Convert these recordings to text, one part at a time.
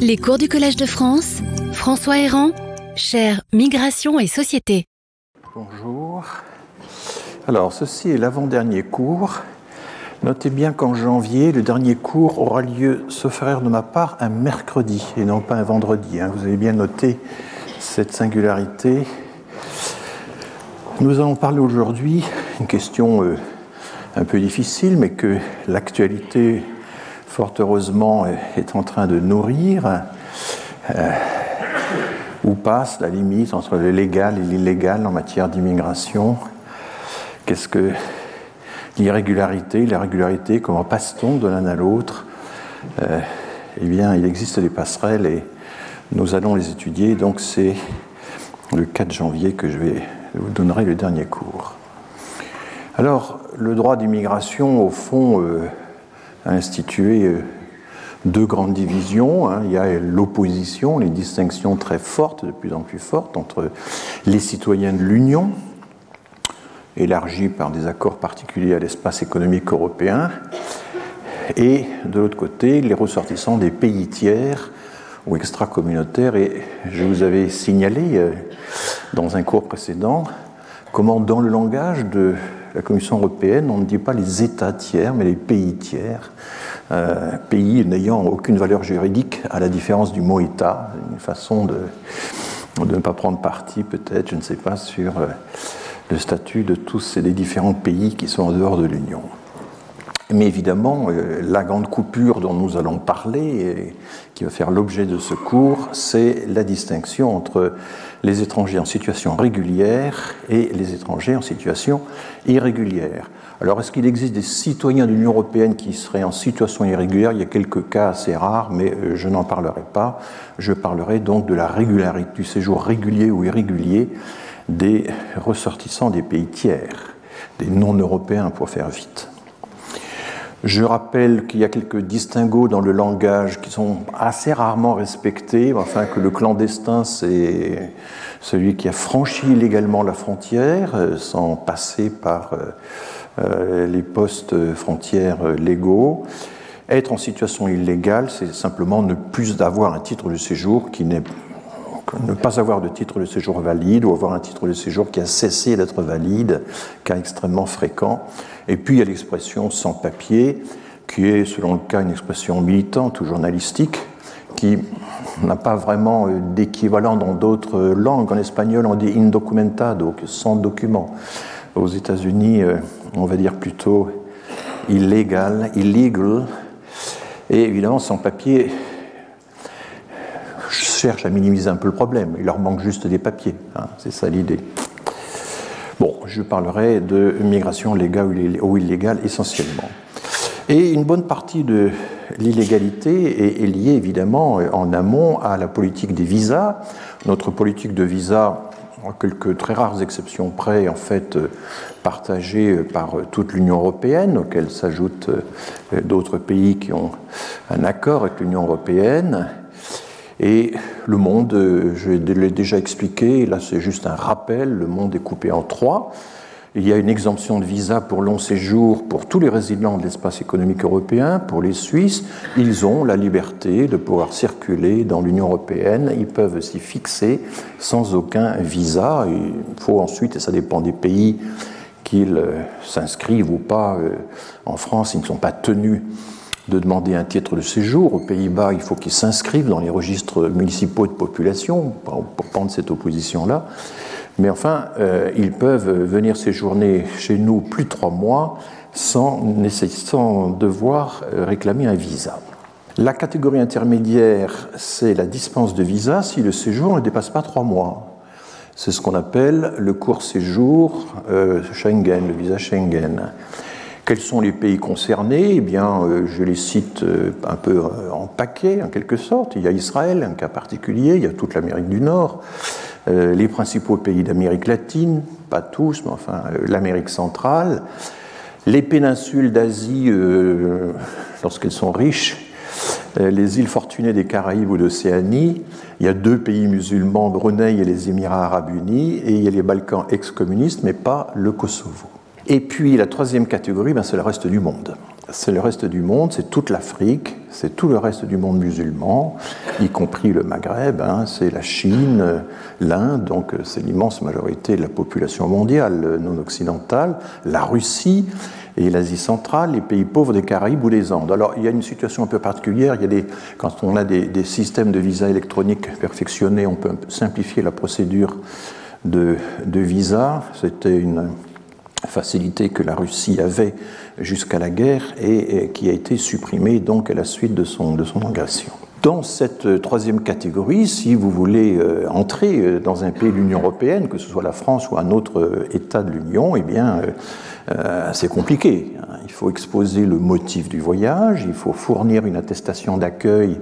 Les cours du Collège de France, François Héran, cher Migration et Société. Bonjour. Alors, ceci est l'avant-dernier cours. Notez bien qu'en janvier, le dernier cours aura lieu, sauf erreur de ma part, un mercredi et non pas un vendredi. Hein. Vous avez bien noté cette singularité. Nous allons parler aujourd'hui une question euh, un peu difficile, mais que l'actualité fort heureusement, est en train de nourrir. Euh, où passe la limite entre le légal et l'illégal en matière d'immigration? Qu'est-ce que l'irrégularité, l'irrégularité, comment passe-t-on de l'un à l'autre? Euh, Eh bien, il existe des passerelles et nous allons les étudier. Donc, c'est le 4 janvier que je vais vous donnerai le dernier cours. Alors, le droit d'immigration, au fond, euh, a institué euh, deux grandes divisions. Hein. Il y a l'opposition, les distinctions très fortes, de plus en plus fortes, entre les citoyens de l'Union, élargis par des accords particuliers à l'espace économique européen, et de l'autre côté, les ressortissants des pays tiers ou extra-communautaires. Et je vous avais signalé euh, dans un cours précédent comment, dans le langage de la Commission européenne, on ne dit pas les États tiers, mais les pays tiers, euh, pays n'ayant aucune valeur juridique, à la différence du mot État, une façon de, ne pas prendre parti, peut-être, je ne sais pas, sur euh, le statut de tous ces différents pays qui sont en dehors de l'Union. Mais évidemment, euh, la grande coupure dont nous allons parler, et qui va faire l'objet de ce cours, c'est la distinction entre les étrangers en situation régulière et les étrangers en situation irrégulière. Alors, est-ce qu'il existe des citoyens de l'Union européenne qui seraient en situation irrégulière? Il y a quelques cas assez rares, mais euh, je n'en parlerai pas. Je parlerai donc de la régularité, du séjour régulier ou irrégulier des ressortissants des pays tiers, des non-européens pour faire vite. Je rappelle qu'il y a quelques distinguos dans le langage qui sont assez rarement respectés, enfin que le clandestin, c'est celui qui a franchi illégalement la frontière euh, sans passer par euh, euh, les postes frontières légaux. Être en situation illégale, c'est simplement ne plus avoir un titre de séjour qui n'est ne pas avoir de titre de séjour valide ou avoir un titre de séjour qui a cessé d'être valide, cas extrêmement fréquent. Et puis il y a l'expression sans papier, qui est selon le cas une expression militante ou journalistique, qui n'a pas vraiment euh, d'équivalent dans d'autres langues. En espagnol, on dit indocumentado, sans document. Aux États-Unis, euh, on va dire plutôt illégal, illegal. Et évidemment, sans papier, je cherche à minimiser un peu le problème. Il leur manque juste des papiers. Hein, c'est ça l'idée. Bon, je parlerai de migration légale ou illégale essentiellement. Et une bonne partie de l'illégalité est, liée évidemment en amont à la politique des visas. Notre politique de visa, en quelques très rares exceptions près, en fait partagée par toute l'Union européenne, auquel s'ajoutent d'autres pays qui ont un accord avec l'Union européenne. Et le monde, euh, je l'ai déjà expliqué, là c'est juste un rappel, le monde est coupé en trois. Il y a une exemption de visa pour long séjour pour tous les résidents de l'espace économique européen. Pour les Suisses, ils ont la liberté de pouvoir circuler dans l'Union européenne. Ils peuvent s'y fixer sans aucun visa. Il faut ensuite, et ça dépend des pays, qu'ils euh, s'inscrivent ou pas. Euh, en France, ils ne sont pas tenus de demander un titre de séjour. Aux Pays-Bas, il faut qu'ils s'inscrivent dans les registres municipaux de population pour prendre cette opposition-là. Mais enfin, euh, ils peuvent venir séjourner chez nous plus de trois mois sans, devoir euh, réclamer un visa. La catégorie intermédiaire, c'est la dispense de visa si le séjour ne dépasse pas trois mois. C'est ce qu'on appelle le court séjour euh, Schengen, le visa Schengen. Quels sont les pays concernés Eh bien, euh, je les cite euh, un peu euh, en paquet, en quelque sorte. Il y a Israël, un cas particulier, il y a toute l'Amérique du Nord, les principaux pays d'Amérique latine, pas tous, mais enfin l'Amérique centrale, les péninsules d'Asie, lorsqu'elles sont riches, les îles fortunées des Caraïbes ou d'Océanie, il y a deux pays musulmans, Brunei et les Émirats arabes unis, et il y a les Balkans ex-communistes, mais pas le Kosovo. Et puis la troisième catégorie, ben, c'est le reste du monde. c'est le reste du monde, c'est toute l'Afrique, c'est tout le reste du monde musulman, y compris le Maghreb, hein, c'est la Chine, l'Inde, donc c'est l'immense majorité de la population mondiale non occidentale, la Russie et l'Asie centrale, les pays pauvres des Caraïbes ou des Andes. Alors il y a une situation un peu particulière, il y a des, quand on a des, des systèmes de visa électroniques perfectionnés, on peut simplifier la procédure de, de visa, c'était une facilité que la Russie avait jusqu'à la guerre et, qui a été supprimée donc à la suite de son, de son agression. Dans cette euh, troisième catégorie, si vous voulez euh, entrer euh, dans un pays de l'Union européenne, que ce soit la France ou un autre État de l'Union, eh bien, c'est compliqué. Hein. Il faut exposer le motif du voyage, il faut fournir une attestation d'accueil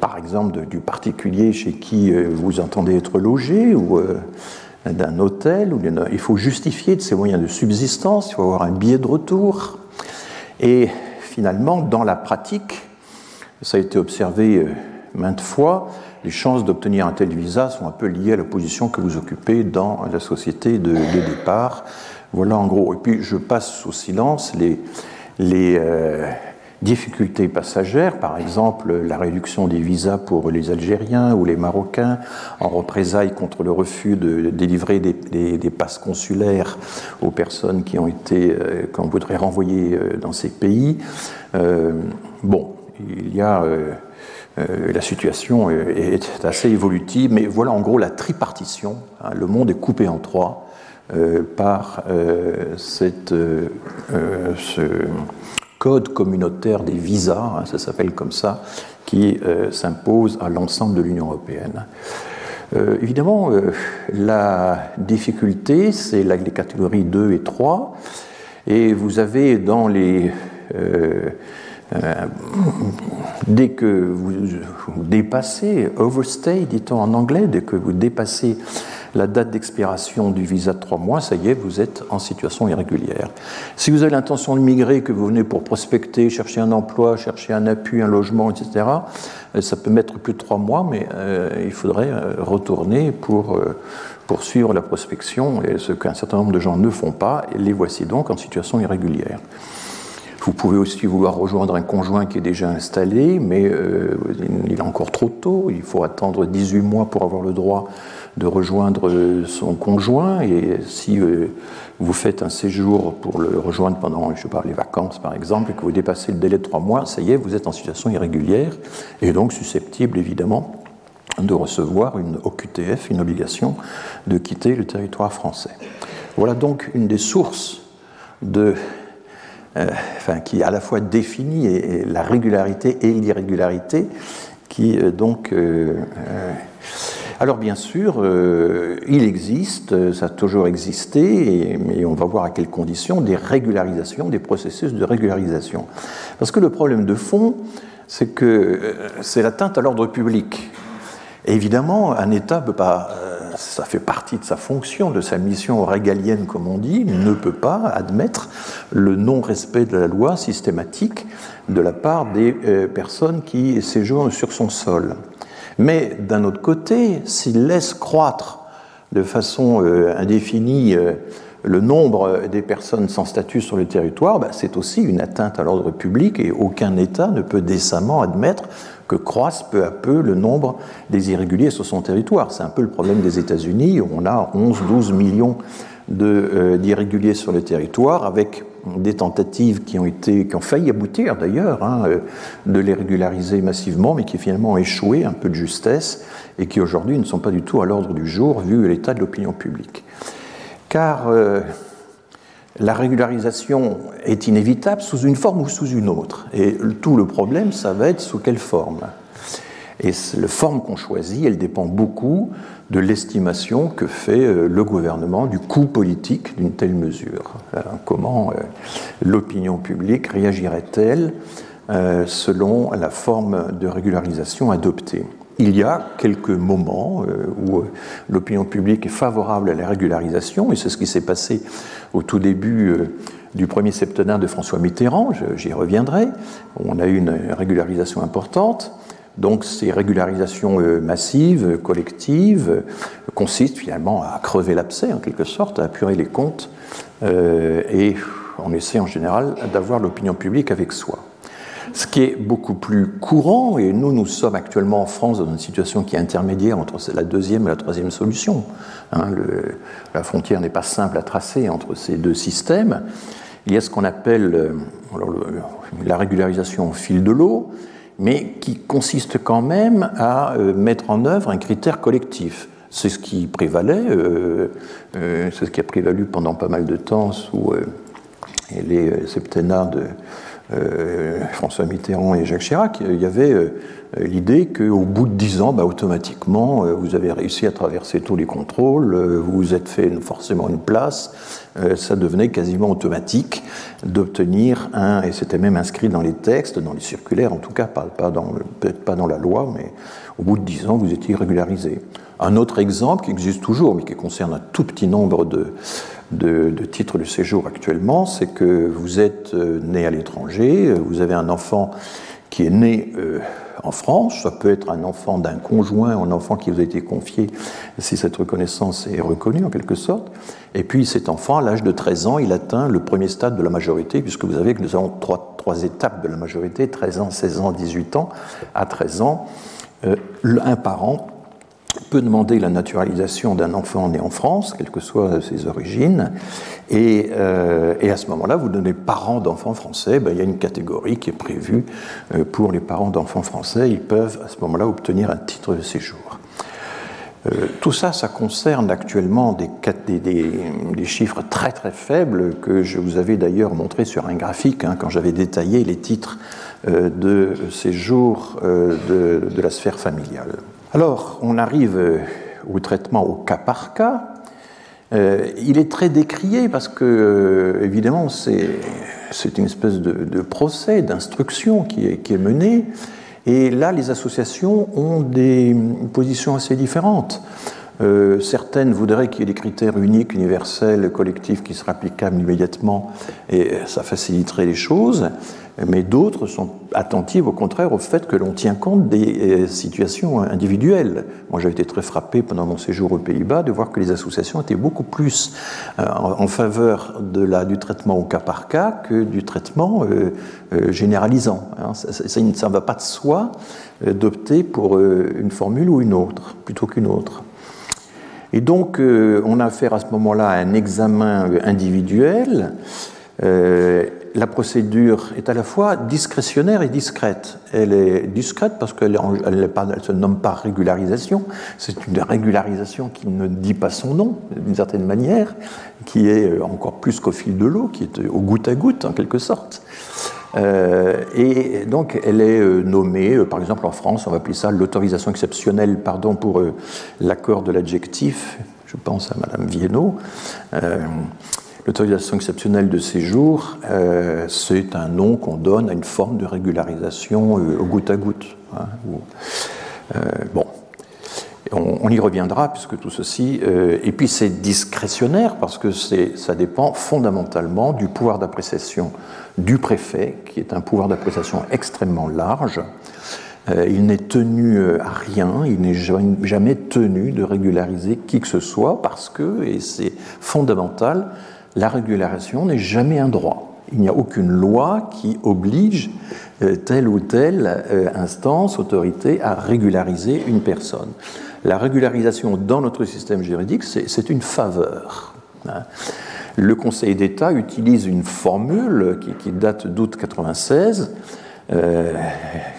par exemple du particulier chez qui vous entendez être logé ou d'un hôtel, ou il faut justifier de ses moyens de subsistance, il faut avoir un billet de retour. Et finalement, dans la pratique, ça a été observé euh, maintes fois, les chances d'obtenir un tel visa sont un peu liées à la position que vous occupez dans la société de, départ. Voilà en gros. Et puis je passe au silence les, les, euh, difficultés passagères, par exemple la réduction des visas pour les Algériens ou les Marocains en représailles contre le refus de délivrer des, passes consulaires aux personnes qui ont été, euh, qu'on voudrait renvoyer euh, dans ces pays. Euh, bon, il y a la situation est assez évolutive, mais voilà en gros la tripartition. Hein, le monde est coupé en trois par cette, ce, code communautaire des visas, hein, ça s'appelle comme ça, qui euh, s'impose à l'ensemble de l'Union européenne. Euh, évidemment, euh, la difficulté, c'est les catégories 2 et 3, et vous avez dans les... dès que vous, vous dépassez, overstay, dit-on en anglais, dès que vous dépassez la date d'expiration du visa de trois mois, ça y est, vous êtes en situation irrégulière. Si vous avez l'intention de migrer, que vous venez pour prospecter, chercher un emploi, chercher un appui, un logement, etc., euh, ça peut mettre plus de trois mois, mais euh, il faudrait euh, retourner pour poursuivre la prospection, ce qu'un certain nombre de gens ne font pas, et les voici donc en situation irrégulière. Vous pouvez aussi vouloir rejoindre un conjoint qui est déjà installé, mais il est encore trop tôt. Il faut attendre 18 mois pour avoir le droit de rejoindre son conjoint. Et si euh, vous faites un séjour pour le rejoindre pendant, je les vacances par exemple, et que vous dépassez le délai de trois mois, ça y est, vous êtes en situation irrégulière et donc susceptible évidemment de recevoir une OQTF, une obligation de quitter le territoire français. Voilà donc une des sources de, euh, enfin, qui à la fois définit la régularité et l'irrégularité, qui euh, donc alors bien sûr, euh, il existe, ça a toujours existé, mais on va voir à quelles conditions, des régularisations, des processus de régularisation. Parce que le problème de fond, c'est que euh, c'est l'atteinte à l'ordre public. évidemment, un État peut pas, euh, ça fait partie de sa fonction, de sa mission régalienne, comme on dit, ne peut pas admettre le non-respect de la loi systématique de la part des personnes qui séjournent sur son sol. Mais d'un autre côté, s'il laisse croître de façon euh, indéfinie euh, le nombre des personnes sans statut sur le territoire, bah, c'est aussi une atteinte à l'ordre public et aucun État ne peut décemment admettre que croisse peu à peu le nombre des irréguliers sur son territoire. C'est un peu le problème des États-Unis, on a 11-12 millions euh, d'irréguliers sur le territoire, avec des tentatives qui ont, été, qui ont failli aboutir d'ailleurs, hein, euh, de les régulariser massivement, mais qui finalement ont échoué, un peu de justesse, et qui aujourd'hui ne sont pas du tout à l'ordre du jour vu l'état de l'opinion publique. Car euh, la régularisation est inévitable sous une forme ou sous une autre. Et tout le problème, ça va être sous quelle forme? Et la forme qu'on choisit, elle dépend beaucoup de l'estimation que fait euh, le gouvernement du coût politique d'une telle mesure. Euh, comment euh, l'opinion publique réagirait-elle selon la forme de régularisation adoptée? Il y a quelques moments où l'opinion publique est favorable à la régularisation, et c'est ce qui s'est passé au tout début du premier septennat de François Mitterrand, j'y reviendrai. On a eu une régularisation importante. Donc ces régularisations euh, massives, collectives, consistent finalement à crever l'abcès en quelque sorte, à apurer les comptes. Euh, et on essaie en général d'avoir l'opinion publique avec soi. Ce qui est beaucoup plus courant, et nous, nous sommes actuellement en France dans une situation qui est intermédiaire entre la deuxième et la troisième solution. Hein, la frontière n'est pas simple à tracer entre ces deux systèmes. Il y a ce qu'on appelle euh, la régularisation au fil de l'eau, mais qui consiste quand même à euh, mettre en œuvre un critère collectif. C'est ce qui prévalait, euh, c'est ce qui a prévalu pendant pas mal de temps sous les septennats de François Mitterrand et Jacques Chirac. Il y avait l'idée qu'au bout de dix ans, bah, automatiquement, vous avez réussi à traverser tous les contrôles, vous vous êtes fait forcément une place, euh, ça devenait quasiment automatique d'obtenir un, et c'était même inscrit dans les textes, dans les circulaires, en tout cas, peut-être pas dans la loi, mais au bout de dix ans, vous étiez régularisé. Un autre exemple qui existe toujours, mais qui concerne un tout petit nombre de, de, titres de séjour actuellement, c'est que vous êtes euh, né à l'étranger, vous avez un enfant qui est né euh, en France, ça peut être un enfant d'un conjoint, un enfant qui vous a été confié, si cette reconnaissance est reconnue en quelque sorte. Et puis cet enfant, à l'âge de 13 ans, il atteint le premier stade de la majorité, puisque vous savez que nous avons trois, étapes de la majorité, 13 ans, 16 ans, 18 ans. À 13 ans, euh, un parent peut demander la naturalisation d'un enfant né en France, quelles que soient ses origines, et, euh, à ce moment-là, vous donnez parents d'enfants français, ben, il y a une catégorie qui est prévue euh, pour les parents d'enfants français, ils peuvent à ce moment-là obtenir un titre de séjour. Euh, tout ça, ça concerne actuellement des, chiffres très très faibles que je vous avais d'ailleurs montré sur un graphique hein, quand j'avais détaillé les titres de séjour de la sphère familiale. Alors, on arrive euh, au traitement au cas par cas. Euh, il est très décrié parce que, euh, évidemment, c'est une espèce de, procès, d'instruction qui est, mené. Et là, les associations ont des positions assez différentes. certaines voudraient qu'il y ait des critères uniques, universels, collectifs qui seraient applicables immédiatement et ça faciliterait les choses mais d'autres sont attentives au contraire au fait que l'on tient compte des euh, situations individuelles. Moi j'avais été très frappé pendant mon séjour aux Pays-Bas de voir que les associations étaient beaucoup plus euh, en faveur de la, du traitement au cas par cas que du traitement euh, généralisant. Hein. Ça ne va pas de soi d'opter pour une formule ou une autre plutôt qu'une autre. Et donc on a affaire à ce moment-là à un examen individuel la procédure est à la fois discrétionnaire et discrète. Elle est discrète parce qu'elle ne se nomme pas régularisation, c'est une régularisation qui ne dit pas son nom, d'une certaine manière, qui est euh, encore plus qu'au fil de l'eau, qui est au goutte à goutte, en quelque sorte. Euh, et donc, elle est euh, nommée, par exemple en France, on va appeler ça l'autorisation exceptionnelle, pardon pour l'accord de l'adjectif, je pense à Madame Viennot. L'autorisation exceptionnelle de séjour, euh, c'est un nom qu'on donne à une forme de régularisation euh, au goutte à goutte. Hein, euh, bon, on, y reviendra puisque tout ceci. et puis c'est discrétionnaire parce que ça dépend fondamentalement du pouvoir d'appréciation du préfet, qui est un pouvoir d'appréciation extrêmement large. il n'est tenu à rien, il n'est jamais tenu de régulariser qui que ce soit parce que, et c'est fondamental, la régularisation n'est jamais un droit. Il n'y a aucune loi qui oblige euh, telle ou telle euh, instance, autorité à régulariser une personne. La régularisation dans notre système juridique, c'est une faveur. Hein. Le Conseil d'État utilise une formule qui, date d'août 96. Euh,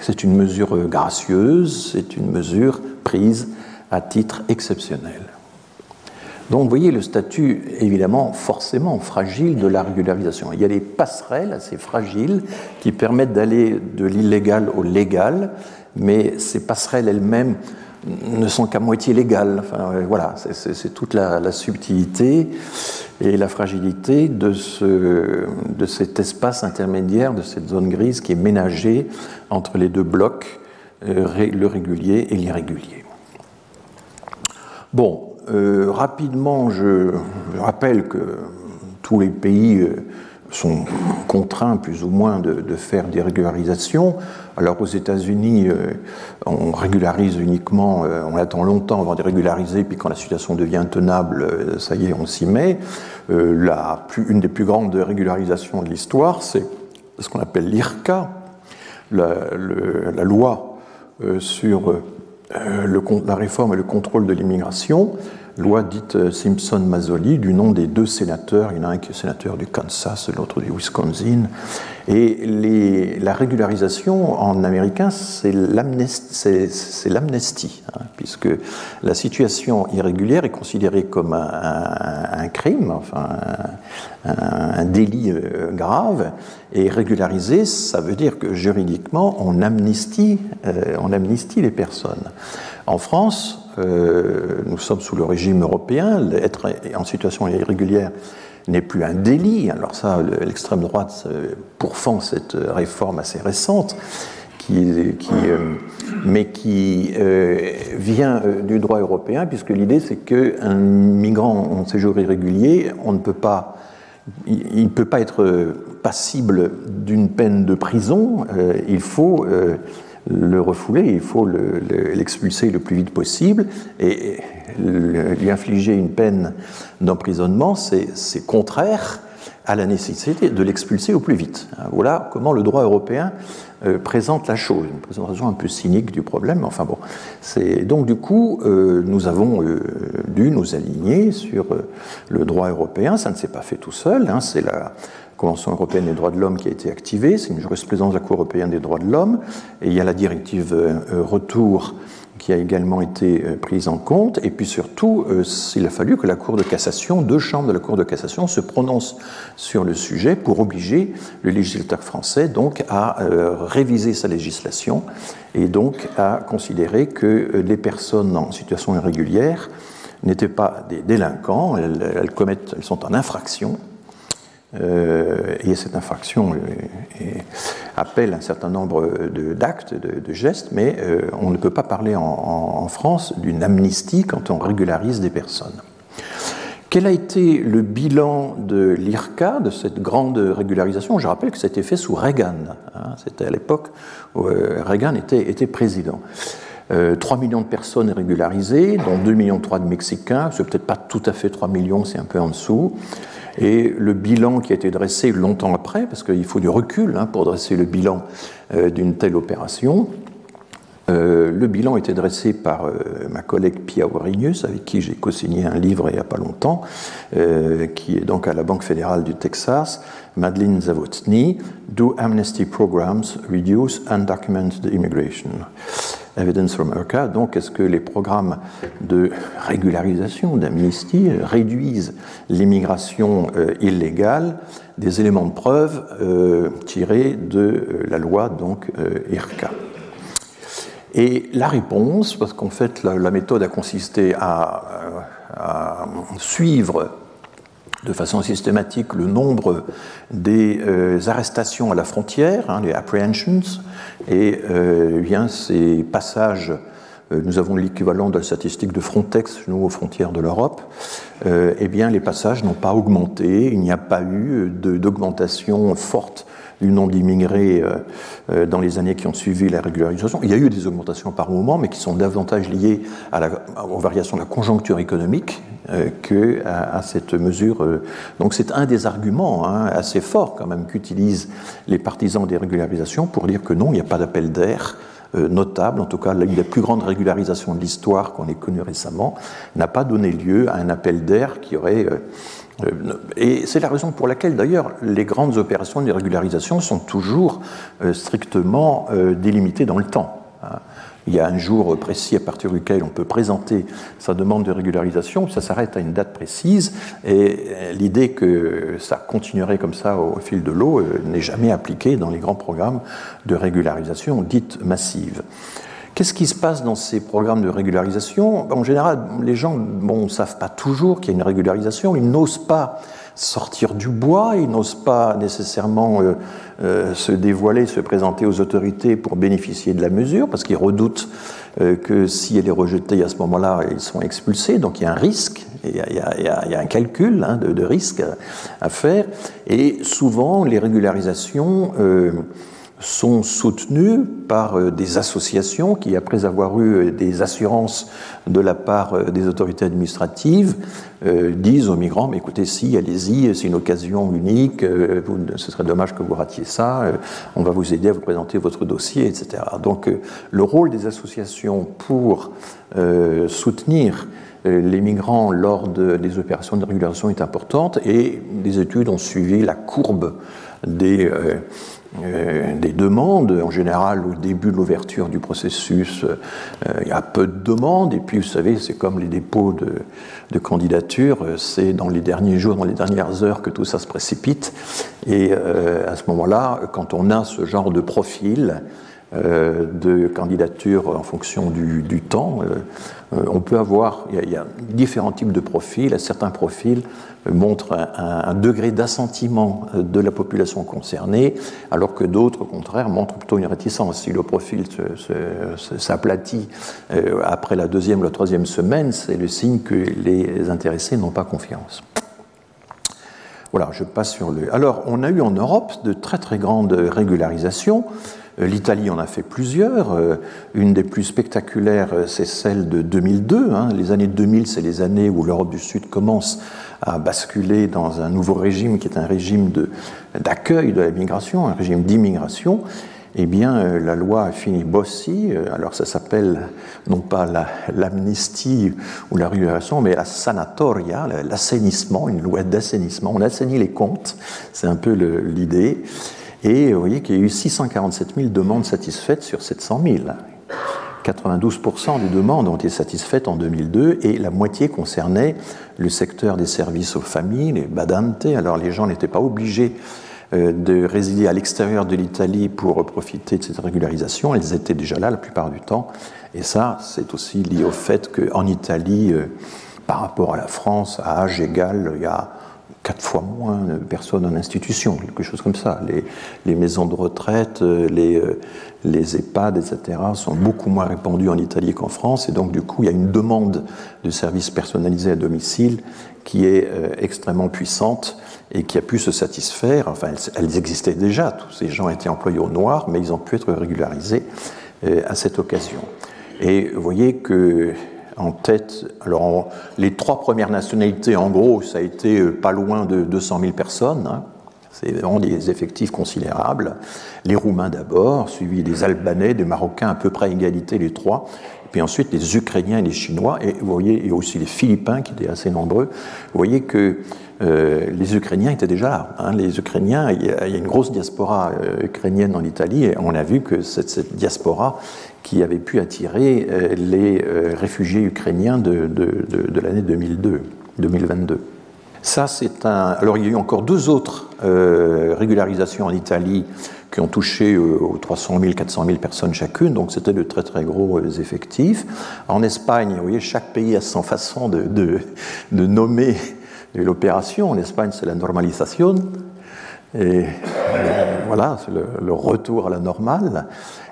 c'est une mesure gracieuse, c'est une mesure prise à titre exceptionnel. Donc vous voyez le statut évidemment forcément fragile de la régularisation. Il y a des passerelles assez fragiles qui permettent d'aller de l'illégal au légal, mais ces passerelles elles-mêmes ne sont qu'à moitié légales. Enfin, voilà, c'est toute la, subtilité et la fragilité de, ce, de cet espace intermédiaire, de cette zone grise qui est ménagée entre les deux blocs, euh, le régulier et l'irrégulier. Bon, euh, rapidement, je, rappelle que tous les pays euh, sont contraints plus ou moins de, faire des régularisations. Alors aux États-Unis, on régularise uniquement, on attend longtemps avant de régulariser, puis quand la situation devient intenable, ça y est, on s'y met. La plus, une des plus grandes régularisations de l'histoire, c'est ce qu'on appelle l'IRCA, la, loi sur le, la réforme et le contrôle de l'immigration, loi dite euh, Simpson-Mazzoli, du nom des deux sénateurs. Il y en a un qui est sénateur du Kansas, l'autre du Wisconsin. Et la régularisation en américain, c'est l'amnestie, hein, puisque la situation irrégulière est considérée comme un, crime, enfin un, délit euh, grave, et régulariser, ça veut dire que juridiquement, on amnistie, euh, on amnistie les personnes. En France, euh, nous sommes sous le régime européen, être en situation irrégulière n'est plus un délit. Alors ça, l'extrême droite euh, pourfend cette réforme assez récente, euh, mais qui vient du droit européen, puisque l'idée c'est qu'un migrant en séjour irrégulier, on ne peut pas, il ne peut pas être passible d'une peine de prison, il faut le refouler, il faut l'expulser le, plus vite possible et lui infliger une peine d'emprisonnement, c'est contraire à la nécessité de l'expulser au plus vite. Voilà comment le droit européen euh, présente la chose, une présentation un peu cynique du problème, enfin bon. Donc du coup, euh, nous avons euh, dû nous aligner sur le droit européen, ça ne s'est pas fait tout seul, hein, c'est la, Convention européenne des droits de l'homme qui a été activée, c'est une jurisprudence de la Cour européenne des droits de l'homme, et il y a la directive euh, retour qui a également été euh, prise en compte, et puis surtout, euh, il a fallu que la Cour de cassation, deux chambres de la Cour de cassation se prononcent sur le sujet pour obliger le législateur français donc à réviser sa législation et donc à considérer que les personnes en situation irrégulière n'étaient pas des délinquants, elles, commettent, elles sont en infraction, euh, et cette infraction euh, appelle un certain nombre d'actes, de, gestes, mais euh, on ne peut pas parler en, France d'une amnistie quand on régularise des personnes. Quel a été le bilan de l'IRCA, de cette grande régularisation? Je rappelle que été fait sous Reagan. Hein. C'était à l'époque où Reagan était, président. 3 millions de personnes régularisées, dont 2 millions 3 de Mexicains. C'est peut-être pas tout à fait 3 millions, c'est un peu en dessous. Et le bilan qui a été dressé longtemps après, parce qu'il faut du recul hein, pour dresser le bilan euh, d'une telle opération, euh, le bilan été dressé par euh, ma collègue Pia Warinius, avec qui j'ai co-signé un livre il n'y a pas longtemps, qui est donc à la Banque fédérale du Texas, Madeleine Zawotny, Do Amnesty Programs Reduce Undocumented Immigration? Evidence from ERCA. Donc, est-ce que les programmes de régularisation, d'amnistie, réduisent l'immigration euh, illégale? Des éléments de preuve euh, tirés de euh, la loi donc ERCA. Et la réponse, parce qu'en fait la, méthode a consisté à, suivre de façon systématique le nombre des arrestations à la frontière, hein, les apprehensions, et euh, eh bien, ces passages, euh, nous avons l'équivalent de la statistique de Frontex, nous, aux frontières de l'Europe, euh, eh bien, les passages n'ont pas augmenté, il n'y a pas eu d'augmentation forte du nombre d'immigrés dans les années qui ont suivi la régularisation. Il y a eu des augmentations par moment, mais qui sont davantage liées à la, aux variations de la conjoncture économique que à, cette mesure. Donc c'est un des arguments hein, assez forts quand même qu'utilisent les partisans des régularisations pour dire que non, il n'y a pas d'appel d'air euh, notable, en tout cas l'une des plus grandes régularisations de l'histoire qu'on ait connue récemment, n'a pas donné lieu à un appel d'air qui aurait... Euh, euh, et c'est la raison pour laquelle d'ailleurs les grandes opérations de régularisation sont toujours strictement délimitées dans le temps. Hein. Il y a un jour précis à partir duquel on peut présenter sa demande de régularisation, ça s'arrête à une date précise, et l'idée que ça continuerait comme ça au fil de l'eau euh, n'est jamais appliquée dans les grands programmes de régularisation dites massives. Qu'est-ce qui se passe dans ces programmes de régularisation? En général, les gens ne savent pas toujours qu'il y a une régularisation, ils n'osent pas sortir du bois, ils n'osent pas nécessairement euh, euh, se dévoiler, se présenter aux autorités pour bénéficier de la mesure, parce qu'ils redoutent euh, que si elle est rejetée à ce moment-là, ils sont expulsés, donc il y a un risque Il y a, un calcul hein, de, risque à faire. Et souvent, les régularisations sont soutenus par euh, des associations qui, après avoir eu euh, des assurances de la part euh, des autorités administratives, disent aux migrants, mais écoutez, si, allez-y, c'est une occasion unique, ce serait dommage que vous ratiez ça, on va vous aider à vous présenter votre dossier, etc. Donc le rôle des associations pour soutenir les migrants lors des opérations de régulation est importante et des études ont suivi la courbe des des demandes. En général, au début de l'ouverture du processus, euh, il y a peu de demandes. Et puis, vous savez, c'est comme les dépôts de, de candidature. C'est dans les derniers jours, dans les dernières heures que tout ça se précipite. Et euh, à ce moment-là, quand on a ce genre de profil, de candidature en fonction du, temps. on peut avoir, il y, a, différents types de profils. Certains profils montre un, degré d'assentiment de la population concernée, alors que d'autres, au contraire, montrent plutôt une réticence. Si le profil s'aplatit euh, après la deuxième ou la troisième semaine, c'est le signe que les intéressés n'ont pas confiance. Voilà, je passe sur le. Alors, on a eu en Europe de très très grandes régularisations. Euh, L'Italie en a fait plusieurs. Euh, une des plus spectaculaires, c'est celle de 2002. Hein. Les années 2000, c'est les années où l'Europe du Sud commence à basculer dans un nouveau régime qui est un régime d'accueil de, la migration, un régime d'immigration, eh bien, euh, la loi fini Bossi, euh, alors ça s'appelle non pas l'amnistie ou la régulation, mais la sanatoria, l'assainissement, une loi d'assainissement. On assainit les comptes, c'est un peu l'idée. Et vous voyez qu'il y a eu 647 000 demandes satisfaites sur 700 000. 92% des demandes ont été satisfaites en 2002 et la moitié concernait le secteur des services aux familles, les badantes. Alors les gens n'étaient pas obligés euh, de résider à l'extérieur de l'Italie pour profiter de cette régularisation. Elles étaient déjà là la plupart du temps. Et ça, c'est aussi lié au fait qu'en Italie, euh, par rapport à la France, à âge égal, il y a quatre fois moins de personnes en institution, quelque chose comme ça. Les, maisons de retraite, euh, les, les EHPAD, etc., sont beaucoup moins répandus en Italie qu'en France, et donc du coup, il y a une demande de services personnalisés à domicile qui est euh, extrêmement puissante et qui a pu se satisfaire. Enfin, elles, existaient déjà, tous ces gens étaient employés au noir, mais ils ont pu être régularisés euh, à cette occasion. Et vous voyez que en tête, alors les trois premières nationalités, en gros, ça a été euh, pas loin de 200 000 personnes. Hein. C'est vraiment des effectifs considérables. Les Roumains d'abord, suivis des Albanais, des Marocains, à peu près à égalité les trois. Puis ensuite les Ukrainiens et les Chinois, et vous voyez, et aussi les Philippins qui étaient assez nombreux. Vous voyez que euh, les Ukrainiens étaient déjà là. Hein. Les Ukrainiens, il y, a, une grosse diaspora euh, ukrainienne en Italie, et on a vu que cette, cette diaspora qui avait pu attirer euh, les réfugiés ukrainiens de, l'année 2002, 2022. Ça, c'est un. Alors, il y a eu encore deux autres régularisations en Italie qui ont touché aux 300 000, 400 000 personnes chacune, donc c'était de très très gros effectifs. En Espagne, vous voyez, chaque pays a son façon de nommer l'opération. En Espagne, c'est la normalisation. Et voilà, c'est le, retour à la normale.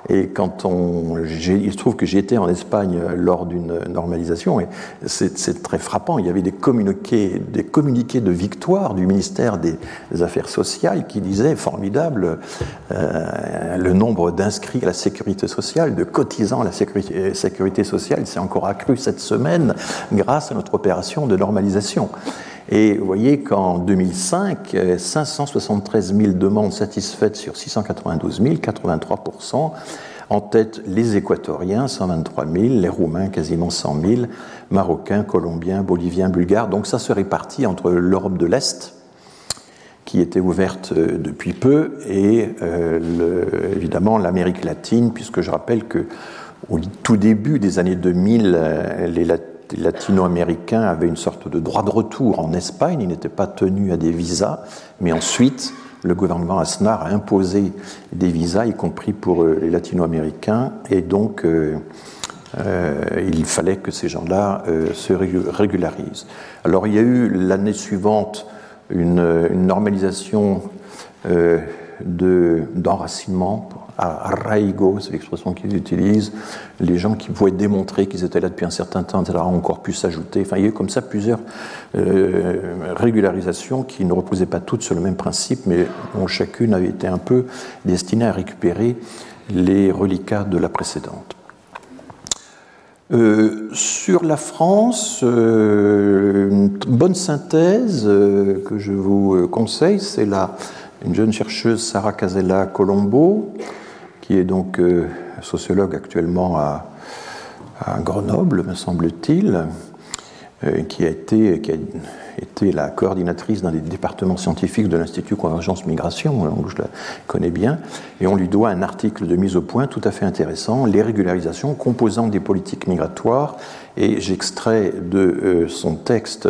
Et quand on, il se trouve que j'étais en Espagne lors d'une normalisation, et c'est très frappant. Il y avait des communiqués, des communiqués de victoire du ministère des Affaires sociales qui disaient formidable euh, le nombre d'inscrits à la sécurité sociale, de cotisants à la sécurité, sécurité sociale s'est encore accru cette semaine grâce à notre opération de normalisation. Et vous voyez qu'en 2005, 573 000 demandes satisfaites sur 692 000, 83% en tête, les Équatoriens, 123 000, les Roumains, quasiment 100 000, Marocains, Colombiens, Boliviens, Bulgares. Donc ça se répartit entre l'Europe de l'Est, qui était ouverte euh, depuis peu, et euh, évidemment l'Amérique latine, puisque je rappelle que au tout début des années 2000, euh, les latino-américains avaient une sorte de droit de retour en Espagne, ils n'étaient pas tenus à des visas, mais ensuite le gouvernement Aznar a imposé des visas, y compris pour euh, les latino-américains, et donc euh, euh, il fallait que ces gens-là se régularisent. Alors il y a eu l'année suivante une, normalisation d'enracinement, arraigo, c'est l'expression qu'ils utilisent, les gens qui pouvaient démontrer qu'ils étaient là depuis un certain temps, etc., ont encore pu s'ajouter. Enfin, il y a eu comme ça plusieurs régularisations qui ne reposaient pas toutes sur le même principe, mais dont chacune avait été un peu destinée à récupérer les reliquats de la précédente. Euh, sur la France, euh, une bonne synthèse euh, que je vous conseille, c'est la une jeune chercheuse Sarah Casella Colombo, qui est donc sociologue actuellement à, Grenoble, me semble-t-il, qui a été qui a était la coordinatrice d'un des départements scientifiques de l'Institut Convergence Migration, donc je la connais bien, et on lui doit un article de mise au point tout à fait intéressant, Les régularisations composant des politiques migratoires, et j'extrais de euh, son texte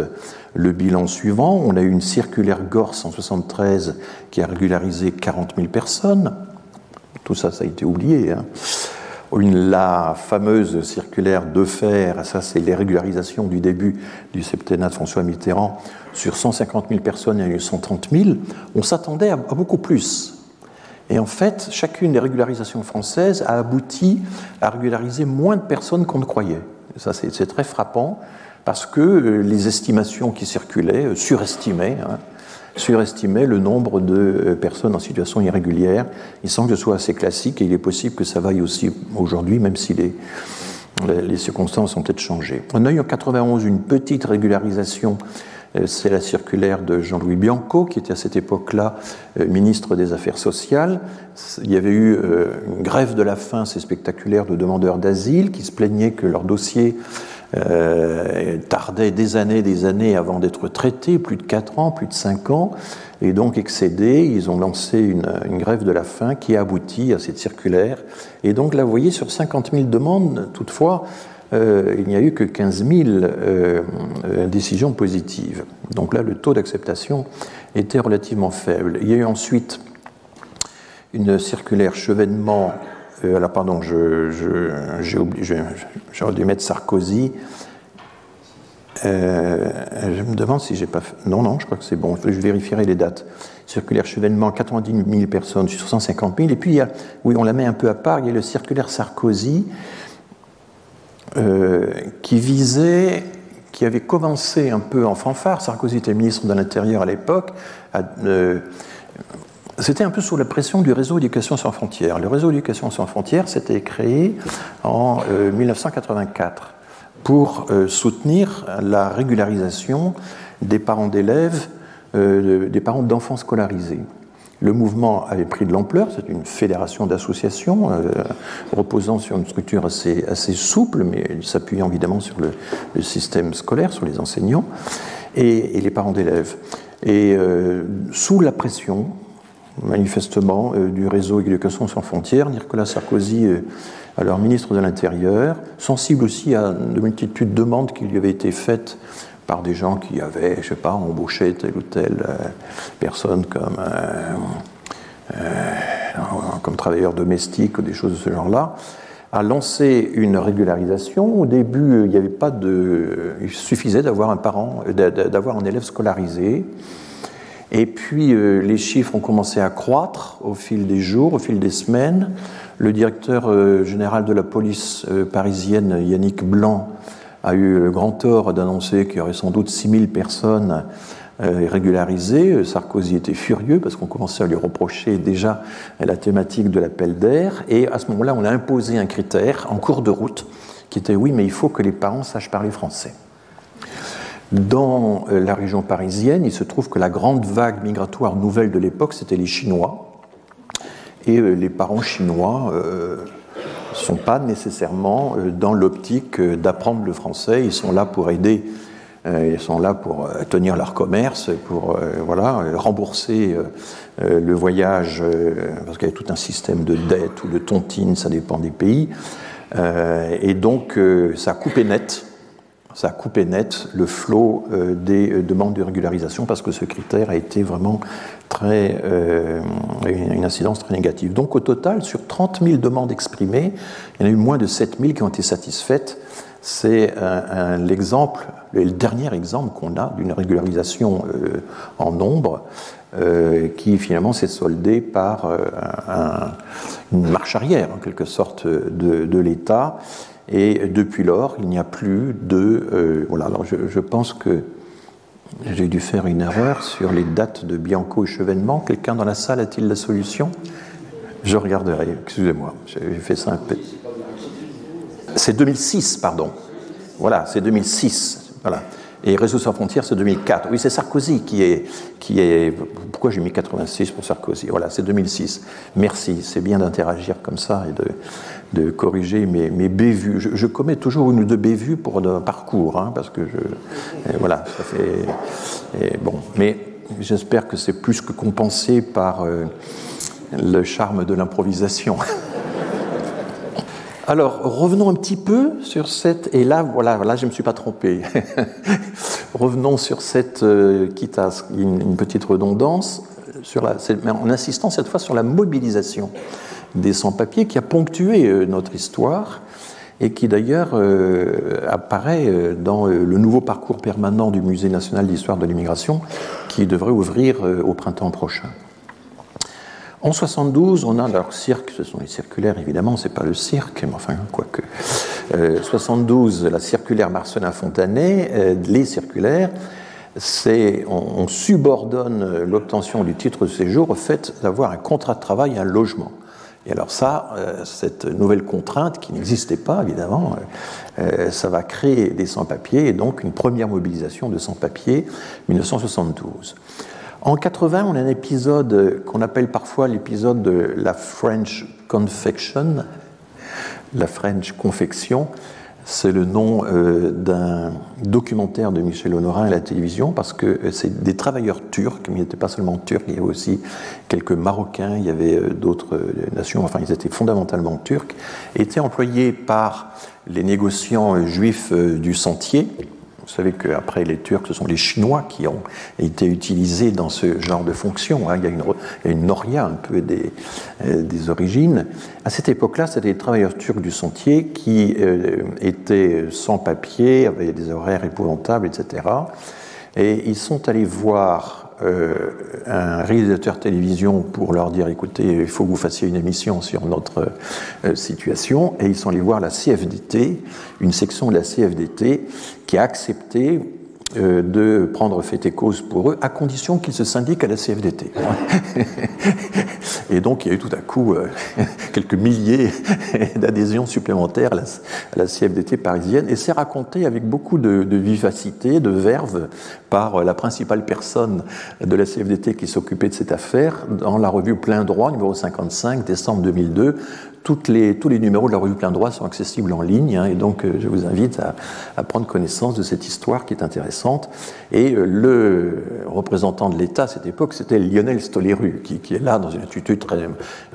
le bilan suivant. On a eu une circulaire Gorse en 73 qui a régularisé 40 000 personnes. Tout ça, ça a été oublié. Hein la fameuse circulaire de fer, ça c'est les régularisations du début du septennat de François Mitterrand, sur 150 000 personnes, il y a eu 130 000, on s'attendait à, beaucoup plus. Et en fait, chacune des régularisations françaises a abouti à régulariser moins de personnes qu'on ne croyait. ça, c'est très frappant, parce que euh, les estimations qui circulaient euh, surestimaient. Hein, surestimait le nombre de euh, personnes en situation irrégulière. Il semble que ce soit assez classique et il est possible que ça vaille aussi aujourd'hui, même si les, les circonstances ont peut-être changé. On a eu en 91 une petite régularisation, euh, c'est la circulaire de Jean-Louis Bianco, qui était à cette époque-là euh, ministre des Affaires sociales. Il y avait eu une grève de la faim, c'est spectaculaire, de demandeurs d'asile qui se plaignaient que leur dossier euh, tardait des années, des années avant d'être traité, plus de 4 ans, plus de 5 ans, et donc excédé, ils ont lancé une, grève de la faim qui a abouti à cette circulaire. Et donc là, vous voyez, sur 50 000 demandes, toutefois, euh, il n'y a eu que 15 000 euh, décisions positives. Donc là, le taux d'acceptation était relativement faible. Il y a eu ensuite une circulaire chevènement euh, alors, pardon, j'aurais dû mettre Sarkozy. Euh, je me demande si j'ai pas fait. Non, non, je crois que c'est bon. Je vérifierai les dates. Circulaire chevènement, 90 000 personnes sur 150 000. Et puis, il y a, oui, on la met un peu à part, il y a le circulaire Sarkozy euh, qui visait, qui avait commencé un peu en fanfare. Sarkozy était ministre de l'Intérieur à l'époque. C'était un peu sous la pression du réseau éducation sans frontières. Le réseau éducation sans frontières s'était créé en 1984 euh, pour euh, soutenir la régularisation des parents d'élèves, euh, des parents d'enfants scolarisés. Le mouvement avait pris de l'ampleur, c'est une fédération d'associations reposant sur une structure assez, souple, mais s'appuyant évidemment sur le, système scolaire, sur les enseignants et les parents d'élèves. Et sous la pression, manifestement, euh, du réseau Éducation sans frontières. Nicolas Sarkozy, euh, alors ministre de l'Intérieur, sensible aussi à de multitudes de demandes qui lui avaient été faites par des gens qui avaient, je sais pas, embauché telle ou telle euh, personne comme, comme travailleur domestique ou des choses de ce genre-là, a lancé une régularisation. Au début, il n'y avait pas de. Il suffisait d'avoir un parent, d'avoir un élève scolarisé. Et puis euh, les chiffres ont commencé à croître au fil des jours, au fil des semaines. Le directeur euh, général de la police euh, parisienne, Yannick Blanc, a eu le grand tort d'annoncer qu'il y aurait sans doute 6000 personnes régularisées. Sarkozy était furieux parce qu'on commençait à lui reprocher déjà la thématique de l'appel d'air. Et à ce moment-là, on a imposé un critère en cours de route qui était oui, mais il faut que les parents sachent parler français. Dans euh, la région parisienne, il se trouve que la grande vague migratoire nouvelle de l'époque, c'était les Chinois. Et euh, les parents chinois ne euh, sont pas nécessairement dans l'optique d'apprendre le français. Ils sont là pour aider, ils sont là pour tenir leur commerce, pour voilà, rembourser le voyage, parce qu'il y a tout un système de dette ou de tontine, ça dépend des pays. Et donc, ça a coupé net ça a coupé net le flot euh, des euh, demandes de régularisation parce que ce critère a été vraiment très, euh, une incidence très négative. Donc au total, sur 30 000 demandes exprimées, il y en a eu moins de 7 000 qui ont été satisfaites, c'est l'exemple, le dernier exemple qu'on a d'une régularisation en nombre qui finalement s'est soldée par une marche arrière, en quelque sorte, de, l'État. Et depuis lors, il n'y a plus de... voilà, alors je pense que j'ai dû faire une erreur sur les dates de Bianco et Chevènement. Quelqu'un dans la salle a-t-il la solution? Je regarderai, excusez-moi, j'ai fait ça un peu. C'est 2006, pardon. Voilà, c'est 2006. Voilà. Et Réseau sans frontières, c'est 2004. Oui, c'est Sarkozy qui est, qui est. Pourquoi j'ai mis 86 pour Sarkozy? Voilà, c'est 2006. Merci, c'est bien d'interagir comme ça et de, de corriger mes, mes bévues. Je, commets toujours une ou deux bévues pour un parcours, hein, parce que je. Voilà, ça fait. bon, mais j'espère que c'est plus que compensé par euh, le charme de l'improvisation. Alors, revenons un petit peu sur cette, et là, voilà, là, je ne me suis pas trompé. revenons sur cette, euh, quitte à une, une petite redondance, sur la, en insistant cette fois sur la mobilisation des sans-papiers qui a ponctué euh, notre histoire et qui d'ailleurs euh, apparaît euh, dans le nouveau parcours permanent du Musée national d'histoire de l'immigration qui devrait ouvrir au printemps prochain. En 72, on a leur cirque, ce sont les circulaires évidemment, c'est pas le cirque, mais enfin, quoique. Euh, 72, la circulaire Marcelin-Fontanet, les circulaires, c'est on, on, subordonne l'obtention du titre de séjour au fait d'avoir un contrat de travail et un logement. Et alors ça, euh, cette nouvelle contrainte qui n'existait pas évidemment, euh, euh, ça va créer des sans-papiers et donc une première mobilisation de sans-papiers 1972. En 80, on a un épisode qu'on appelle parfois l'épisode de la French Confection, la French confection, c'est le nom euh, d'un documentaire de Michel Honorin à la télévision parce que euh, c'est des travailleurs turcs, mais ils n'étaient pas seulement turcs, il y avait aussi quelques Marocains, il y avait euh, d'autres nations, enfin ils étaient fondamentalement turcs, étaient employés par les négociants juifs du Sentier, vous savez qu'après les Turcs, ce sont les Chinois qui ont été utilisés dans ce genre de fonction. Hein. Il, y a une, noria un peu des, euh, des origines. À cette époque-là, c'était les travailleurs turcs du sentier qui euh, étaient sans papier, avaient des horaires épouvantables, etc. Et ils sont allés voir euh, un réalisateur télévision pour leur dire écoutez, il faut que vous fassiez une émission sur notre euh, situation. Et ils sont allés voir la CFDT, une section de la CFDT qui a accepté euh, de prendre fait et cause pour eux, à condition qu'ils se syndiquent à la CFDT. et donc il y a eu tout à coup euh, quelques milliers d'adhésions supplémentaires à la, CFDT parisienne, et c'est raconté avec beaucoup de, vivacité, de verve, par la principale personne de la CFDT qui s'occupait de cette affaire dans la revue Plein Droit, numéro 55, décembre 2002, les, tous les numéros de la revue Plein Droit sont accessibles en ligne, hein, et donc euh, je vous invite à, prendre connaissance de cette histoire qui est intéressante. Et euh, le représentant de l'État à cette époque, c'était Lionel Stoléru, qui, est là dans une attitude très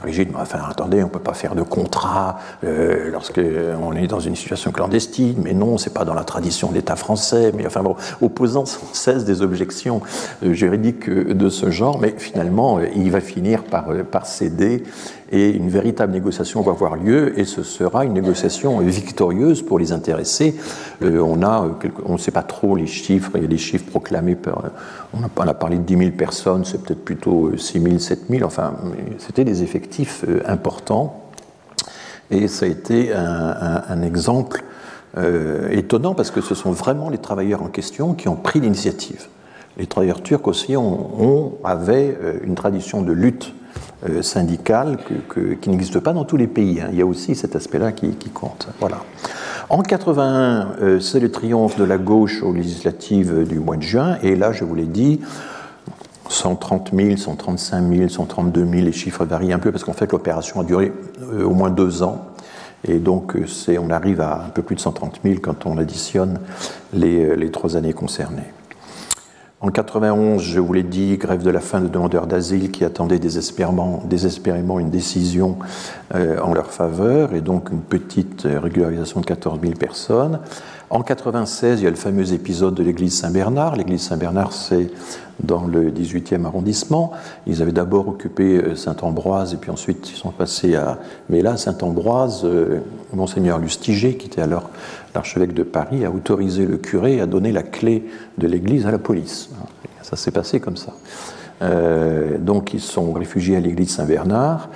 rigide. Enfin, attendez, on ne peut pas faire de contrat euh, lorsqu'on est dans une situation clandestine, mais non, c'est pas dans la tradition de l'État français, mais enfin bon, opposant sans cesse des objections juridiques de ce genre, mais finalement, il va finir par céder et une véritable négociation va avoir lieu et ce sera une négociation victorieuse pour les intéressés. Euh, on a, euh, on ne sait pas trop les chiffres, il y a des chiffres proclamés par, on a, on a parlé de 10 000 personnes, c'est peut-être plutôt 6 000, 7 000, enfin, c'était des effectifs euh, importants et ça a été un, exemple étonnant parce que ce sont vraiment les travailleurs en question qui ont pris l'initiative. Les travailleurs turcs aussi ont, avaient une tradition de lutte euh, syndicale qui n'existe pas dans tous les pays. Hein. Il y a aussi cet aspect-là qui, compte. Voilà. En 81, euh, c'est le triomphe de la gauche aux législatives du mois de juin, et là, je vous l'ai dit, 130 000, 135 000, 132 000, les chiffres varient un peu parce qu'en fait l'opération a duré euh, au moins deux ans. Et donc on arrive à un peu plus de 130 000 quand on additionne les, les trois années concernées. En 91, je vous l'ai dit, grève de la faim de demandeurs d'asile qui attendaient désespérément, une décision euh, en leur faveur, et donc une petite régularisation de 14 000 personnes. En 96, il y a le fameux épisode de l'église Saint-Bernard. L'église Saint-Bernard, c'est dans le 18e arrondissement. Ils avaient d'abord occupé euh, Saint-Ambroise et puis ensuite ils sont passés à. Mais Saint-Ambroise, euh, Monseigneur Lustiger, qui était alors l'archevêque de Paris, a autorisé le curé à donner la clé de l'église à la police. Ça s'est passé comme ça. Euh, donc ils sont réfugiés à l'église Saint-Bernard.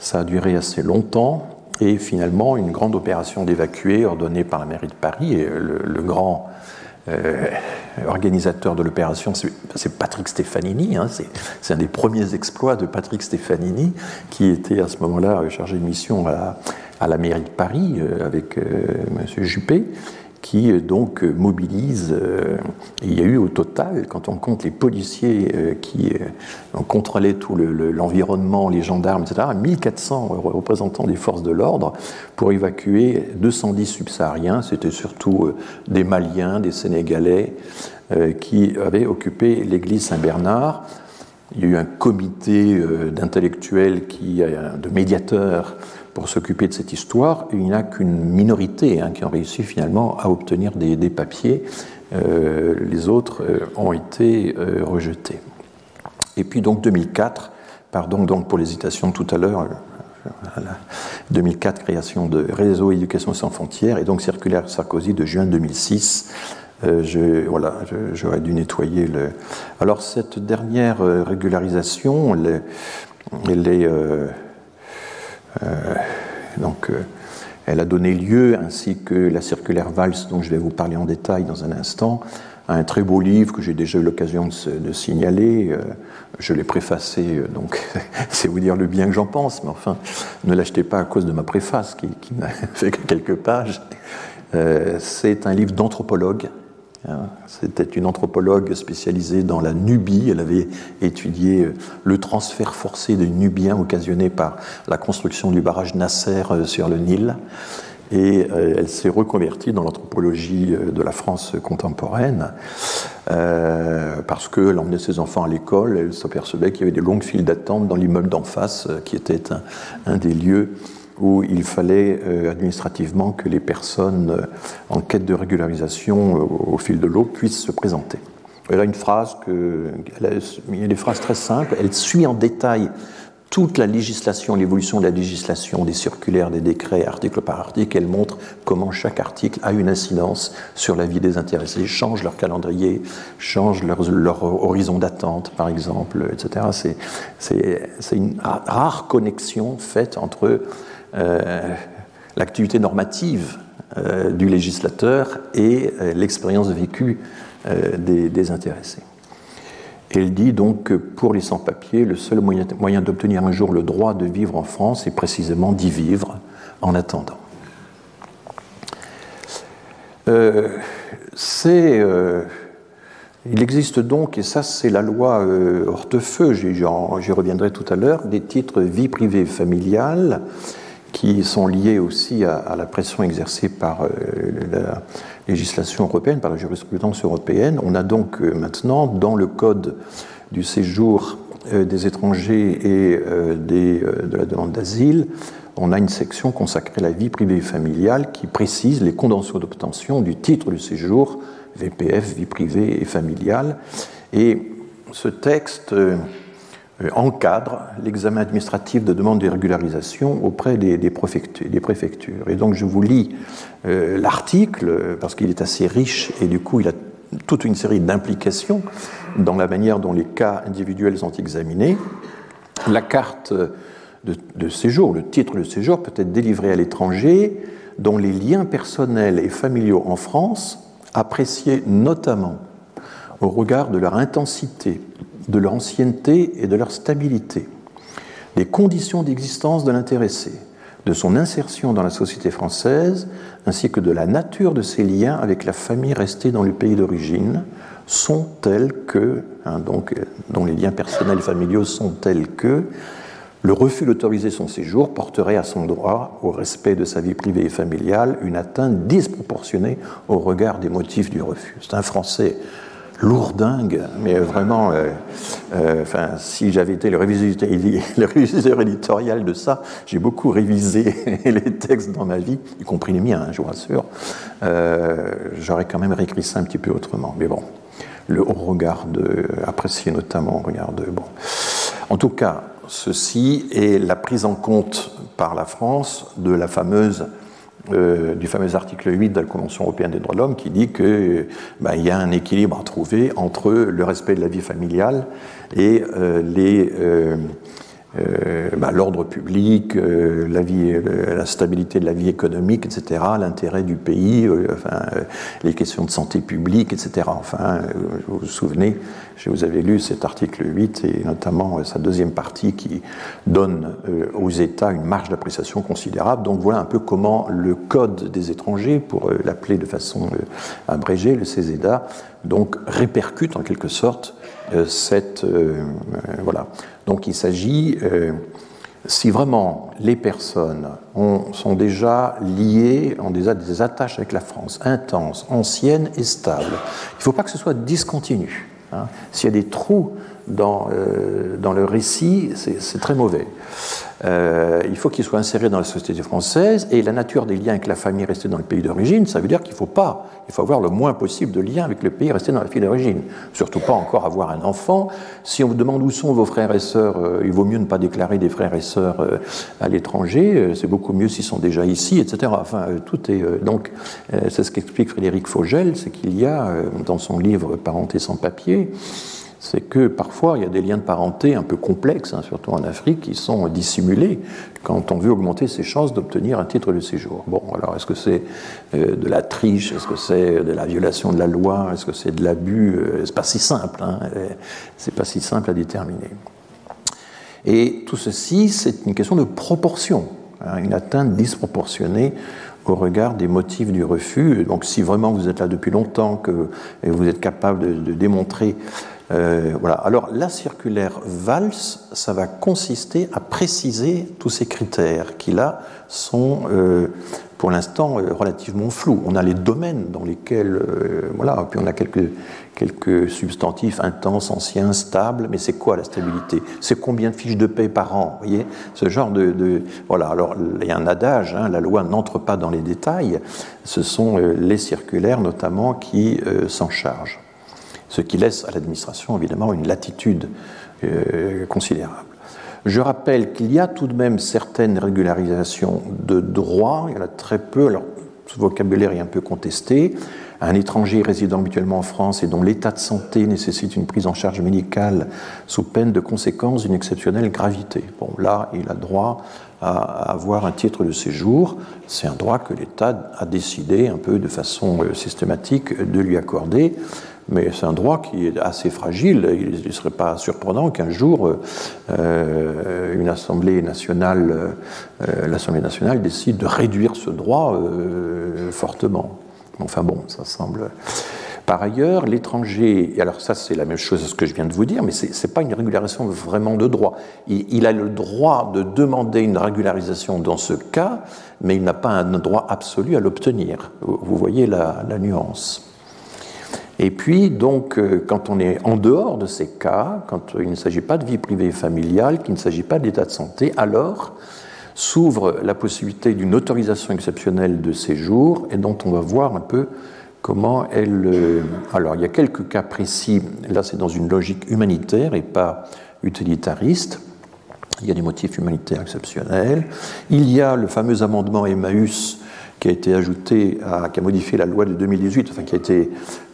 Ça a duré assez longtemps. Et finalement, une grande opération d'évacuer ordonnée par la mairie de Paris, et le, grand euh, organisateur de l'opération, c'est Patrick Stefanini. Hein, c'est un des premiers exploits de Patrick Stefanini, qui était à ce moment-là chargé de mission à, la mairie de Paris euh, avec M. Juppé qui euh, donc euh, mobilise. Euh, il y a eu au total, quand on compte les policiers qui ont contrôlé tout l'environnement, les gendarmes, etc., 1400 représentants des forces de l'ordre pour évacuer 210 subsahariens. C'était surtout des Maliens, des Sénégalais qui avaient occupé l'église Saint-Bernard. Il y a eu un comité d'intellectuels, de médiateurs, pour s'occuper de cette histoire. Il n'y a qu'une minorité hein, qui ont réussi finalement à obtenir des, papiers. Euh, les autres euh, ont été euh, rejetés. Et puis donc 2004, pardon donc pour l'hésitation tout à l'heure, 2004 création de réseau éducation sans frontières et donc circulaire Sarkozy de juin 2006. je, voilà, j'aurais dû nettoyer le. Alors cette dernière régularisation, elle, elle est donc, euh, elle a donné lieu, ainsi que la circulaire Valls, dont je vais vous parler en détail dans un instant, à un très beau livre que j'ai déjà eu l'occasion de, signaler. Euh, je l'ai préfacé, donc c'est vous dire le bien que j'en pense, mais enfin, ne l'achetez pas à cause de ma préface qui, qui n'a fait que quelques pages. c'est un livre d'anthropologue c'était une anthropologue spécialisée dans la Nubie. Elle avait étudié euh, le transfert forcé des Nubiens occasionné par la construction du barrage Nasser euh, sur le Nil. Et euh, elle s'est reconvertie dans l'anthropologie de la France contemporaine parce qu'elle emmenait ses enfants à l'école. Elle s'apercevait qu'il y avait des longues files d'attente dans l'immeuble d'en face, qui était un des lieux où il fallait euh, administrativement que les personnes euh, en quête de régularisation euh, au fil de l'eau puissent se présenter. Elle a une phrase que, il y a des phrases très simples. Elle suit en détail toute la législation, l'évolution de la législation, des circulaires, des décrets, article par article. Elle montre comment chaque article a une incidence sur la vie des intéressés, change leur calendrier, change leur, horizon d'attente, par exemple, etc. C'est une rare connexion faite entre l'activité normative euh, du législateur et euh, l'expérience vécue des, intéressés. Elle dit donc que pour les sans-papiers, le seul moyen, d'obtenir un jour le droit de vivre en France est précisément d'y vivre en attendant. il existe donc, et ça c'est la loi Hortefeux, j'y reviendrai tout à l'heure, des titres vie privée familiale qui sont liés aussi à, la pression exercée par euh, la législation européenne, par la jurisprudence européenne. On a donc euh, maintenant dans le Code du séjour euh, des étrangers et de la demande d'asile, on a une section consacrée à la vie privée et familiale qui précise les conditions d'obtention du titre de séjour, VPF, vie privée et familiale. Et ce texte encadre l'examen administratif de demande de régularisation auprès des, préfectures, Et donc je vous lis euh, l'article parce qu'il est assez riche et du coup il a toute une série d'implications dans la manière dont les cas individuels sont examinés. La carte de, de séjour, le titre de séjour peut être délivré à l'étranger dont les liens personnels et familiaux en France, appréciés notamment au regard de leur intensité, de leur ancienneté et de leur stabilité, les conditions d'existence de l'intéressé, de son insertion dans la société française, ainsi que de la nature de ses liens avec la famille restée dans le pays d'origine, sont tels que, hein, donc, dont les liens personnels et familiaux sont tels que, le refus d'autoriser son séjour porterait à son droit au respect de sa vie privée et familiale une atteinte disproportionnée au regard des motifs du refus. C'est un Français lourdingue, mais vraiment, euh, euh, enfin, si j'avais été le réviseur, éditorial de ça, j'ai beaucoup révisé les textes dans ma vie, y compris les miens, hein, je vous rassure. Euh, j'aurais quand même réécrit ça un petit peu autrement. Mais bon, le haut regard de, apprécié notamment regard de. Bon. En tout cas, ceci est la prise en compte par la France de la fameuse euh, du fameux article 8 de la Convention européenne des droits de l'homme qui dit qu'il ben, y a un équilibre à trouver entre le respect de la vie familiale et euh, les, euh, bah, l'ordre public, euh, euh, la stabilité de la vie économique, etc., l'intérêt du pays, enfin, les questions de santé publique, etc. Enfin, vous vous souvenez, vous avais lu cet article 8 et notamment sa deuxième partie qui donne aux États une marge d'appréciation considérable. Donc voilà un peu comment le Code des étrangers, pour l'appeler de façon abrégée, le CESEDA, donc répercute en quelque sorte cette voilà donc il s'agit, euh, si vraiment les personnes sont déjà liées, ont déjà des attaches avec la France, intenses, anciennes et stables, il ne faut pas que ce soit discontinu. Hein. S'il y a des trous dans, euh, dans le récit, c'est très mauvais. Euh, il faut qu'il soit inséré dans la société française et la nature des liens avec la famille restée dans le pays d'origine, ça veut dire qu'il faut pas, il faut avoir le moins possible de liens avec le pays resté dans la pays d'origine. Surtout pas encore avoir un enfant. Si on vous demande où sont vos frères et sœurs, euh, il vaut mieux ne pas déclarer des frères et sœurs euh, à l'étranger. c'est beaucoup mieux s'ils sont déjà ici, etc. Enfin, tout est donc c'est ce qu'explique Frédéric Fogel, c'est qu'il y a dans son livre Parenté sans papier c'est que parfois il y a des liens de parenté un peu complexes, hein, surtout en Afrique, qui sont dissimulés quand on veut augmenter ses chances d'obtenir un titre de séjour. Bon, alors est-ce que c'est euh, de la triche? Est-ce que c'est de la violation de la loi? Est-ce que c'est de l'abus? Euh, C'est pas si simple. Hein, c'est pas si simple à déterminer. Et tout ceci, c'est une question de proportion, hein, une atteinte disproportionnée au regard des motifs du refus. Donc si vraiment vous êtes là depuis longtemps, que et vous êtes capable de démontrer euh, voilà. Alors la circulaire Valls, ça va consister à préciser tous ces critères qui là sont euh, pour l'instant euh, relativement flous. On a les domaines dans lesquels, voilà, puis on a quelques, quelques substantifs intenses, anciens, stables, mais c'est quoi la stabilité? C'est combien de fiches de paie par an? Vous voyez Ce genre de, Voilà, alors il y a un adage, hein, la loi n'entre pas dans les détails, ce sont les circulaires notamment qui s'en chargent ce qui laisse à l'administration évidemment une latitude euh, considérable. Je rappelle qu'il y a tout de même certaines régularisations de droit, il y en a très peu, alors ce vocabulaire est un peu contesté. Un étranger résidant habituellement en France et dont l'état de santé nécessite une prise en charge médicale sous peine de conséquences d'une exceptionnelle gravité. Bon, là, il a droit à avoir un titre de séjour. C'est un droit que l'État a décidé un peu de façon euh, systématique de lui accorder mais c'est un droit qui est assez fragile. Il ne serait pas surprenant qu'un jour, euh, une Assemblée nationale, euh, l'Assemblée nationale décide de réduire ce droit euh, fortement. Enfin bon, ça semble. Par ailleurs, l'étranger, alors ça c'est la même chose que ce que je viens de vous dire, mais ce n'est pas une régularisation vraiment de droit. Il, a le droit de demander une régularisation dans ce cas, mais il n'a pas un droit absolu à l'obtenir. Vous voyez la nuance. Et puis, donc, euh, quand on est en dehors de ces cas, quand il ne s'agit pas de vie privée et familiale, qu'il ne s'agit pas d'état de santé, alors s'ouvre la possibilité d'une autorisation exceptionnelle de séjour et dont on va voir un peu comment elle... Euh, alors, il y a quelques cas précis, là c'est dans une logique humanitaire et pas utilitariste. Il y a des motifs humanitaires exceptionnels. Il y a le fameux amendement Emmaüs qui a été ajouté, qui a modifié la loi de 2018, enfin qui a été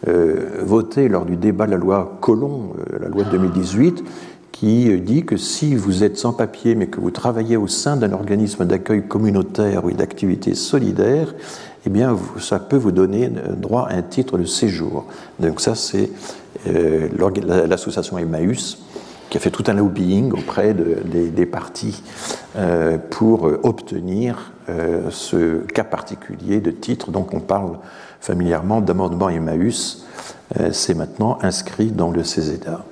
euh, voté lors du débat de la loi Colomb, euh, la loi de 2018, qui euh, dit que si vous êtes sans papier mais que vous travaillez au sein d'un organisme d'accueil communautaire ou d'activité solidaire, eh bien, ça peut vous donner droit à un titre de séjour. Donc ça, c'est l'association Emmaüs qui a fait tout un lobbying auprès des, partis pour obtenir euh, ce cas particulier de titre. Donc on parle familièrement d'amendement Emmaüs. Euh, c'est maintenant inscrit dans le CESEDA.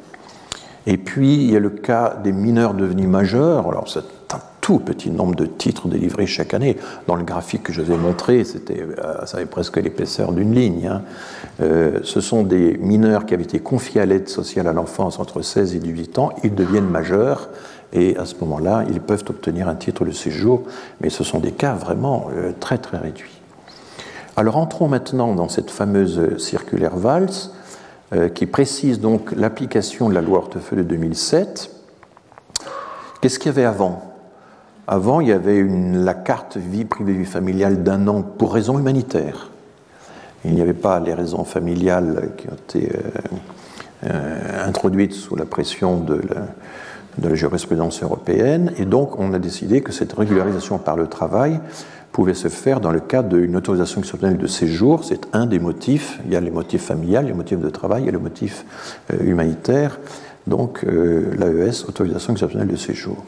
Et puis il y a le cas des mineurs devenus majeurs. Alors c'est un tout petit nombre de titres délivrés chaque année. Dans le graphique que je vous ai montré, c'était, euh, ça avait presque l'épaisseur d'une ligne. Hein. Ce sont des mineurs qui avaient été confiés à l'aide sociale à l'enfance entre 16 et 18 ans. Ils deviennent majeurs et à ce moment-là, ils peuvent obtenir un titre de séjour, mais ce sont des cas vraiment euh, très très réduits. Alors entrons maintenant dans cette fameuse circulaire Valls qui précise donc l'application de la loi Hortefeux de 2007. Qu'est-ce qu'il y avait avant? Avant, il y avait la carte vie privée vie familiale d'un an pour raisons humanitaires. Il n'y avait pas les raisons familiales qui ont été euh, euh, introduites sous la pression de la, jurisprudence européenne. Et donc, on a décidé que cette régularisation par le travail pouvait se faire dans le cadre d'une autorisation exceptionnelle de séjour. C'est un des motifs. Il y a les motifs familiales, les motifs de travail et le motif euh, humanitaire. Donc, l'AES, autorisation exceptionnelle de séjour.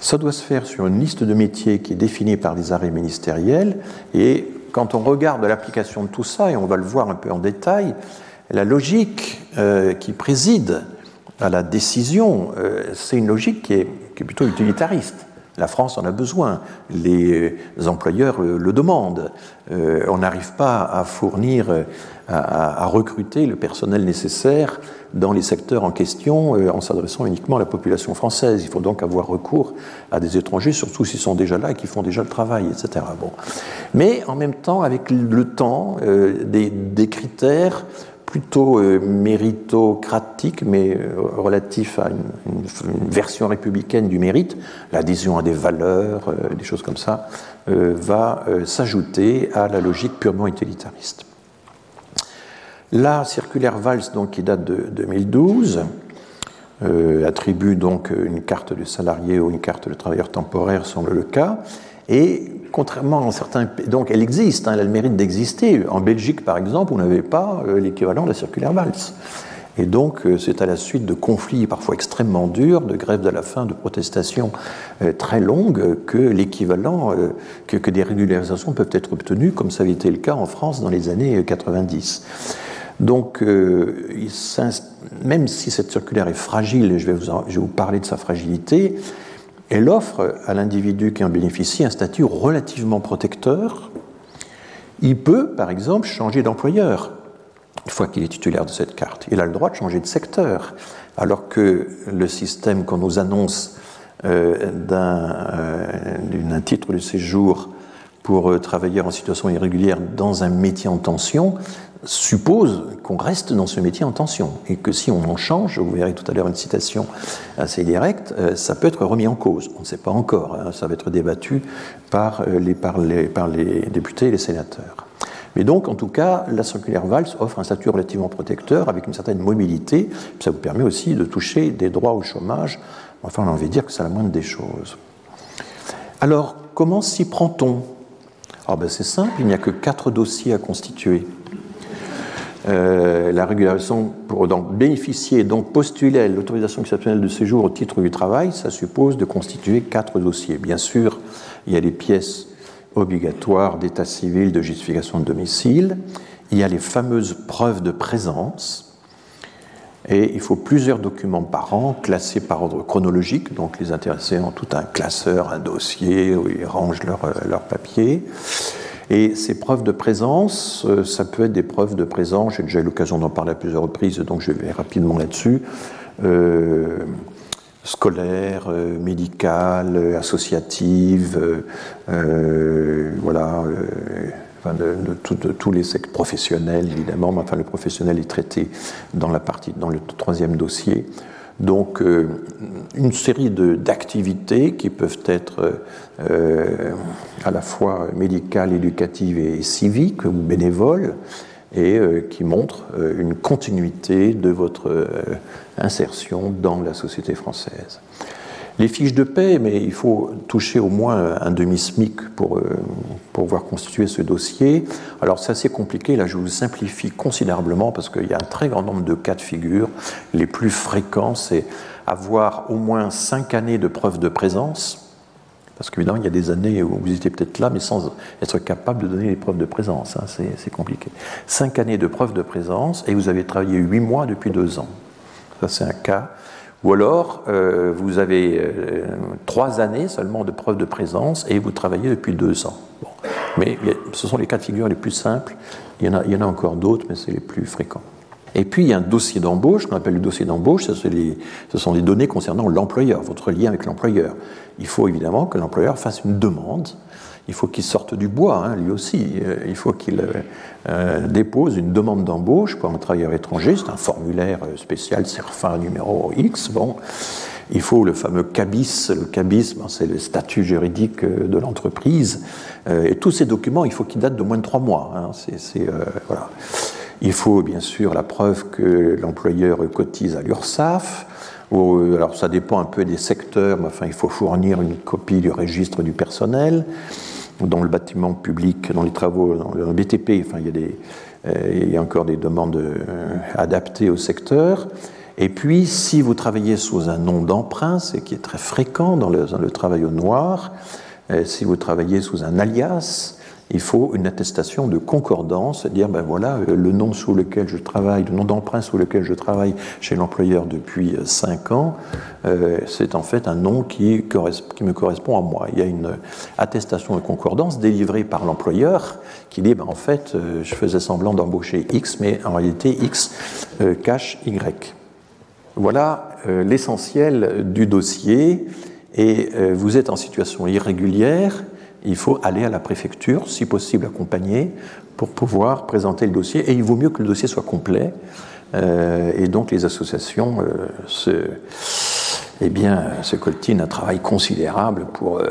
Ça doit se faire sur une liste de métiers qui est définie par des arrêts ministériels. Et quand on regarde l'application de tout ça, et on va le voir un peu en détail, la logique euh, qui préside à la décision, euh, c'est une logique qui est, plutôt utilitariste. La France en a besoin, les employeurs le, demandent. Euh, on n'arrive pas à fournir, à, recruter le personnel nécessaire dans les secteurs en question euh, en s'adressant uniquement à la population française. Il faut donc avoir recours à des étrangers, surtout s'ils sont déjà là et qui font déjà le travail, etc. Bon. Mais en même temps, avec le temps, euh, des, critères plutôt euh, méritocratiques, mais relatifs à une, version républicaine du mérite, l'adhésion à des valeurs, des choses comme ça, va s'ajouter à la logique purement utilitariste. La circulaire Valls, donc, qui date de 2012, euh, attribue donc une carte de salarié ou une carte de travailleur temporaire, semble le cas. Et contrairement à certains donc elle existe, hein, elle a le mérite d'exister. En Belgique, par exemple, on n'avait pas euh, l'équivalent de la circulaire Valls. Et donc, euh, c'est à la suite de conflits parfois extrêmement durs, de grèves de la faim, de protestations très longues, que l'équivalent, que, des régularisations peuvent être obtenues, comme ça avait été le cas en France dans les années 90. Donc, euh, même si cette circulaire est fragile, je je vais vous parler de sa fragilité, elle offre à l'individu qui en bénéficie un statut relativement protecteur. Il peut, par exemple, changer d'employeur une fois qu'il est titulaire de cette carte. Il a le droit de changer de secteur, alors que le système qu'on nous annonce euh, euh, d'un titre de séjour pour travailler en situation irrégulière dans un métier en tension, suppose qu'on reste dans ce métier en tension et que si on en change, vous verrez tout à l'heure une citation assez directe, euh, ça peut être remis en cause. On ne sait pas encore, hein, ça va être débattu euh, par, les, par les députés et les sénateurs. Mais donc, en tout cas, la circulaire Valls offre un statut relativement protecteur avec une certaine mobilité. Ça vous permet aussi de toucher des droits au chômage. Enfin, on a envie de dire que c'est la moindre des choses. Alors, comment s'y prend-on? Ah ben, C'est simple, il n'y a que quatre dossiers à constituer. Euh, la régularisation pour donc bénéficier, donc postuler l'autorisation exceptionnelle de séjour au titre du travail, ça suppose de constituer quatre dossiers. Bien sûr, il y a les pièces obligatoires d'état civil, de justification de domicile, il y a les fameuses preuves de présence, et il faut plusieurs documents par an, classés par ordre chronologique, donc les intéressés ont tout un classeur, un dossier où ils rangent leurs leur papiers. Et ces preuves de présence, euh, ça peut être des preuves de présence, j'ai déjà eu l'occasion d'en parler à plusieurs reprises, donc je vais rapidement là-dessus. Euh, scolaire, euh, médicale, associative, voilà, de, tous les secteurs professionnels évidemment, mais enfin le professionnel est traité dans la partie, dans le troisième dossier. Donc euh, une série d'activités qui peuvent être euh, à la fois médicales, éducatives et civiques ou bénévoles et euh, qui montrent une continuité de votre insertion dans la société française les fiches de paie, mais il faut toucher au moins un demi-SMIC pour, euh, pour pouvoir constituer ce dossier. Alors c'est assez compliqué, là je vous simplifie considérablement parce qu'il y a un très grand nombre de cas de figure. Les plus fréquents, c'est avoir au moins cinq années de preuve de présence, parce qu'évidemment il y a des années où vous étiez peut-être là, mais sans être capable de donner les preuves de présence, hein, c'est compliqué. Cinq années de preuve de présence et vous avez travaillé huit mois depuis deux ans. Ça c'est un cas Ou alors, euh, vous avez euh, trois années seulement de preuve de présence et vous travaillez depuis deux ans. Mais ce sont les cas de figure les plus simples. Il y en a, il y en a encore d'autres, mais c'est les plus fréquents. Et puis, il y a un dossier d'embauche, qu'on appelle le dossier d'embauche, ce sont les données concernant l'employeur, votre lien avec l'employeur. Il faut évidemment que l'employeur fasse une demande il faut qu'il sorte du bois, hein, lui aussi. Euh, il faut qu'il euh, euh, dépose une demande d'embauche pour un travailleur étranger. C'est un formulaire spécial, CERFA numéro X. Bon. Il faut le fameux CABIS. Le CABIS, ben, c'est le statut juridique de l'entreprise. et tous ces documents, il faut qu'ils datent de moins de trois mois. Hein. Il faut bien sûr la preuve que l'employeur cotise à l'URSSAF. Alors ça dépend un peu des secteurs, mais il faut fournir une copie du registre du personnel dans le bâtiment public, dans les travaux, dans le BTP, enfin, il, y a des, euh, il y a encore des demandes euh, adaptées au secteur. Et puis, si vous travaillez sous un nom d'emprunt, ce qui est très fréquent dans le, dans le travail au noir, euh, si vous travaillez sous un alias, il faut une attestation de concordance, c'est-à-dire, ben voilà, euh, le nom sous lequel je travaille, le nom d'emprunt sous lequel je travaille chez l'employeur depuis 5 euh, ans, euh, c'est en fait un nom qui, qui, me correspond à moi. Il y a une attestation de concordance délivrée par l'employeur qui dit, ben en fait, je faisais semblant d'embaucher X, mais en réalité, X cache Y. Voilà l'essentiel du dossier. Et vous êtes en situation irrégulière, il faut aller à la préfecture, si possible accompagné, pour pouvoir présenter le dossier. Et il vaut mieux que le dossier soit complet. Euh, et donc les associations euh, se, eh bien, se coltinent un travail considérable pour euh,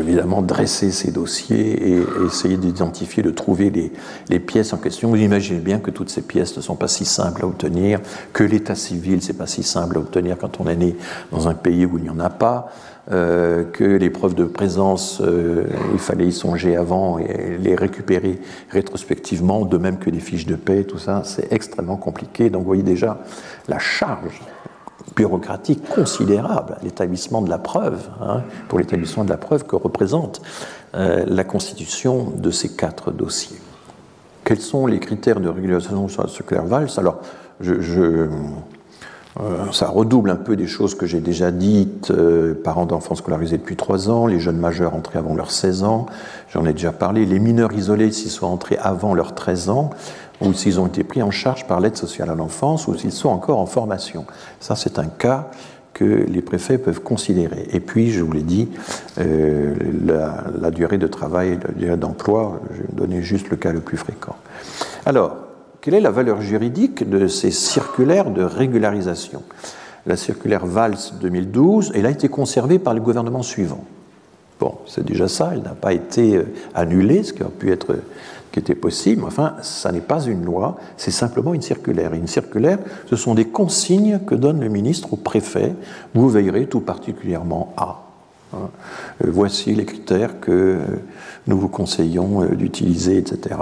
évidemment dresser ces dossiers et, essayer d'identifier, de trouver les, les, pièces en question. Vous imaginez bien que toutes ces pièces ne sont pas si simples à obtenir, que l'état civil, c'est pas si simple à obtenir quand on est né dans un pays où il n'y en a pas. Euh, que les preuves de présence, euh, il fallait y songer avant et les récupérer rétrospectivement, de même que les fiches de paie, tout ça, c'est extrêmement compliqué. Donc vous voyez déjà la charge bureaucratique considérable, l'établissement de la preuve, hein, pour l'établissement de la preuve que représente euh, la constitution de ces quatre dossiers. Quels sont les critères de régulation sur la circulaire Valls? Alors, je euh, ça redouble un peu des choses que j'ai déjà dites, euh, parents d'enfants scolarisés depuis 3 ans, les jeunes majeurs entrés avant leurs 16 ans, j'en ai déjà parlé, les mineurs isolés s'ils sont entrés avant leurs 13 ans, ou s'ils ont été pris en charge par l'aide sociale à l'enfance, ou s'ils sont encore en formation. Ça, c'est un cas que les préfets peuvent considérer. Et puis, je vous l'ai dit, euh, la, la, durée de travail, la durée d'emploi, je vais donner juste le cas le plus fréquent. Alors, quelle est la valeur juridique de ces circulaires de régularisation? La circulaire Valls 2012, elle a été conservée par le gouvernement suivant. Bon, c'est déjà ça, elle n'a pas été euh, annulée, ce qui aurait pu être qui était possible. Enfin, ça n'est pas une loi, c'est simplement une circulaire. Et une circulaire, ce sont des consignes que donne le ministre au préfet. Vous veillerez tout particulièrement à. Hein. Euh, voici les critères que euh, nous vous conseillons d'utiliser, etc.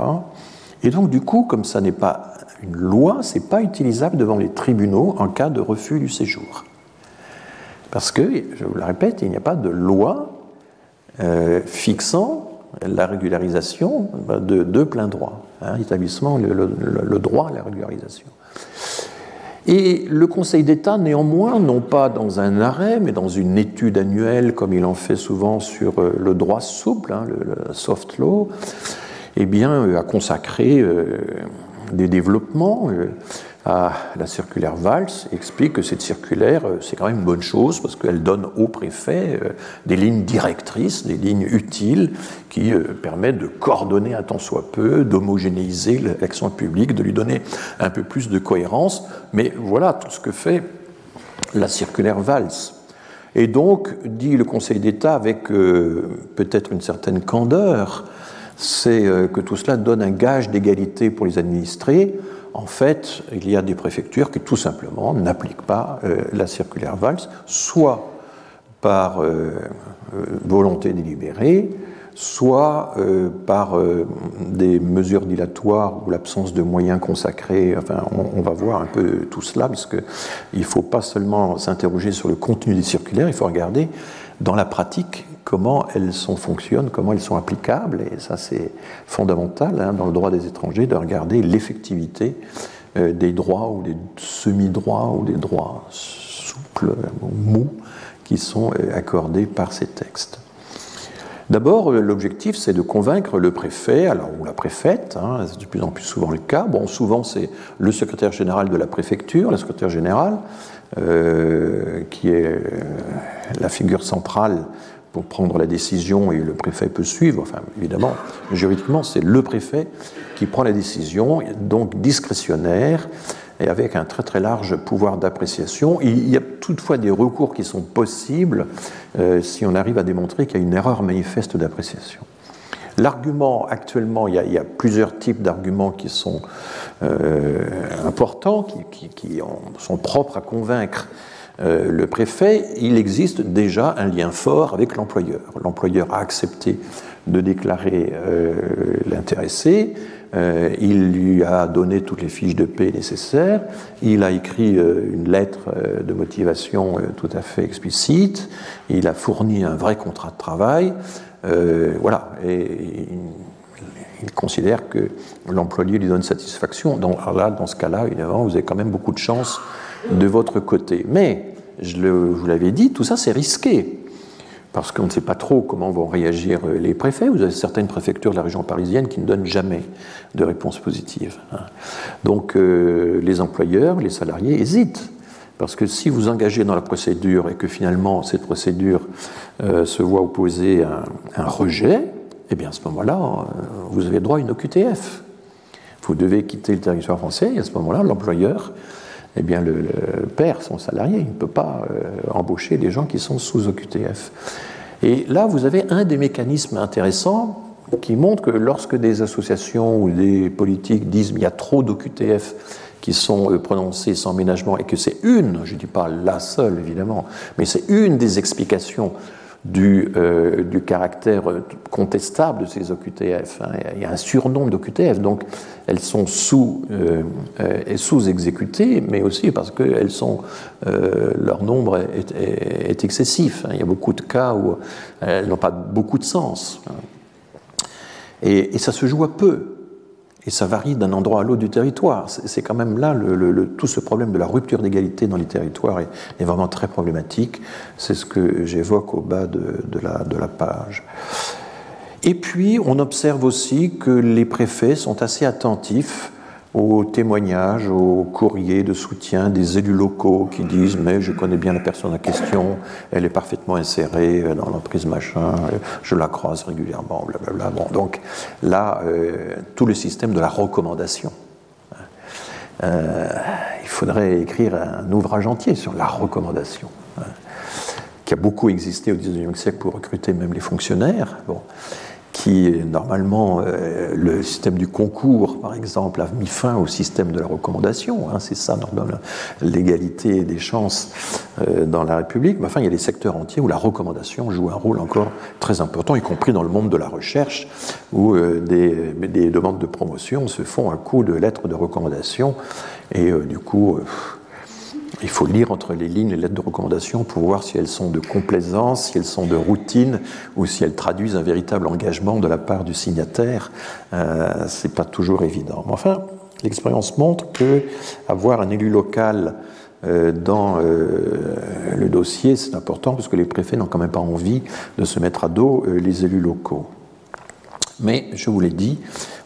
Et donc, du coup, comme ça n'est pas une loi, ce n'est pas utilisable devant les tribunaux en cas de refus du séjour. Parce que, je vous le répète, il n'y a pas de loi euh, fixant la régularisation de, de plein droit, hein, établissement le, le, droit à la régularisation. Et le Conseil d'État, néanmoins, non pas dans un arrêt, mais dans une étude annuelle, comme il en fait souvent sur euh, le droit souple, hein, le, soft law, eh bien, euh, a consacré euh, des développements euh, à la circulaire Valls, explique que cette circulaire, c'est quand même une bonne chose parce qu'elle donne au préfet des lignes directrices, des lignes utiles qui permettent de coordonner un tant soit peu, d'homogénéiser l'action publique, de lui donner un peu plus de cohérence. Mais voilà tout ce que fait la circulaire Valls. Et donc, dit le Conseil d'État avec peut-être une certaine candeur, c'est euh, que tout cela donne un gage d'égalité pour les administrés. En fait, il y a des préfectures qui tout simplement n'appliquent pas euh, la circulaire Valls, soit par euh, volonté délibérée, soit par des mesures dilatoires ou l'absence de moyens consacrés. Enfin, on, va voir un peu tout cela, parce qu'il ne faut pas seulement s'interroger sur le contenu des circulaires, il faut regarder dans la pratique comment elles fonctionnent, comment elles sont applicables. Et ça, c'est fondamental hein, dans le droit des étrangers de regarder l'effectivité euh, des droits ou des semi-droits ou des droits souples, mous, qui sont accordés par ces textes. D'abord, l'objectif, c'est de convaincre le préfet, alors, ou la préfète, hein, c'est de plus en plus souvent le cas. Bon, souvent, c'est le secrétaire général de la préfecture, la secrétaire générale, euh, qui est euh, la figure centrale pour prendre la décision et le préfet peut suivre. Enfin, évidemment, juridiquement, c'est le préfet qui prend la décision, donc discrétionnaire et avec un très très large pouvoir d'appréciation. Il y a toutefois des recours qui sont possibles euh, si on arrive à démontrer qu'il y a une erreur manifeste d'appréciation. L'argument, actuellement, il y, a, plusieurs types d'arguments qui sont euh, importants, qui, sont propres à convaincre euh, le préfet. Il existe déjà un lien fort avec l'employeur. L'employeur a accepté de déclarer l'intéressé. Euh, il lui a donné toutes les fiches de paix nécessaires, il a écrit euh, une lettre euh, de motivation tout à fait explicite, il a fourni un vrai contrat de travail, voilà, et il, considère que l'employé lui donne satisfaction. Donc là, dans ce cas-là, évidemment, vous avez quand même beaucoup de chance de votre côté. Mais, je, je vous l'avais dit, tout ça c'est risqué parce qu'on ne sait pas trop comment vont réagir euh, les préfets. Vous avez certaines préfectures de la région parisienne qui ne donnent jamais de réponse positive. Hein. Donc euh, les employeurs, les salariés hésitent. Parce que si vous engagez dans la procédure et que finalement cette procédure euh, se voit opposer un, un, rejet, eh bien à ce moment-là, vous avez droit à une OQTF. Vous devez quitter le territoire français et à ce moment-là, l'employeur eh bien, le, perd son salarié. Il ne peut pas euh, embaucher des gens qui sont sous OQTF. Et là, vous avez un des mécanismes intéressants qui montre que lorsque des associations ou des politiques disent qu'il y a trop d'OQTF qui sont euh, prononcés sans ménagement et que c'est une, je ne dis pas la seule évidemment, mais c'est une des explications du, euh, du, caractère contestable de ces OQTF. Hein. Il y a un surnombre d'OQTF, donc elles sont sous, euh, euh, sous-exécutées, mais aussi parce que elles sont, leur nombre est, excessif. Hein. Il y a beaucoup de cas où elles n'ont pas beaucoup de sens. Hein. Et, et ça se joue à peu. Et ça varie d'un endroit à l'autre du territoire. C'est quand même là, tout ce problème de la rupture d'égalité dans les territoires est, vraiment très problématique. C'est ce que j'évoque au bas de la page. Et puis, on observe aussi que les préfets sont assez attentifs aux témoignages, aux courriers de soutien des élus locaux qui disent mais je connais bien la personne en question, elle est parfaitement insérée dans l'entreprise machin, je la croise régulièrement, blablabla. Bon, donc là, euh, tout le système de la recommandation. Euh, il faudrait écrire un ouvrage entier sur la recommandation, hein, qui a beaucoup existé au XIXe siècle pour recruter même les fonctionnaires. Normalement, euh, le système du concours, par exemple, a mis fin au système de la recommandation. Hein, c'est ça, normalement, l'égalité des chances euh, dans la République. Mais enfin, il y a des secteurs entiers où la recommandation joue un rôle encore très important, y compris dans le monde de la recherche, où euh, des, des, demandes de promotion se font à coup de lettres de recommandation. Et du coup, il faut lire entre les lignes les lettres de recommandation pour voir si elles sont de complaisance, si elles sont de routine ou si elles traduisent un véritable engagement de la part du signataire. Euh, c'est pas toujours évident. Mais enfin, l'expérience montre que avoir un élu local euh, dans euh, le dossier, c'est important parce que les préfets n'ont quand même pas envie de se mettre à dos euh, les élus locaux. Mais je vous l'ai dit,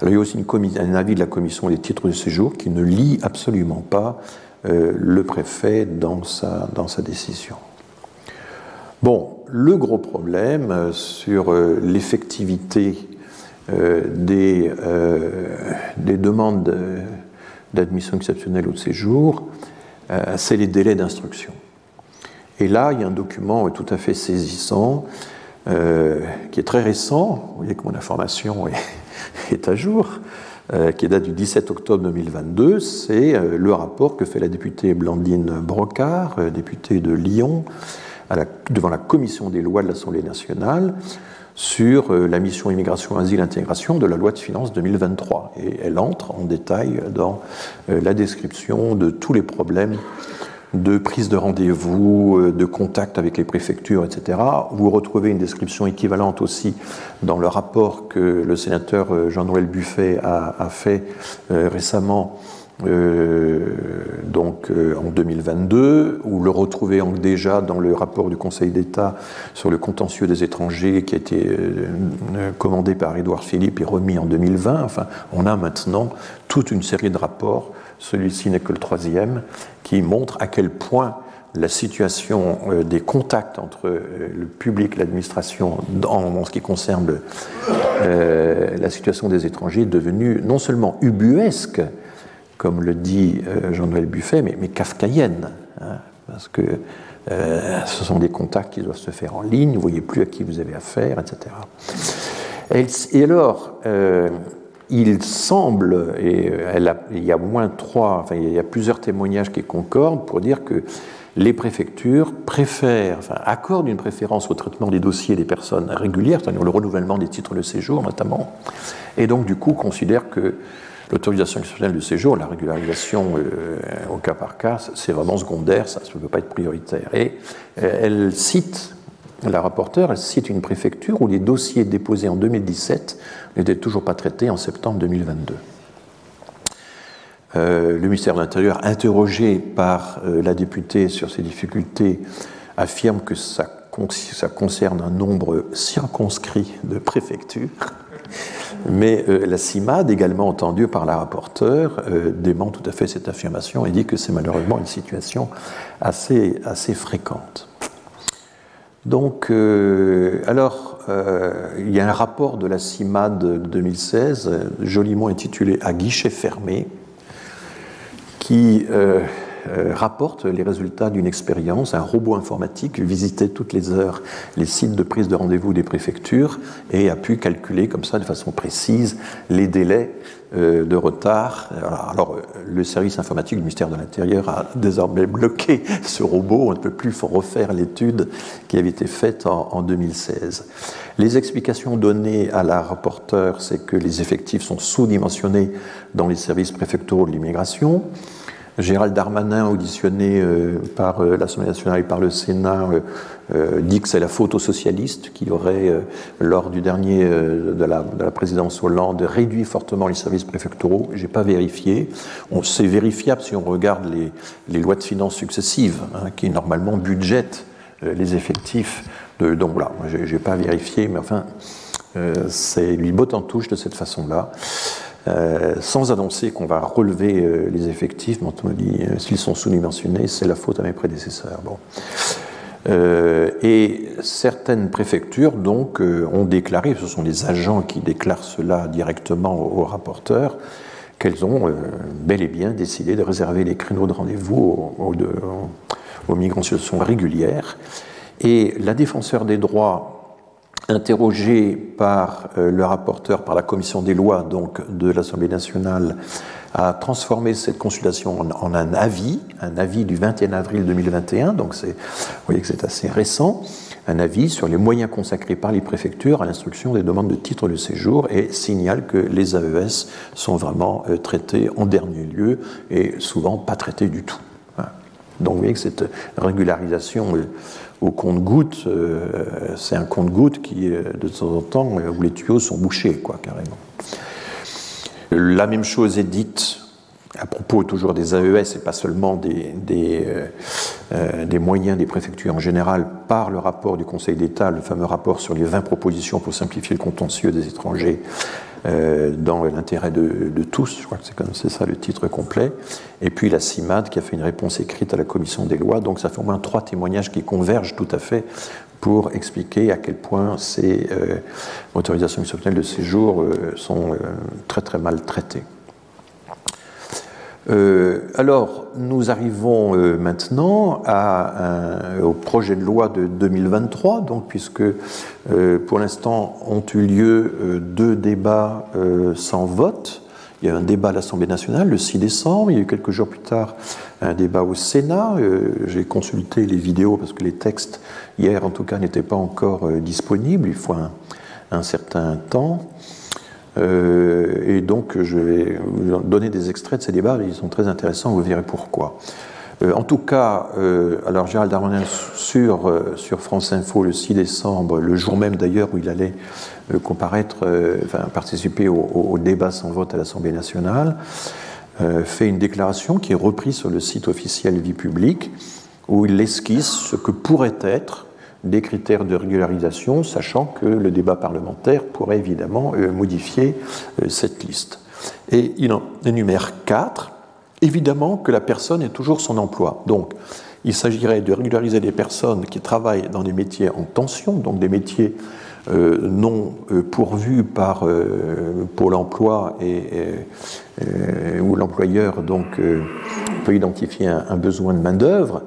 il y a aussi un avis de la commission des titres de séjour qui ne lit absolument pas euh, le préfet dans sa, décision. Bon, le gros problème euh, sur euh, l'effectivité des, des, demandes d'admission exceptionnelle ou de séjour, c'est les délais d'instruction. Et là, il y a un document tout à fait saisissant, qui est très récent, vous voyez que mon information est, à jour, qui date du 17 octobre 2022, c'est euh, le rapport que fait la députée Blandine Brocard, euh, députée de Lyon, devant la commission des lois de l'Assemblée nationale sur la mission immigration, asile, intégration de la loi de finances 2023. Et elle entre en détail dans la description de tous les problèmes de prise de rendez-vous, euh, de contact avec les préfectures, etc. Vous retrouvez une description équivalente aussi dans le rapport que le sénateur euh, Jean-Noël Buffet a, fait euh, récemment donc en 2022, ou le retrouver déjà dans le rapport du Conseil d'État sur le contentieux des étrangers qui a été commandé par Édouard Philippe et remis en 2020. Enfin, on a maintenant toute une série de rapports, celui-ci n'est que le troisième, qui montre à quel point la situation euh, des contacts entre euh, le public et l'administration en, ce qui concerne euh, la situation des étrangers est devenue non seulement ubuesque, comme le dit Jean-Noël Buffet, mais, kafkaïenne, hein, parce que ce sont des contacts qui doivent se faire en ligne, vous ne voyez plus à qui vous avez affaire, etc. Et, alors, il semble, et il y a moins trois, enfin, il y a plusieurs témoignages qui concordent pour dire que les préfectures préfèrent, enfin, accordent une préférence au traitement des dossiers des personnes régulières, c'est-à-dire le renouvellement des titres de séjour notamment, et donc du coup considèrent que l'autorisation exceptionnelle de séjour, la régularisation euh, au cas par cas, c'est vraiment secondaire, ça ne peut pas être prioritaire. Et euh, elle cite, la rapporteure, cite une préfecture où les dossiers déposés en 2017 n'étaient toujours pas traités en septembre 2022. Euh, le ministère de l'Intérieur, interrogé par euh, la députée sur ces difficultés, affirme que ça, concerne un nombre circonscrit de préfectures. Mais euh, la CIMAD, également entendue par la rapporteure, dément tout à fait cette affirmation et dit que c'est malheureusement une situation assez fréquente. Donc, alors, il y a un rapport de la CIMAD de 2016, joliment intitulé À guichet fermé, qui euh, euh, rapporte les résultats d'une expérience. Un robot informatique visitait toutes les heures les sites de prise de rendez-vous des préfectures et a pu calculer comme ça de façon précise les délais euh, de retard. Alors, le service informatique du ministère de l'Intérieur a désormais bloqué ce robot. On ne peut plus refaire l'étude qui avait été faite en, en 2016. Les explications données à la rapporteure, c'est que les effectifs sont sous-dimensionnés dans les services préfectoraux de l'immigration. Gérald Darmanin, auditionné euh, par euh, l'Assemblée nationale et par le Sénat, euh, dit que c'est la faute aux socialistes qui auraient, lors du dernier de la, présidence Hollande, réduit fortement les services préfectoraux. Je n'ai pas vérifié. C'est vérifiable si on regarde les, lois de finances successives, hein, qui normalement budgètent les effectifs. De, donc voilà, je n'ai pas vérifié, mais enfin, c'est lui botte en touche de cette façon-là. Euh, sans annoncer qu'on va relever euh, les effectifs. on me dit, euh, s'ils sont sous-dimensionnés, c'est la faute à mes prédécesseurs. Bon. Et certaines préfectures, donc, ont déclaré, ce sont les agents qui déclarent cela directement aux, rapporteurs, qu'elles ont bel et bien décidé de réserver les créneaux de rendez-vous aux, aux, aux migrants en situation régulière. Et la défenseur des droits interrogé par euh, le rapporteur, par la commission des lois donc, de l'Assemblée nationale, a transformé cette consultation en, un avis, un avis du 21 avril 2021, donc vous voyez que c'est assez récent, un avis sur les moyens consacrés par les préfectures à l'instruction des demandes de titre de séjour et signale que les AES sont vraiment euh, traités en dernier lieu et souvent pas traités du tout. Donc vous voyez que cette régularisation euh, au compte-goutte, euh, c'est un compte-goutte qui, de temps en temps, où les tuyaux sont bouchés, quoi, carrément. La même chose est dite à propos toujours des AES et pas seulement des, des, des, moyens des préfectures en général par le rapport du Conseil d'État, le fameux rapport sur les 20 propositions pour simplifier le contentieux des étrangers euh, dans l'intérêt de, tous, je crois que c'est ça le titre complet, et puis la CIMAD qui a fait une réponse écrite à la commission des lois, donc ça fait au moins trois témoignages qui convergent tout à fait pour expliquer à quel point ces euh, autorisations exceptionnelles de séjour euh, sont très très mal traitées. Euh, alors, nous arrivons euh, maintenant au projet de loi de 2023, donc, puisque euh, pour l'instant ont eu lieu deux débats sans vote. Il y a un débat à l'Assemblée nationale le 6 décembre, il y a eu quelques jours plus tard un débat au Sénat. J'ai consulté les vidéos parce que les textes, hier en tout cas, n'étaient pas encore disponibles, il faut un, certain temps. Euh, et donc, je vais vous donner des extraits de ces débats, ils sont très intéressants, vous verrez pourquoi. Euh, en tout cas, euh, alors Gérald Darmanin sur, sur France Info le 6 décembre, le jour même d'ailleurs où il allait comparaître, enfin participer au, débat sans vote à l'Assemblée nationale, fait une déclaration qui est reprise sur le site officiel Vie publique, où il esquisse ce que pourraient être des critères de régularisation, sachant que le débat parlementaire pourrait évidemment modifier cette liste. Et il en énumère quatre. Évidemment que la personne est toujours son emploi. Donc, il s'agirait de régulariser des personnes qui travaillent dans des métiers en tension, donc des métiers euh, non euh, pourvus par euh, Pôle emploi et, où l'employeur donc peut identifier un, besoin de main-d'œuvre.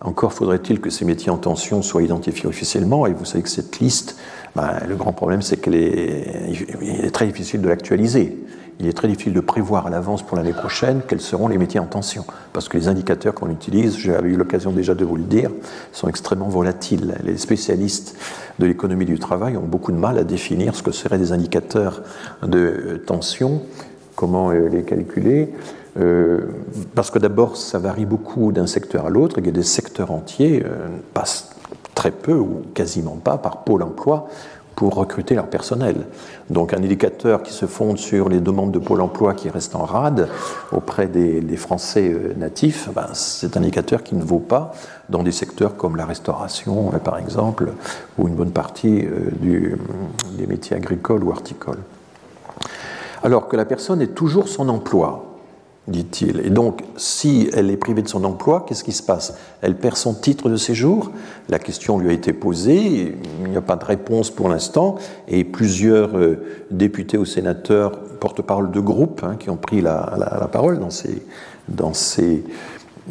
Encore faudrait-il que ces métiers en tension soient identifiés officiellement, et vous savez que cette liste, ben, le grand problème c'est qu'elle est très difficile de l'actualiser il est très difficile de prévoir à l'avance pour l'année prochaine quels seront les métiers en tension, parce que les indicateurs qu'on utilise, j'avais eu l'occasion déjà de vous le dire, sont extrêmement volatiles. Les spécialistes de l'économie du travail ont beaucoup de mal à définir ce que seraient des indicateurs de tension, comment euh, les calculer. Euh, parce que d'abord, ça varie beaucoup d'un secteur à l'autre. Y a des secteurs entiers, euh, passent très peu ou quasiment pas par pôle emploi pour recruter leur personnel. Donc un indicateur qui se fonde sur les demandes de Pôle emploi qui restent en rade auprès des, Français natifs, ben, c'est un indicateur qui ne vaut pas dans des secteurs comme la restauration, par exemple, ou une bonne partie des métiers agricoles ou horticoles. Alors que la personne est toujours son emploi, dit-il. Et donc, si elle est privée de son emploi, qu'est-ce qui se passe? Elle perd son titre de séjour? La question lui a été posée, il n'y a pas de réponse pour l'instant, et plusieurs euh, députés ou sénateurs, porte-parole de groupe, hein, qui ont pris la, parole dans ces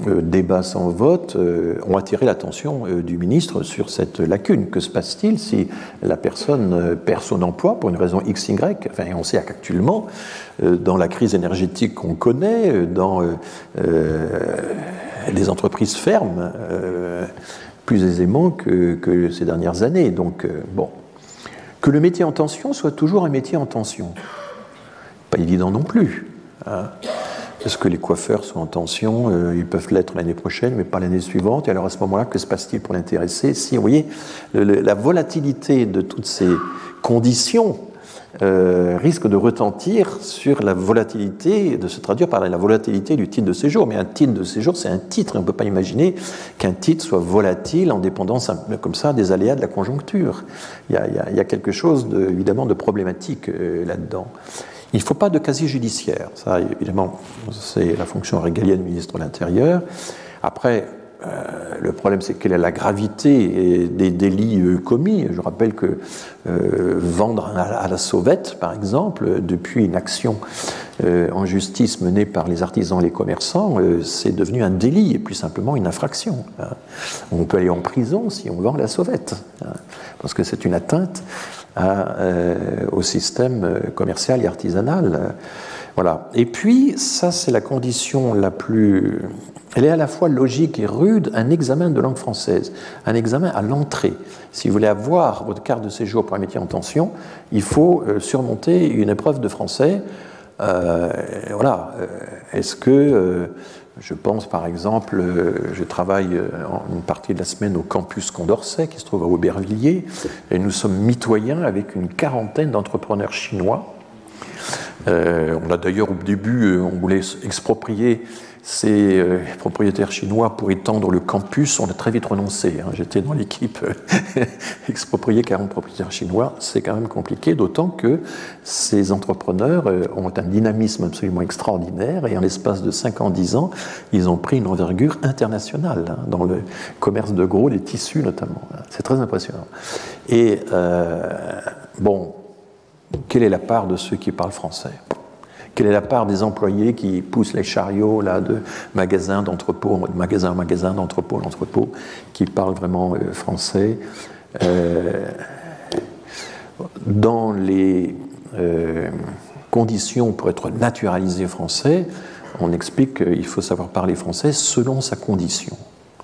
euh, débats sans vote euh, ont attiré l'attention euh, du ministre sur cette lacune. Que se passe-t-il si la personne perd son emploi pour une raison X, Y? Enfin, On sait qu'actuellement, dans la crise énergétique qu'on connaît, dans les entreprises ferment plus aisément que, ces dernières années. Donc, bon. Que le métier en tension soit toujours un métier en tension. Pas évident non plus. Hein. Est-ce que les coiffeurs sont en tension euh, Ils peuvent l'être l'année prochaine, mais pas l'année suivante? Et alors à ce moment-là, que se passe-t-il pour l'intéresser? Si, vous voyez, la volatilité de toutes ces conditions euh, risque de retentir sur la volatilité, de se traduire par la volatilité du titre de séjour. Mais un titre de séjour, c'est un titre. On ne peut pas imaginer qu'un titre soit volatile en dépendance comme ça des aléas de la conjoncture. Il y a, quelque chose de, évidemment de problématique euh, là-dedans. Il ne faut pas de casier judiciaire. Ça, évidemment, c'est la fonction régalienne du ministre de l'Intérieur. Après, euh, le problème, c'est quelle est la gravité des délits euh, commis. Je rappelle que euh, vendre à, la sauvette, par exemple, depuis une action en justice menée par les artisans et les commerçants, c'est devenu un délit et plus simplement une infraction. Hein. On peut aller en prison si on vend la sauvette, hein, parce que c'est une atteinte euh, au système euh, commercial et artisanal. Voilà. Et puis, ça, c'est la condition la plus. Elle est à la fois logique et rude, un examen de langue française, un examen à l'entrée. Si vous voulez avoir votre carte de séjour pour un métier en tension, il faut euh, surmonter une épreuve de français. voilà. Est-ce que je pense par exemple, euh, je travaille euh, une partie de la semaine au campus Condorcet qui se trouve à Aubervilliers et nous sommes mitoyens avec une quarantaine d'entrepreneurs chinois. Euh, on a d'ailleurs au début, on voulait exproprier ces euh, propriétaires chinois pour étendre le campus, on a très vite renoncé. Hein. J'étais dans l'équipe euh, exproprier 40 propriétaires chinois, c'est quand même compliqué, d'autant que ces entrepreneurs euh, ont un dynamisme absolument extraordinaire et en l'espace de 5 ans, 10 ans, ils ont pris une envergure internationale hein, dans le commerce de gros, les tissus notamment. C'est très impressionnant. Et bon, quelle est la part de ceux qui parlent français? Quelle est la part des employés qui poussent les chariots là, de magasin d'entrepôt, de magasin en magasin, d'entrepôt en entrepôt, qui parlent vraiment euh, français euh, Dans les euh, conditions pour être naturalisé français, on explique qu'il faut savoir parler français selon sa condition.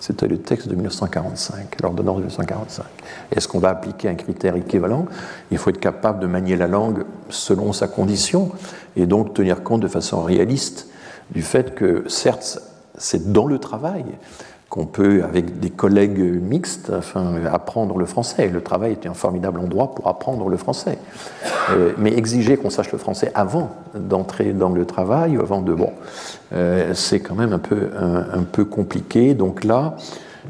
C'était le texte de 1945, l'ordonnance de 1945. Est-ce qu'on va appliquer un critère équivalent? Il faut être capable de manier la langue selon sa condition et donc tenir compte de façon réaliste du fait que, certes, c'est dans le travail, qu'on peut, avec des collègues mixtes, apprendre le français. Le travail était un formidable endroit pour apprendre le français. Euh, mais exiger qu'on sache le français avant d'entrer dans le travail, avant de... Bon, euh, c'est quand même un peu, un, peu compliqué. Donc là,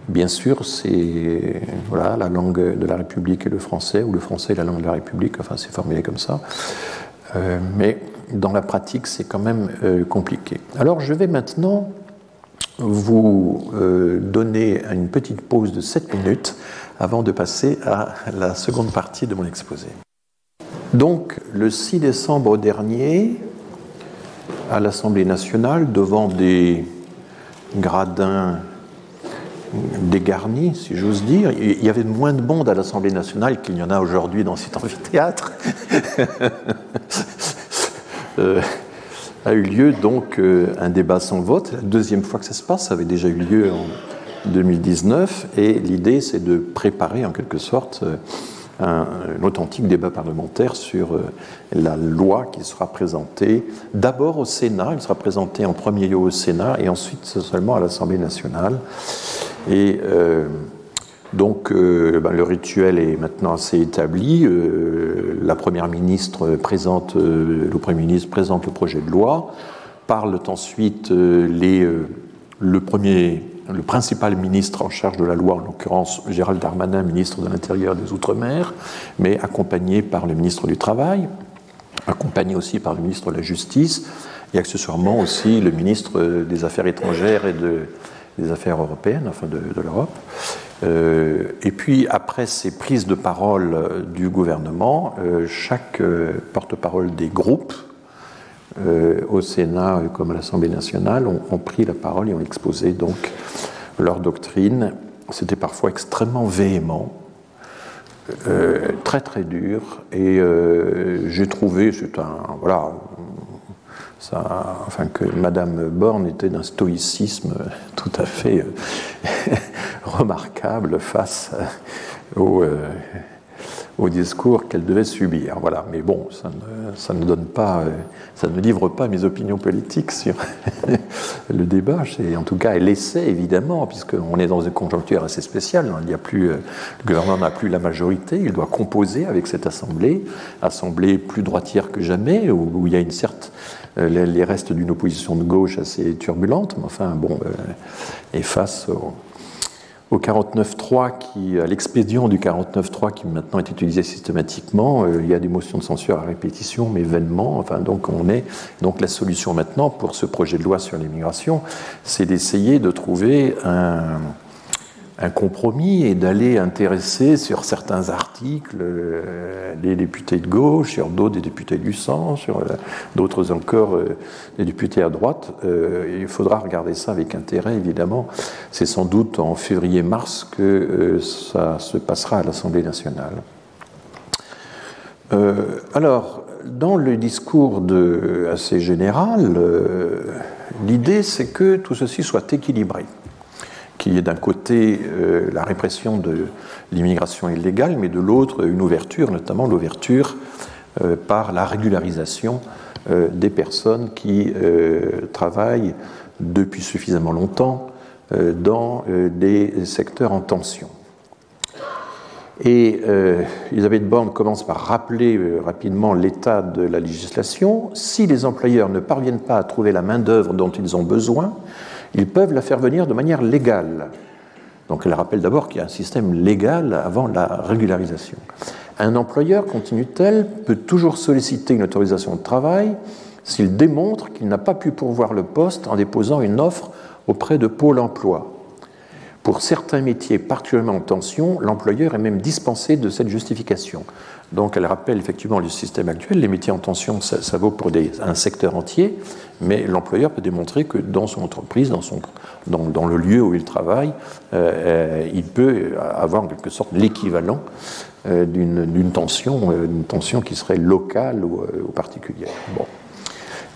bien sûr, c'est voilà, la langue de la République et le français, ou le français et la langue de la République, enfin c'est formulé comme ça. Euh, mais dans la pratique, c'est quand même compliqué. Alors je vais maintenant vous euh, donner une petite pause de 7 minutes avant de passer à la seconde partie de mon exposé. Donc, le 6 décembre dernier, à l'Assemblée nationale, devant des gradins dégarnis, si j'ose dire, il y avait moins de monde à l'Assemblée nationale qu'il n'y en a aujourd'hui dans cet amphithéâtre. euh, a eu lieu donc euh, un débat sans vote. La deuxième fois que ça se passe, ça avait déjà eu lieu en 2019, et l'idée c'est de préparer en quelque sorte euh, un, authentique débat parlementaire sur euh, la loi qui sera présentée d'abord au Sénat, il sera présenté en premier lieu au Sénat et ensuite seulement à l'Assemblée nationale. Donc euh, ben, le rituel est maintenant assez établi. Euh, la première ministre présente, euh, le premier ministre présente le projet de loi. Parlent ensuite le principal ministre en charge de la loi, en l'occurrence Gérald Darmanin, ministre de l'Intérieur des Outre-mer, mais accompagné par le ministre du Travail, accompagné aussi par le ministre de la Justice et accessoirement aussi le ministre des Affaires étrangères et de, des Affaires européennes, enfin de l'Europe. Euh, et puis, après ces prises de parole euh, du gouvernement, euh, chaque porte-parole des groupes, au Sénat comme à l'Assemblée nationale, ont, pris la parole et ont exposé donc leur doctrine. C'était parfois extrêmement véhément, très très dur, et j'ai trouvé, c'est un, voilà, enfin que Madame Borne était d'un stoïcisme tout à fait remarquable face au, euh, au discours qu'elle devait subir. Voilà. Mais bon, ça ne, donne pas, euh, ça ne livre pas mes opinions politiques sur le débat. En tout cas, elle essaie évidemment, puisqu'on est dans une conjoncture assez spéciale. Il y a plus, euh, le gouvernement n'a plus la majorité. Il doit composer avec cette assemblée, assemblée plus droitière que jamais, où, il y a une certaine les, restes d'une opposition de gauche assez turbulente, mais enfin bon, et face au, au 49.3, qui, à l'expédient du 49.3 qui maintenant est utilisé systématiquement, euh, il y a des motions de censure à répétition, mais vainement. Enfin, donc on est donc la solution maintenant pour ce projet de loi sur l'immigration, c'est d'essayer de trouver un, un compromis et d'aller intéresser sur certains articles euh, les députés de gauche, sur d'autres des députés du centre, sur euh, d'autres encore euh, des députés à droite. il faudra regarder ça avec intérêt, évidemment. C'est sans doute en février-mars que ça se passera à l'Assemblée nationale. alors, dans le discours assez général, l'idée c'est que tout ceci soit équilibré qu'il y ait d'un côté euh, la répression de l'immigration illégale, mais de l'autre une ouverture, notamment l'ouverture euh, par la régularisation euh, des personnes qui travaillent depuis suffisamment longtemps dans des secteurs en tension. Et Elisabeth Borne commence par rappeler rapidement l'état de la législation. Si les employeurs ne parviennent pas à trouver la main-d'œuvre dont ils ont besoin, ils peuvent la faire venir de manière légale. Donc elle rappelle d'abord qu'il y a un système légal avant la régularisation. Un employeur, continue-t-elle, peut toujours solliciter une autorisation de travail s'il démontre qu'il n'a pas pu pourvoir le poste en déposant une offre auprès de Pôle emploi. Pour certains métiers particulièrement en tension, l'employeur est même dispensé de cette justification. Donc elle rappelle effectivement le système actuel. Les métiers en tension, ça, vaut pour un secteur entier, mais l'employeur peut démontrer que dans son entreprise, dans, son, dans, le lieu où il travaille, euh, euh, il peut avoir en quelque sorte l'équivalent euh, d'une tension, une tension qui serait locale ou, ou particulière. Bon.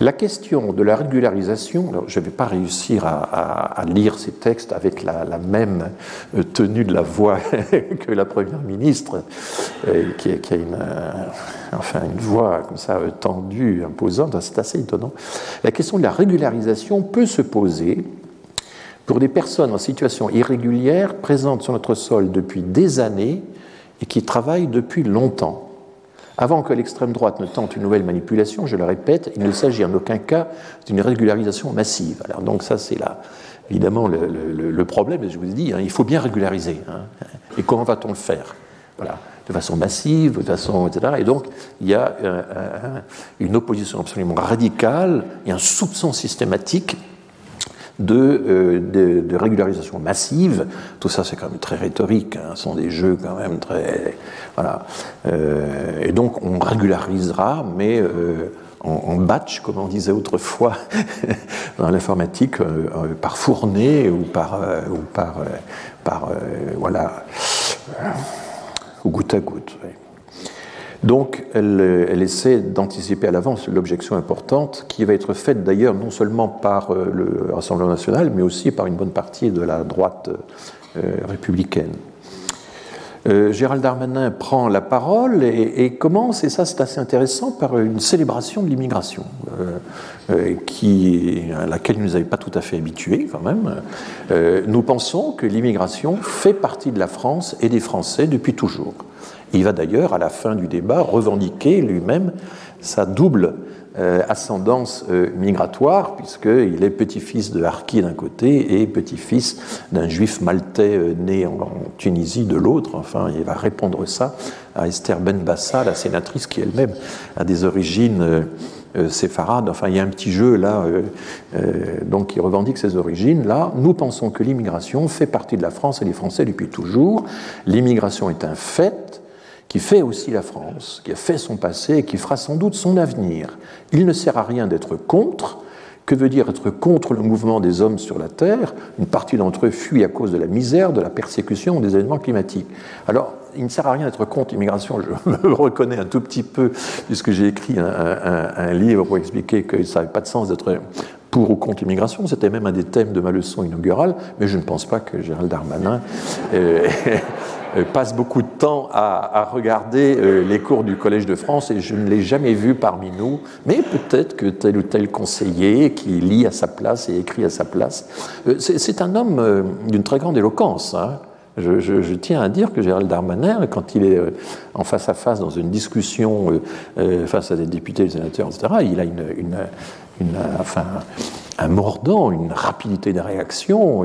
La question de la régularisation, je ne vais pas réussir à, lire ces textes avec la, même euh, tenue de la voix que la Première ministre, euh, qui, a une, euh, une voix comme ça tendue, imposante, c'est assez étonnant. La question de la régularisation peut se poser pour des personnes en situation irrégulière présentes sur notre sol depuis des années et qui travaillent depuis longtemps. Avant que l'extrême droite ne tente une nouvelle manipulation, je le répète, il ne s'agit en aucun cas d'une régularisation massive. Alors donc ça c'est là évidemment le, problème, je vous ai dit, hein, il faut bien régulariser. Hein. Et comment va-t-on le faire? Voilà de façon massive, de façon, etc. Et donc, il y a euh, euh, une opposition absolument radicale et un soupçon systématique de, euh, de, régularisation massive. Tout ça, c'est quand même très rhétorique. Hein. Ce sont des jeux quand même très. Voilà. et donc, on régularisera, mais. En, batch, comme on disait autrefois dans l'informatique, par fournée ou par, ou par, par voilà, ou goutte à goutte. Donc, elle, essaie d'anticiper à l'avance l'objection importante qui va être faite d'ailleurs non seulement par euh, le Rassemblement national, mais aussi par une bonne partie de la droite euh, républicaine. Euh, Gérald Darmanin prend la parole et, commence, et ça c'est assez intéressant, par une célébration de l'immigration, qui, à laquelle nous avait pas tout à fait habitués quand même. nous pensons que l'immigration fait partie de la France et des Français depuis toujours. Il va d'ailleurs, à la fin du débat, revendiquer lui-même sa double euh, ascendance euh, migratoire, puisqu'il est petit-fils de Harki d'un côté et petit-fils d'un juif maltais euh, né en, Tunisie de l'autre. Enfin, il va répondre ça à Esther Benbassa, la sénatrice qui elle-même a des origines séfarades. Enfin, il y a un petit jeu là, donc qui revendique ses origines. Là, nous pensons que l'immigration fait partie de la France et des Français depuis toujours. L'immigration est un fait qui fait aussi la France, qui a fait son passé et qui fera sans doute son avenir. Il ne sert à rien d'être contre. Que veut dire être contre le mouvement des hommes sur la Terre? Une partie d'entre eux fuit à cause de la misère, de la persécution, des événements climatiques. Alors, il ne sert à rien d'être contre l'immigration. Je me reconnais un tout petit peu, puisque j'ai écrit un, livre pour expliquer que ça n'avait pas de sens d'être pour ou contre l'immigration. C'était même un des thèmes de ma leçon inaugurale, mais je ne pense pas que Gérald Darmanin euh, passe beaucoup de temps à, regarder euh, les cours du Collège de France et je ne l'ai jamais vu parmi nous, mais peut-être que tel ou tel conseiller qui lit à sa place et écrit à sa place. Euh, c'est un homme d'une très grande éloquence. Hein. Je, tiens à dire que Gérald Darmanin, quand il est en face à face dans une discussion face à des députés, des sénateurs, etc., il a une, une un mordant, une rapidité de réaction.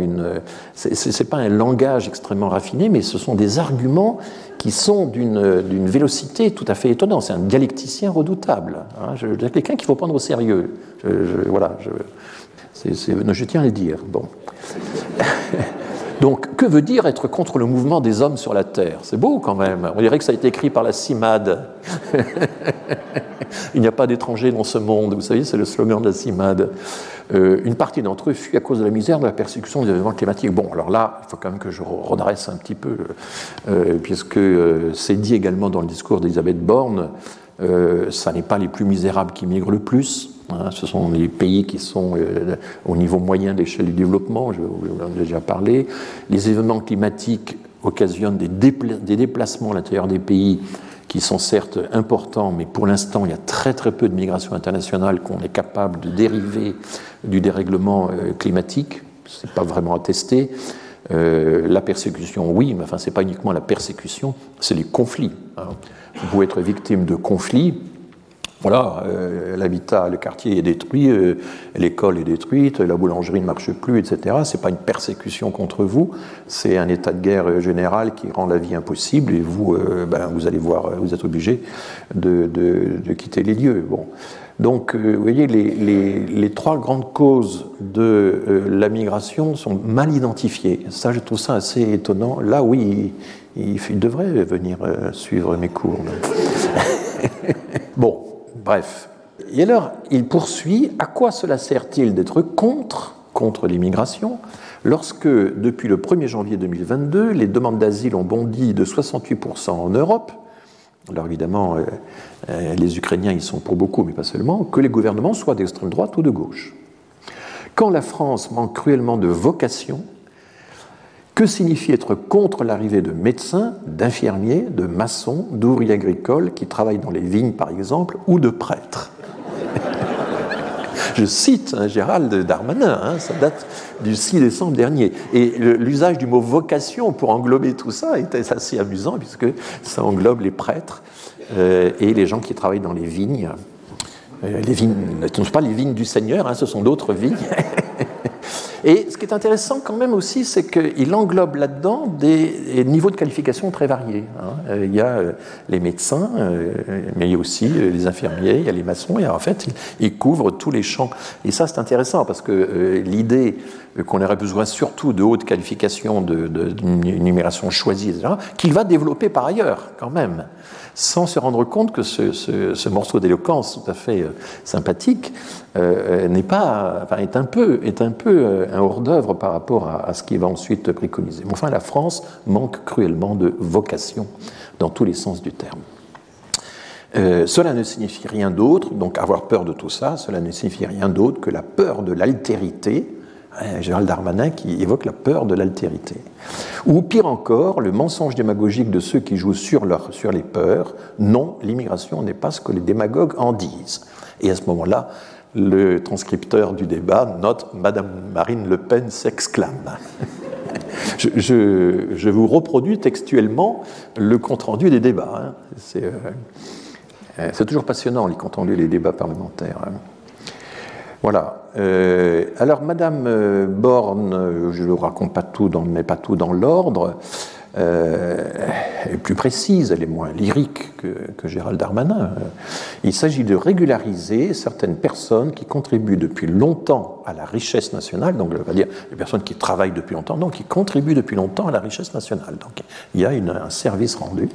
Ce n'est pas un langage extrêmement raffiné, mais ce sont des arguments qui sont d'une vélocité tout à fait étonnante. C'est un dialecticien redoutable. Hein. quelqu'un qu'il faut prendre au sérieux. Je, voilà, je, je tiens à le dire. Bon. Donc, que veut dire être contre le mouvement des hommes sur la Terre? C'est beau quand même. On dirait que ça a été écrit par la CIMAD. Il n'y a pas d'étrangers dans ce monde. Vous savez, c'est le slogan de la CIMAD. Euh, une partie d'entre eux fuit à cause de la misère, de la persécution des événements climatiques. Bon, alors là, il faut quand même que je redresse un petit peu, euh, puisque euh, c'est dit également dans le discours d'Elisabeth Borne, ça n'est pas les plus misérables qui migrent le plus, Hein, ce sont les pays qui sont au niveau moyen d'échelle du développement, je vous en ai déjà parlé. Les événements climatiques occasionnent des, déplacements à l'intérieur des pays qui sont certes importants, mais pour l'instant, il y a très très peu de migration internationale qu'on est capable de dériver du dérèglement euh, climatique. Ce n'est pas vraiment attesté. Euh, la persécution, oui, mais enfin, ce n'est pas uniquement la persécution, c'est les conflits. Hein. Vous pouvez être victime de conflits voilà, euh, l'habitat, le quartier est détruit, euh, l'école est détruite, la boulangerie ne marche plus, etc. Ce n'est pas une persécution contre vous, c'est un état de guerre général qui rend la vie impossible et vous, euh, ben, vous allez voir, vous êtes obligé de, quitter les lieux. Bon. Donc, vous voyez, les, trois grandes causes de la migration sont mal identifiées. Ça, je trouve ça assez étonnant. Là, oui, il, il devrait venir suivre mes cours. bon, Bref. Et alors, il poursuit, à quoi cela sert-il d'être contre, contre l'immigration, lorsque, depuis le 1er janvier 2022, les demandes d'asile ont bondi de 68% en Europe, alors évidemment, euh, euh, les Ukrainiens y sont pour beaucoup, mais pas seulement, que les gouvernements soient d'extrême droite ou de gauche. Quand la France manque cruellement de vocation, que signifie être contre l'arrivée de médecins, d'infirmiers, de maçons, d'ouvriers agricoles qui travaillent dans les vignes par exemple, ou de prêtres? Je cite hein, Gérald Darmanin, hein, ça date du 6 décembre dernier. Et l'usage du mot vocation pour englober tout ça est assez amusant, puisque ça englobe les prêtres euh, et les gens qui travaillent dans les vignes. Euh, les vignes ne sont pas les vignes du Seigneur, hein, ce sont d'autres vignes. Et ce qui est intéressant quand même aussi, c'est qu'il englobe là-dedans des niveaux de qualification très variés. Hein. Euh, il y a euh, les médecins, euh, mais il y a aussi les infirmiers, il y a les maçons, et en fait, il, couvre tous les champs. Et ça, c'est intéressant parce que l'idée qu'on aurait besoin surtout de hautes qualifications, d'une numération choisie, etc., qu'il va développer par ailleurs quand même sans se rendre compte que ce, morceau d'éloquence tout à fait euh, sympathique euh, euh, n'est pas, enfin, est un peu, est un peu un hors-d'œuvre par rapport à, ce qui va ensuite préconiser. Enfin, la France manque cruellement de vocation dans tous les sens du terme. cela ne signifie rien d'autre, donc avoir peur de tout ça, cela ne signifie rien d'autre que la peur de l'altérité, Gérald Darmanin qui évoque la peur de l'altérité. Ou pire encore, le mensonge démagogique de ceux qui jouent sur, les peurs. Non, l'immigration n'est pas ce que les démagogues en disent. Et à ce moment-là, le transcripteur du débat note Madame Marine Le Pen s'exclame. je, vous reproduis textuellement le compte-rendu des débats. Hein. Euh, c'est toujours passionnant, les comptes rendus des débats parlementaires. Hein. Voilà. Euh, alors, Madame euh, Borne, je ne vous raconte pas tout, dans, mais pas tout dans l'ordre, euh, est plus précise, elle est moins lyrique que, Gérald Darmanin. Il s'agit de régulariser certaines personnes qui contribuent depuis longtemps à la richesse nationale, donc on va dire les personnes qui travaillent depuis longtemps, donc qui contribuent depuis longtemps à la richesse nationale. Donc il y a une, un service rendu,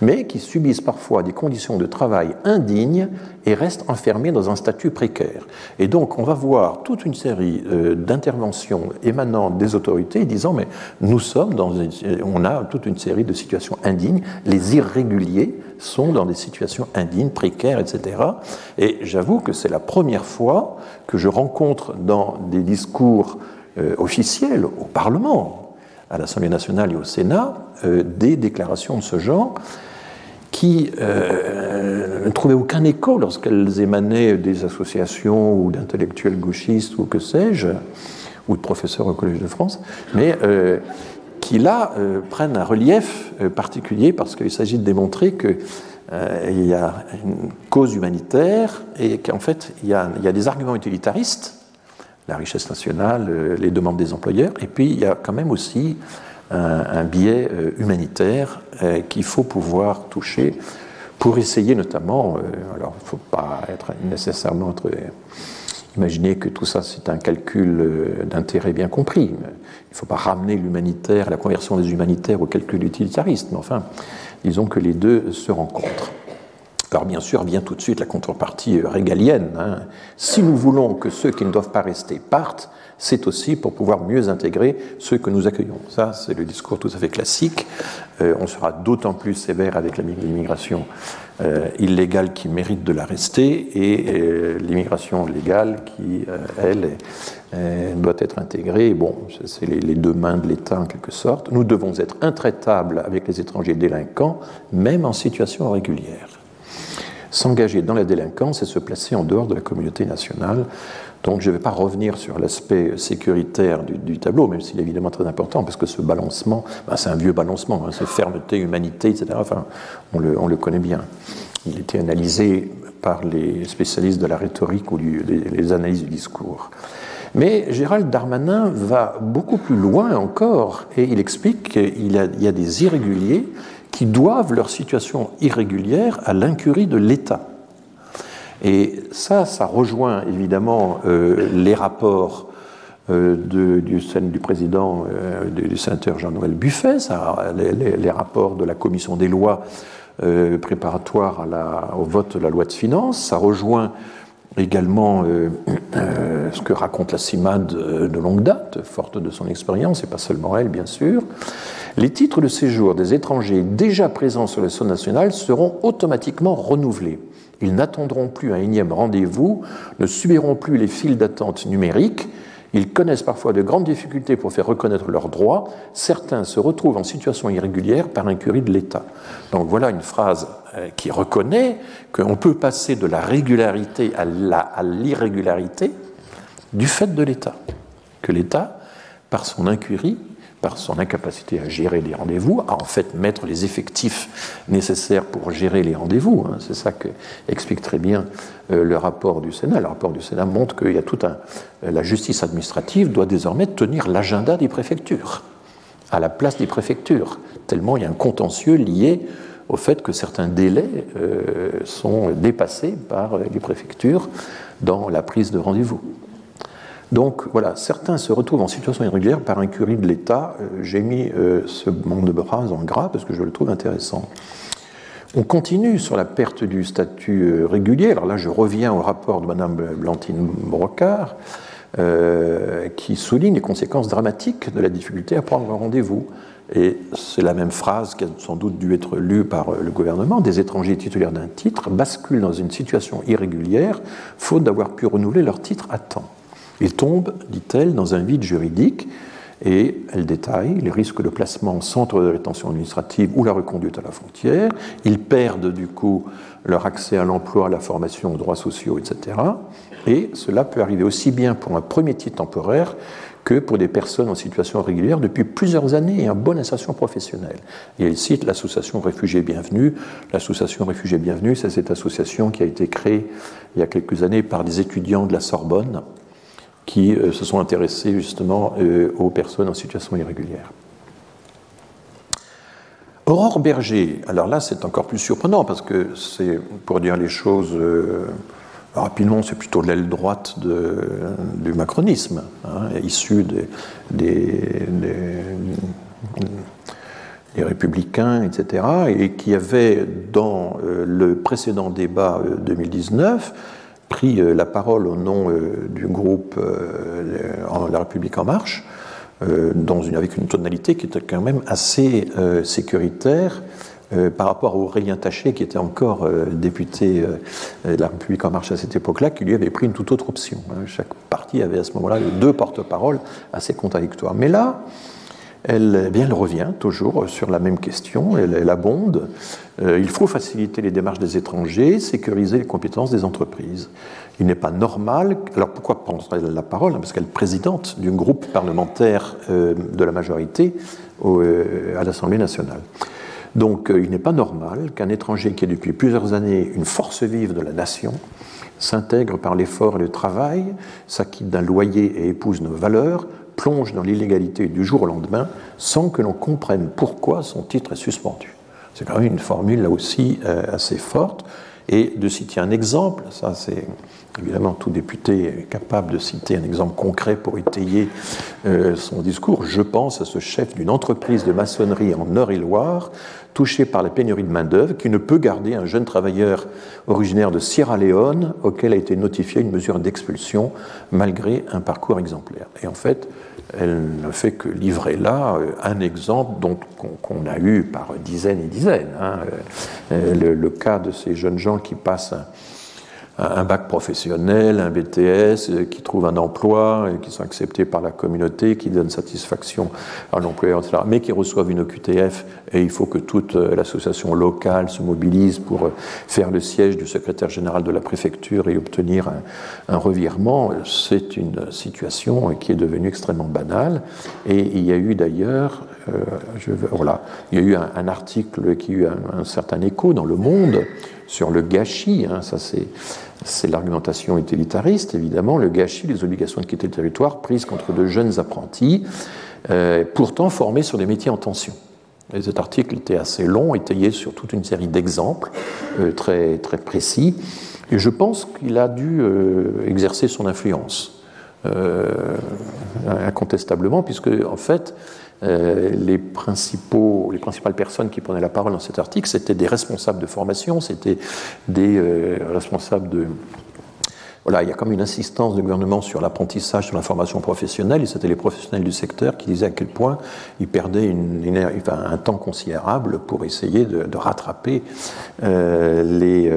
mais qui subissent parfois des conditions de travail indignes et restent enfermés dans un statut précaire. Et donc on va voir toute une série euh, d'interventions émanant des autorités disant mais nous sommes dans on a toute une série de situations indignes, les irréguliers sont dans des situations indignes, précaires, etc. Et j'avoue que c'est la première fois que je rencontre dans des discours euh, officiels au Parlement, à l'Assemblée nationale et au Sénat, euh, des déclarations de ce genre qui euh, ne trouvaient aucun écho lorsqu'elles émanaient des associations ou d'intellectuels gauchistes ou que sais-je, ou de professeurs au Collège de France, mais qui là euh, prennent un relief euh, particulier parce qu'il s'agit de démontrer qu'il euh, y a une cause humanitaire et qu'en fait il y, a, des arguments utilitaristes, la richesse nationale, les demandes des employeurs, et puis il y a quand même aussi un, biais humanitaire qu'il faut pouvoir toucher pour essayer notamment, alors il ne faut pas être nécessairement entre Imaginez que tout ça, c'est un calcul euh, d'intérêt bien compris. Il ne faut pas ramener l'humanitaire, la conversion des humanitaires au calcul utilitariste, mais enfin, disons que les deux se rencontrent. Alors bien sûr vient tout de suite la contrepartie euh, régalienne. Hein. Si nous voulons que ceux qui ne doivent pas rester partent, c'est aussi pour pouvoir mieux intégrer ceux que nous accueillons. Ça, c'est le discours tout à fait classique. Euh, on sera d'autant plus sévère avec l'immigration illégale qui mérite de la rester et euh, l'immigration légale qui, elle, doit être intégrée. Bon, c'est les, deux mains de l'État en quelque sorte. Nous devons être intraitables avec les étrangers délinquants, même en situation régulière. S'engager dans la délinquance et se placer en dehors de la communauté nationale. Donc je ne vais pas revenir sur l'aspect sécuritaire du, tableau, même s'il est évidemment très important, parce que ce balancement, ben, c'est un vieux balancement, hein, c'est fermeté, humanité, etc. Enfin, on le, on le, connaît bien. Il était analysé par les spécialistes de la rhétorique ou les, analyses du discours. Mais Gérald Darmanin va beaucoup plus loin encore, et il explique qu'il y a des irréguliers qui doivent leur situation irrégulière à l'incurie de l'État. Et ça, ça rejoint évidemment euh, les rapports euh, du, président euh, du sénateur Jean-Noël Buffet, les, rapports de la commission des lois préparatoires au vote de la loi de finances, ça rejoint également ce que raconte la CIMAD de longue date, forte de son expérience, et pas seulement elle, bien sûr. Les titres de séjour des étrangers déjà présents sur le sol national seront automatiquement renouvelés. Ils n'attendront plus un énième rendez-vous, ne subiront plus les files d'attente numériques. Ils connaissent parfois de grandes difficultés pour faire reconnaître leurs droits. Certains se retrouvent en situation irrégulière par incurie de l'État. Donc voilà une phrase euh, qui reconnaît qu'on peut passer de la régularité à l'irrégularité. du fait de l'État. Que l'État, par son incurie, par son incapacité à gérer les rendez-vous, à en fait mettre les effectifs nécessaires pour gérer les rendez-vous. Hein. C'est ça que explique très bien euh, le rapport du Sénat. Le rapport du Sénat montre qu'il. Euh, la justice administrative doit désormais tenir l'agenda des préfectures, à la place des préfectures, tellement il y a un contentieux lié au fait que certains délais euh, sont dépassés par les préfectures dans la prise de rendez-vous. Donc voilà, certains se retrouvent en situation irrégulière par incurie de l'État. Euh, j'ai mis euh, ce monde de bras en gras parce que je le trouve intéressant. On continue sur la perte du statut euh, régulier. Alors là, je reviens au rapport de Mme Blantine Brocard, qui souligne les conséquences dramatiques de la difficulté à prendre un rendez-vous. Et c'est la même phrase qui a sans doute dû être lue par le gouvernement. Des étrangers titulaires d'un titre basculent dans une situation irrégulière, faute d'avoir pu renouveler leur titre à temps. Ils tombent, dit-elle, dans un vide juridique et elle détaille les risques de placement en centre de rétention administrative ou la reconduite à la frontière. Ils perdent du coup leur accès à l'emploi, à la formation, aux droits sociaux, etc. Et cela peut arriver aussi bien pour un premier titre temporaire que pour des personnes en situation régulière depuis plusieurs années et en bonne insertion professionnelle. Et elle cite l'association Réfugiés Bienvenus. L'association Réfugiés Bienvenus, c'est cette association qui a été créée il y a quelques années par des étudiants de la Sorbonne qui euh, se sont intéressés justement euh, aux personnes en situation irrégulière. Aurore Berger, alors là c'est encore plus surprenant parce que c'est, pour dire les choses euh, rapidement, c'est plutôt l'aile droite du macronisme, hein, issu des, des, républicains, etc., et qui avait dans le précédent débat 2019 pris euh, la parole au nom euh, du groupe euh, La République en marche, avec une tonalité qui était quand même assez sécuritaire par rapport à Aurélien Taché, qui était encore député de La République en marche à cette époque-là, qui lui avait pris une toute autre option. Hein. Chaque parti avait à ce moment-là deux porte-paroles assez contradictoires. Mais là, elle, eh elle revient toujours sur la même question, elle, abonde. Euh, il faut faciliter les démarches des étrangers, sécuriser les compétences des entreprises. Il n'est pas normal. Alors pourquoi prendre la parole Parce qu'elle est présidente d'un groupe parlementaire euh, de la majorité euh, à l'Assemblée nationale. Donc il n'est pas normal qu'un étranger qui est depuis plusieurs années une force vive de la nation s'intègre par l'effort et le travail, s'acquitte d'un loyer et épouse nos valeurs, plonge dans l'illégalité du jour au lendemain sans que l'on comprenne pourquoi son titre est suspendu. C'est quand même une formule là aussi euh, assez forte. Et de citer un exemple, ça c'est évidemment tout député est capable de citer un exemple concret pour étayer euh, son discours. Je pense à ce chef d'une entreprise de maçonnerie en Eure-et-Loire, touché par la pénurie de main-d'œuvre, qui ne peut garder un jeune travailleur originaire de Sierra Leone auquel a été notifiée une mesure d'expulsion malgré un parcours exemplaire. Et en fait, elle ne fait que livrer là euh, un exemple qu'on a eu par dizaines et dizaines. Hein. Euh, le, cas de ces jeunes gens qui passent bac professionnel, un BTS, euh, qui trouvent un emploi, et qui sont acceptés par la communauté, qui donnent satisfaction à l'employeur, etc., mais qui reçoivent une OQTF, et il faut que toute euh, l'association locale se mobilise pour euh, faire le siège du secrétaire général de la préfecture et obtenir un, revirement. C'est une situation qui est devenue extrêmement banale, et il y a eu d'ailleurs, je, voilà, il y a eu un, article qui a eu un, un certain écho dans Le Monde, sur le gâchis, hein, ça c'est l'argumentation utilitariste, évidemment, le gâchis, les obligations de quitter le territoire prises contre de jeunes apprentis, euh, pourtant formés sur des métiers en tension. Et cet article était assez long, étayé sur toute une série d'exemples euh, très, très précis, et je pense qu'il a dû euh, exercer son influence, incontestablement, puisque en fait, euh, les, principaux, les principales personnes qui prenaient la parole dans cet article, c'était des responsables de formation, c'était des euh, responsables de... Voilà, il y a comme une insistance du gouvernement sur l'apprentissage, sur la formation professionnelle, et c'était les professionnels du secteur qui disaient à quel point ils perdaient un temps considérable pour essayer de, rattraper euh, les,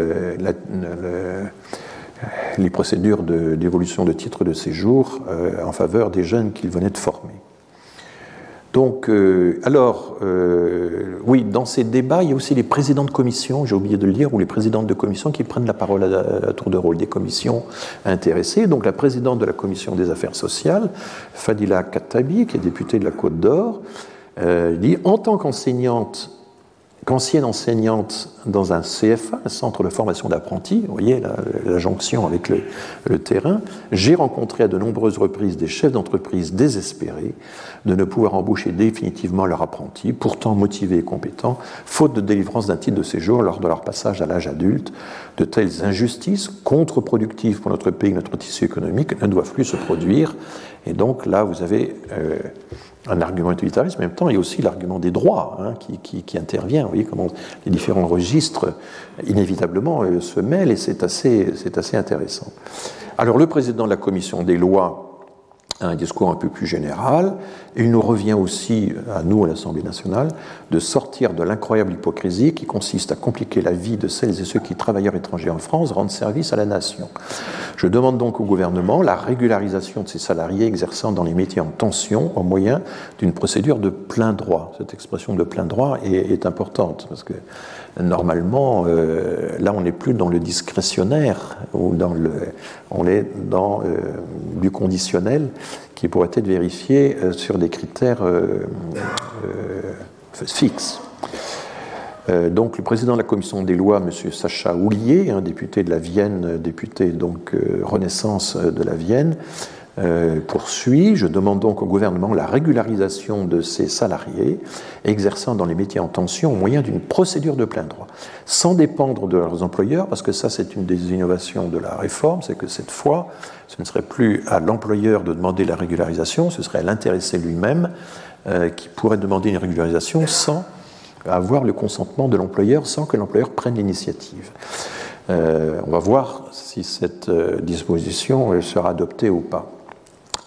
les procédures d'évolution de, de titres de séjour en faveur des jeunes qu'ils venaient de former. Donc, euh, alors, euh, oui, dans ces débats, il y a aussi les présidents de commission, j'ai oublié de le dire, ou les présidentes de commission qui prennent la parole à, tour de rôle des commissions intéressées. Donc, la présidente de la commission des affaires sociales, Fadila Katabi, qui est députée de la Côte d'Or, euh, dit En tant qu'enseignante qu'ancienne enseignante dans un CFA, un centre de formation d'apprentis, vous voyez la, jonction avec le, terrain, j'ai rencontré à de nombreuses reprises des chefs d'entreprise désespérés de ne pouvoir embaucher définitivement leurs apprentis, pourtant motivés et compétents, faute de délivrance d'un titre de séjour lors de leur passage à l'âge adulte. De telles injustices, contre-productives pour notre pays notre tissu économique, ne doivent plus se produire. Et donc là, vous avez euh, un argument utilitariste, mais en même temps, il y a aussi l'argument des droits hein, qui, intervient. Vous voyez comment les différents registres, inévitablement, euh, se mêlent et c'est assez, assez intéressant. Alors, le président de la commission des lois un discours un peu plus général. Il nous revient aussi, à nous, à l'Assemblée nationale, de sortir de l'incroyable hypocrisie qui consiste à compliquer la vie de celles et ceux qui, travailleurs étrangers en France, rendent service à la nation. Je demande donc au gouvernement la régularisation de ces salariés exerçant dans les métiers en tension au moyen d'une procédure de plein droit. Cette expression de plein droit est, importante parce que normalement, euh, là, on n'est plus dans le discrétionnaire ou dans le, on est dans euh, du conditionnel qui pourrait être vérifié euh, sur des critères fixes. Donc, le président de la commission des lois, M. Sacha Houlier, député de la Vienne, député donc Renaissance de la Vienne, euh, poursuit. Je demande donc au gouvernement la régularisation de ces salariés exerçant dans les métiers en tension au moyen d'une procédure de plein droit, sans dépendre de leurs employeurs, parce que ça c'est une des innovations de la réforme, c'est que cette fois, ce ne serait plus à l'employeur de demander la régularisation, ce serait à l'intéressé lui-même euh, qui pourrait demander une régularisation sans avoir le consentement de l'employeur, sans que l'employeur prenne l'initiative. Euh, on va voir si cette disposition sera adoptée ou pas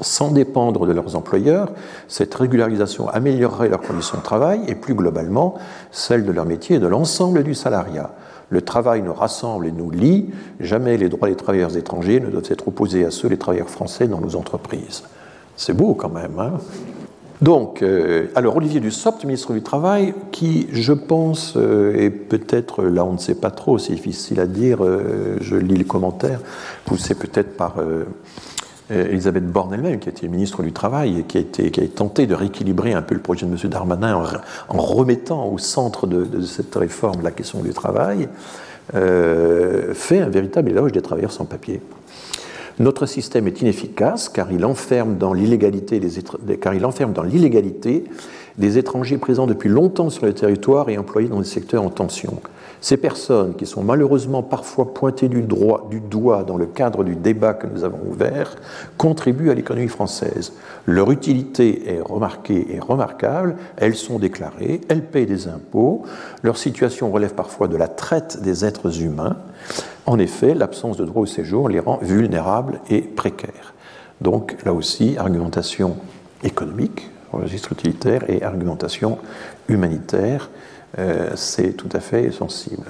sans dépendre de leurs employeurs, cette régularisation améliorerait leurs conditions de travail et plus globalement celles de leur métier et de l'ensemble du salariat. Le travail nous rassemble et nous lie. Jamais les droits des travailleurs étrangers ne doivent être opposés à ceux des travailleurs français dans nos entreprises. C'est beau quand même. Hein donc, euh, alors Olivier Dussopt, ministre du Travail, qui, je pense, euh, est peut-être, là on ne sait pas trop, c'est difficile à dire, euh, je lis les commentaires, poussé peut-être par euh, Elisabeth Borne elle-même, qui a été ministre du Travail et qui a, tenté de rééquilibrer un peu le projet de M. Darmanin en, remettant au centre de, cette réforme la question du travail, euh, fait un véritable éloge des travailleurs sans papier. Notre système est inefficace car il enferme dans l'illégalité car il enferme dans l'illégalité des étrangers présents depuis longtemps sur le territoire et employés dans des secteurs en tension. Ces personnes, qui sont malheureusement parfois pointées du, doigt dans le cadre du débat que nous avons ouvert, contribuent à l'économie française. Leur utilité est remarquée et remarquable, elles sont déclarées, elles payent des impôts, leur situation relève parfois de la traite des êtres humains. En effet, l'absence de droit au séjour les rend vulnérables et précaires. Donc là aussi, argumentation économique, registre utilitaire, et argumentation humanitaire euh, c'est tout à fait sensible.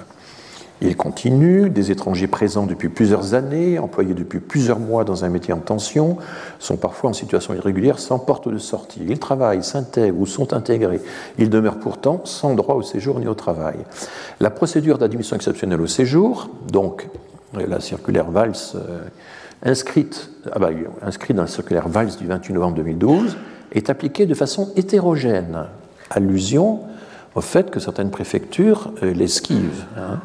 Il continue, des étrangers présents depuis plusieurs années, employés depuis plusieurs mois dans un métier en tension, sont parfois en situation irrégulière sans porte de sortie. Ils travaillent, s'intègrent ou sont intégrés. Ils demeurent pourtant sans droit au séjour ni au travail. La procédure d'admission exceptionnelle au séjour, donc la circulaire Valls, euh, inscrite, ah bah, inscrite dans la circulaire Valls du 28 novembre 2012, est appliquée de façon hétérogène. Allusion au fait que certaines préfectures euh, l'esquivent. Hein.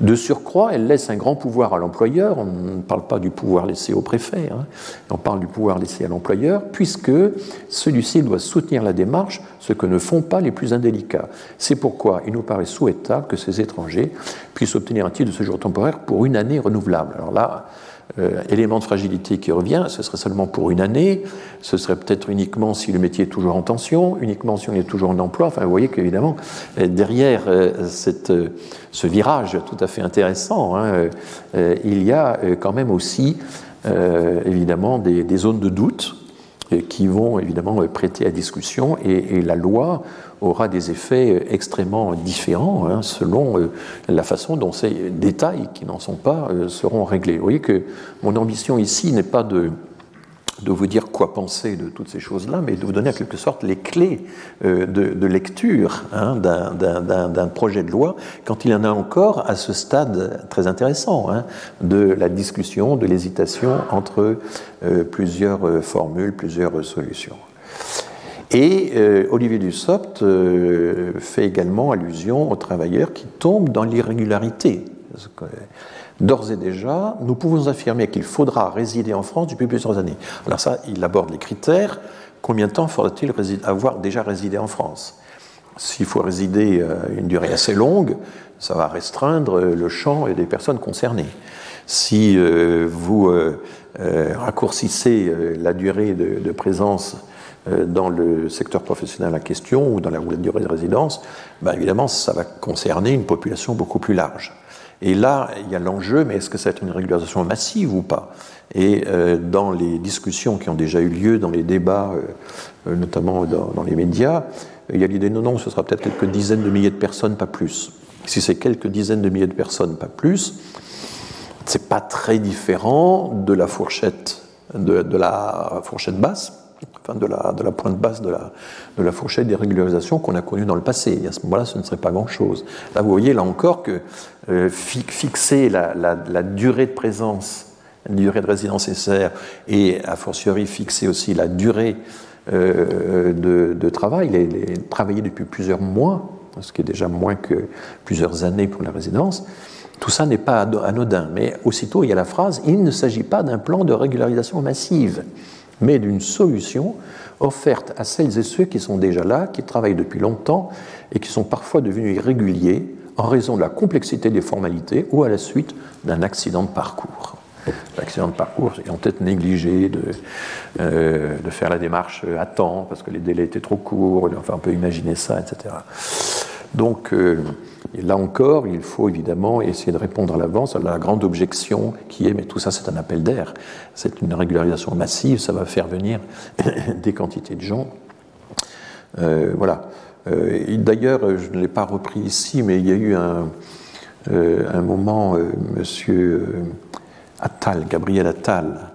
De surcroît, elle laisse un grand pouvoir à l'employeur, on ne parle pas du pouvoir laissé au préfet, hein. on parle du pouvoir laissé à l'employeur, puisque celui-ci doit soutenir la démarche, ce que ne font pas les plus indélicats. C'est pourquoi il nous paraît souhaitable que ces étrangers puissent obtenir un titre de séjour temporaire pour une année renouvelable. Alors là, euh, élément de fragilité qui revient, ce serait seulement pour une année, ce serait peut-être uniquement si le métier est toujours en tension, uniquement si on est toujours en emploi. Enfin, vous voyez qu'évidemment, euh, derrière euh, cette, ce virage tout à fait intéressant, hein, il y a quand même aussi évidemment des, des, zones de doute qui vont évidemment prêter à discussion et, et la loi aura des effets extrêmement différents hein, selon euh, la façon dont ces détails qui n'en sont pas euh, seront réglés. Vous voyez que mon ambition ici n'est pas de de vous dire quoi penser de toutes ces choses-là, mais de vous donner en quelque sorte les clés euh, de, lecture hein, d'un projet de loi, quand il en a encore à ce stade très intéressant hein, de la discussion, de l'hésitation entre euh, plusieurs euh, formules, plusieurs solutions. Et Olivier Dussopt fait également allusion aux travailleurs qui tombent dans l'irrégularité. D'ores et déjà, nous pouvons affirmer qu'il faudra résider en France depuis plusieurs années. Alors ça, il aborde les critères. Combien de temps faudra-t-il avoir déjà résidé en France? S'il faut résider euh, une durée assez longue, ça va restreindre le champ des personnes concernées. Si euh, vous euh, raccourcissez la durée de, présence dans le secteur professionnel en question ou dans la, durée de résidence, ben évidemment, ça va concerner une population beaucoup plus large. Et là, il y a l'enjeu, mais est-ce que c'est une régularisation massive ou pas? Et euh, dans les discussions qui ont déjà eu lieu, dans les débats, euh, notamment dans, les médias, il y a l'idée non, non, ce sera peut-être quelques dizaines de milliers de personnes, pas plus. Si c'est quelques dizaines de milliers de personnes, pas plus, c'est pas très différent de la fourchette, de la fourchette basse de la, de la pointe basse de la, fourchette des régularisations qu'on a connues dans le passé. Et à ce moment-là, ce ne serait pas grand-chose. Là, vous voyez, là encore, que euh, fixer la, durée de présence, la durée de résidence nécessaire, et a fortiori fixer aussi la durée euh, de, travail, les, les, travailler depuis plusieurs mois, ce qui est déjà moins que plusieurs années pour la résidence, tout ça n'est pas anodin. Mais aussitôt, il y a la phrase Il ne s'agit pas d'un plan de régularisation massive mais d'une solution offerte à celles et ceux qui sont déjà là, qui travaillent depuis longtemps et qui sont parfois devenus irréguliers en raison de la complexité des formalités ou à la suite d'un accident de parcours. L'accident de parcours ayant peut-être négligé de, euh, de, faire la démarche à temps parce que les délais étaient trop courts, enfin on peut imaginer ça, etc. Donc euh, et là encore, il faut évidemment essayer de répondre à l'avance à la grande objection qui est mais tout ça c'est un appel d'air, c'est une régularisation massive, ça va faire venir des quantités de gens. Euh, voilà. Euh, D'ailleurs, je ne l'ai pas repris ici, mais il y a eu un, euh, moment, Monsieur Attal, Gabriel Attal,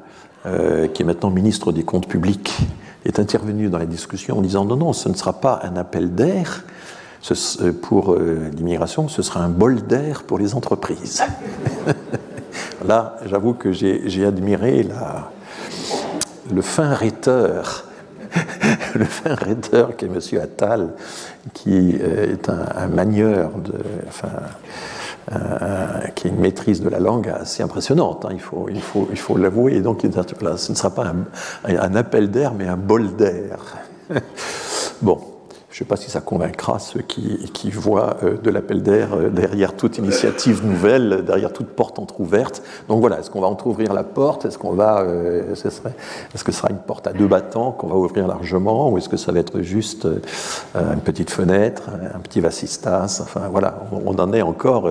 qui est maintenant ministre des Comptes publics, est intervenu dans la discussion en disant non, non, ce ne sera pas un appel d'air, euh, pour euh, l'immigration, ce sera un bol d'air pour les entreprises. Là, j'avoue que j'ai admiré le fin rhéteur, le fin rhéteur qui est M. Attal, qui euh, est un, un manieur, qui a une maîtrise de la langue assez impressionnante, hein, il faut l'avouer. Et donc, ce ne sera pas un appel d'air, mais un bol d'air. bon. Je ne sais pas si ça convaincra ceux qui, voient euh, de l'appel d'air euh, derrière toute initiative nouvelle, derrière toute porte entr'ouverte. Donc voilà, est-ce qu'on va entr'ouvrir la porte? Est-ce qu'on va, euh, est-ce que ce sera une porte à deux battants qu'on va ouvrir largement, ou est-ce que ça va être juste une petite fenêtre, un petit vasistas? Enfin voilà, on, en est encore.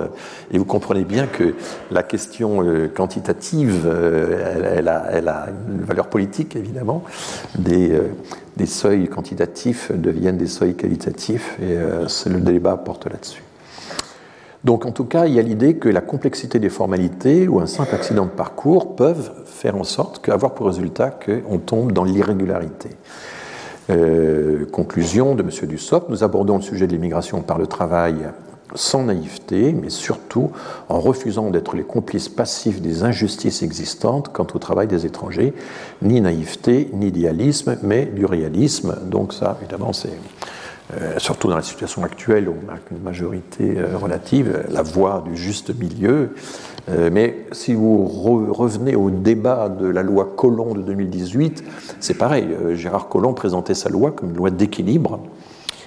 et vous comprenez bien que la question quantitative, elle, elle, a, elle, a, une valeur politique évidemment. Des, des seuils quantitatifs deviennent des seuils qualitatifs et euh, le débat porte là-dessus. Donc en tout cas, il y a l'idée que la complexité des formalités ou un simple accident de parcours peuvent faire en sorte qu'avoir pour résultat qu'on tombe dans l'irrégularité. Euh, conclusion de M. Dussopt, nous abordons le sujet de l'immigration par le travail sans naïveté, mais surtout en refusant d'être les complices passifs des injustices existantes quant au travail des étrangers, ni naïveté, ni idéalisme, mais du réalisme. Donc ça, évidemment, c'est euh, surtout dans la situation actuelle où on a une majorité euh, relative, la voie du juste milieu. Euh, mais si vous revenez au débat de la loi Collomb de 2018, c'est pareil. Gérard Collomb présentait sa loi comme une loi d'équilibre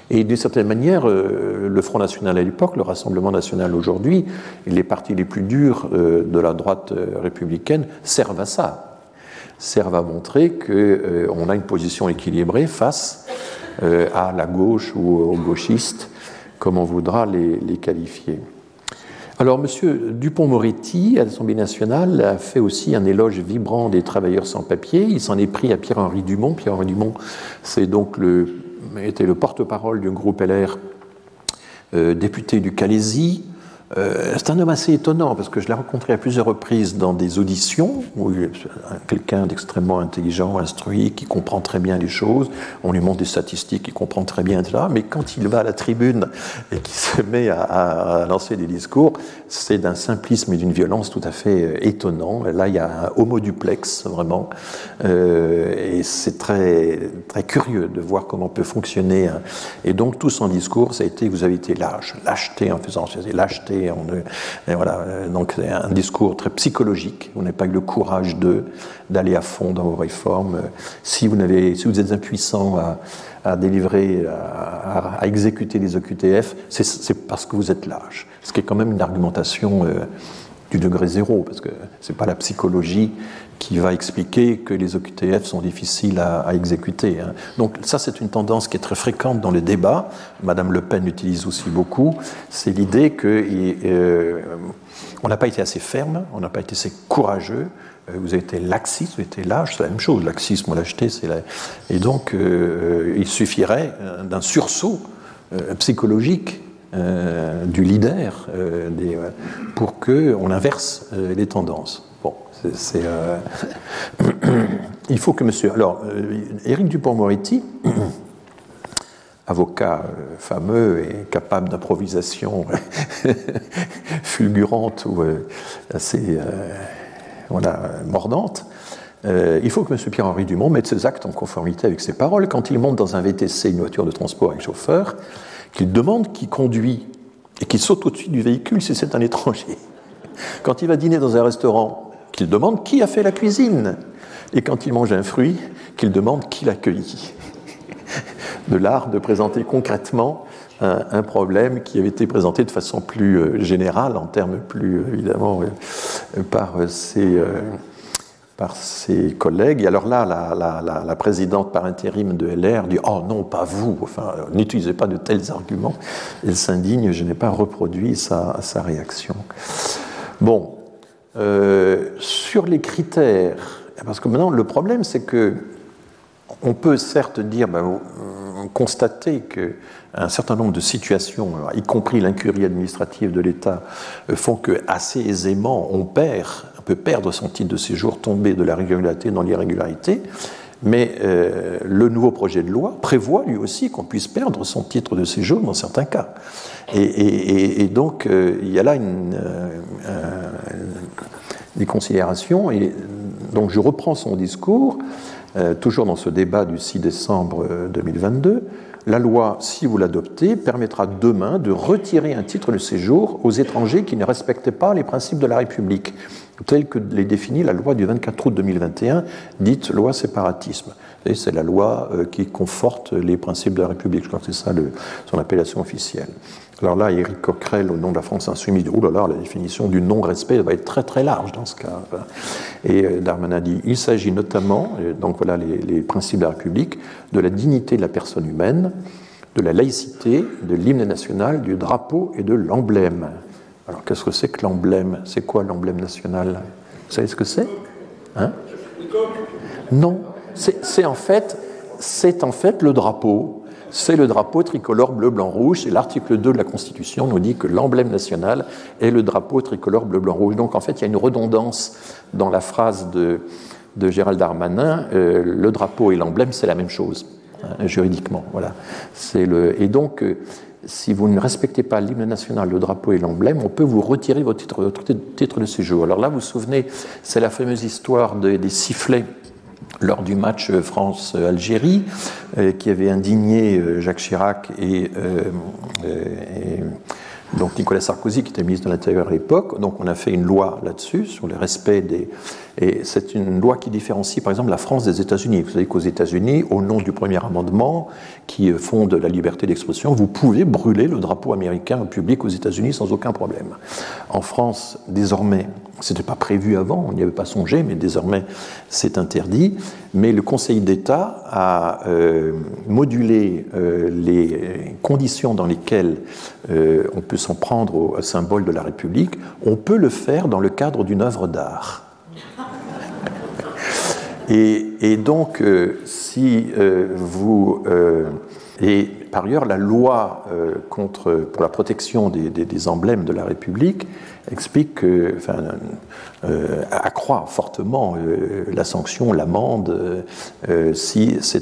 et d'une certaine manière, euh, le Front National à l'époque, le Rassemblement National aujourd'hui, les partis les plus durs euh, de la droite euh, républicaine servent à ça, servent à montrer qu'on a une position équilibrée face à la gauche ou aux gauchistes, comme on voudra les, les qualifier. Alors, M. Dupont-Moretti, à l'Assemblée nationale, a fait aussi un éloge vibrant des travailleurs sans papier. Il s'en est pris à Pierre-Henri Dumont. Pierre-Henri Dumont, c'est donc le était le porte-parole du groupe LR, euh, député du Calaisie, euh, c'est un homme assez étonnant parce que je l'ai rencontré à plusieurs reprises dans des auditions où quelqu'un d'extrêmement intelligent, instruit, qui comprend très bien les choses. On lui montre des statistiques, il comprend très bien, etc. Mais quand il va à la tribune et qu'il se met à, lancer des discours, c'est d'un simplisme et d'une violence tout à fait euh, étonnant. Là, il y a un homo duplex vraiment, euh, et c'est très très curieux de voir comment peut fonctionner. Et donc tout son discours, ça a été vous avez été lâche, lâcheté en faisant lâcheté voilà, euh, donc un discours très psychologique. Vous n'avez pas eu le courage d'aller à fond dans vos réformes. Si vous, avez, si vous êtes impuissant à, délivrer, à, exécuter les OQTF, c'est parce que vous êtes lâche. Ce qui est quand même une argumentation euh, du degré zéro, parce que ce n'est pas la psychologie qui va expliquer que les OQTF sont difficiles à, exécuter. Hein. Donc ça, c'est une tendance qui est très fréquente dans les débats. Madame Le Pen l'utilise aussi beaucoup. C'est l'idée qu'on euh, n'a pas été assez ferme, on n'a pas été assez courageux. Euh, vous avez été laxiste, vous avez été lâche, c'est la même chose. Laxisme lâcheté, c'est la... Et donc, euh, il suffirait d'un sursaut psychologique du leader des, pour qu'on inverse les tendances. Euh, il faut que monsieur. Alors, euh, Éric Dupont-Moretti, avocat euh, fameux et capable d'improvisation fulgurante ou assez voilà, mordante, il faut que M. Pierre-Henri Dumont mette ses actes en conformité avec ses paroles. Quand il monte dans un VTC, une voiture de transport avec chauffeur, qu'il demande qui conduit et qu'il saute au-dessus du véhicule si c'est un étranger. Quand il va dîner dans un restaurant, qu'il demande qui a fait la cuisine. Et quand il mange un fruit, qu'il demande qui l'a cueilli. De l'art de présenter concrètement un, problème qui avait été présenté de façon plus euh, générale, en termes plus euh, évidemment euh, par ses, par collègues. Et alors là, la, présidente par intérim de LR dit Oh non, pas vous, enfin, n'utilisez pas de tels arguments. Elle s'indigne, je n'ai pas reproduit sa, sa réaction. Bon, euh, sur les critères, parce que maintenant le problème c'est que on peut certes dire, ben, constater qu'un certain nombre de situations, y compris l'incurie administrative de l'État, euh, font que assez aisément on perd, on peut perdre son titre de séjour, tomber de la régularité dans l'irrégularité. Mais euh, le nouveau projet de loi prévoit lui aussi qu'on puisse perdre son titre de séjour dans certains cas. Et, donc, il y a là une, des considérations. Et donc je reprends son discours, euh, toujours dans ce débat du 6 décembre 2022. Euh, La loi, si vous l'adoptez, permettra demain de retirer un titre de séjour aux étrangers qui ne respectaient pas les principes de la République, tels que les définit la loi du 24 août 2021, dite loi séparatisme. C'est la loi euh, qui conforte les principes de la République. Je crois que c'est ça son appellation officielle. Alors là, Éric Coquerel, au nom de la France Insoumise, dit Oh là là, la définition du non-respect va être très très large dans ce cas. Et euh, Darmanin dit Il s'agit notamment, donc voilà les, principes de la République, de la dignité de la personne humaine, de la laïcité, de l'hymne national, du drapeau et de l'emblème. Alors qu'est-ce que c'est que l'emblème? C'est quoi l'emblème national? Vous savez ce que c'est? Hein? Non, c'est en fait, c'est en fait le drapeau c'est le drapeau tricolore bleu, blanc, rouge. Et l'article 2 de la Constitution nous dit que l'emblème national est le drapeau tricolore bleu, blanc, rouge. Donc en fait, il y a une redondance dans la phrase de, Gérald Darmanin. Euh, le drapeau et l'emblème, c'est la même chose, hein, juridiquement. Voilà. Le, et donc, euh, si vous ne respectez pas l'hymne national, le drapeau et l'emblème, on peut vous retirer votre titre, de séjour. Alors là, vous vous souvenez, c'est la fameuse histoire des sifflets lors du match France-Algérie, euh, qui avait indigné euh, Jacques Chirac et, euh, et, donc Nicolas Sarkozy, qui était ministre de l'Intérieur à l'époque. Donc on a fait une loi là-dessus, sur le respect des... Et c'est une loi qui différencie par exemple la France des États-Unis. Vous savez qu'aux États-Unis, au nom du premier amendement, qui fonde la liberté d'expression, vous pouvez brûler le drapeau américain au public aux États-Unis sans aucun problème. En France, désormais, ce n'était pas prévu avant, on n'y avait pas songé, mais désormais c'est interdit. Mais le Conseil d'État a euh, modulé euh, les conditions dans lesquelles euh, on peut s'en prendre au symbole de la République. On peut le faire dans le cadre d'une œuvre d'art. Et, et, donc, si vous Et par ailleurs, la loi euh, pour la protection des, emblèmes de la République explique que, euh, accroît fortement euh, la sanction, l'amende, si ce,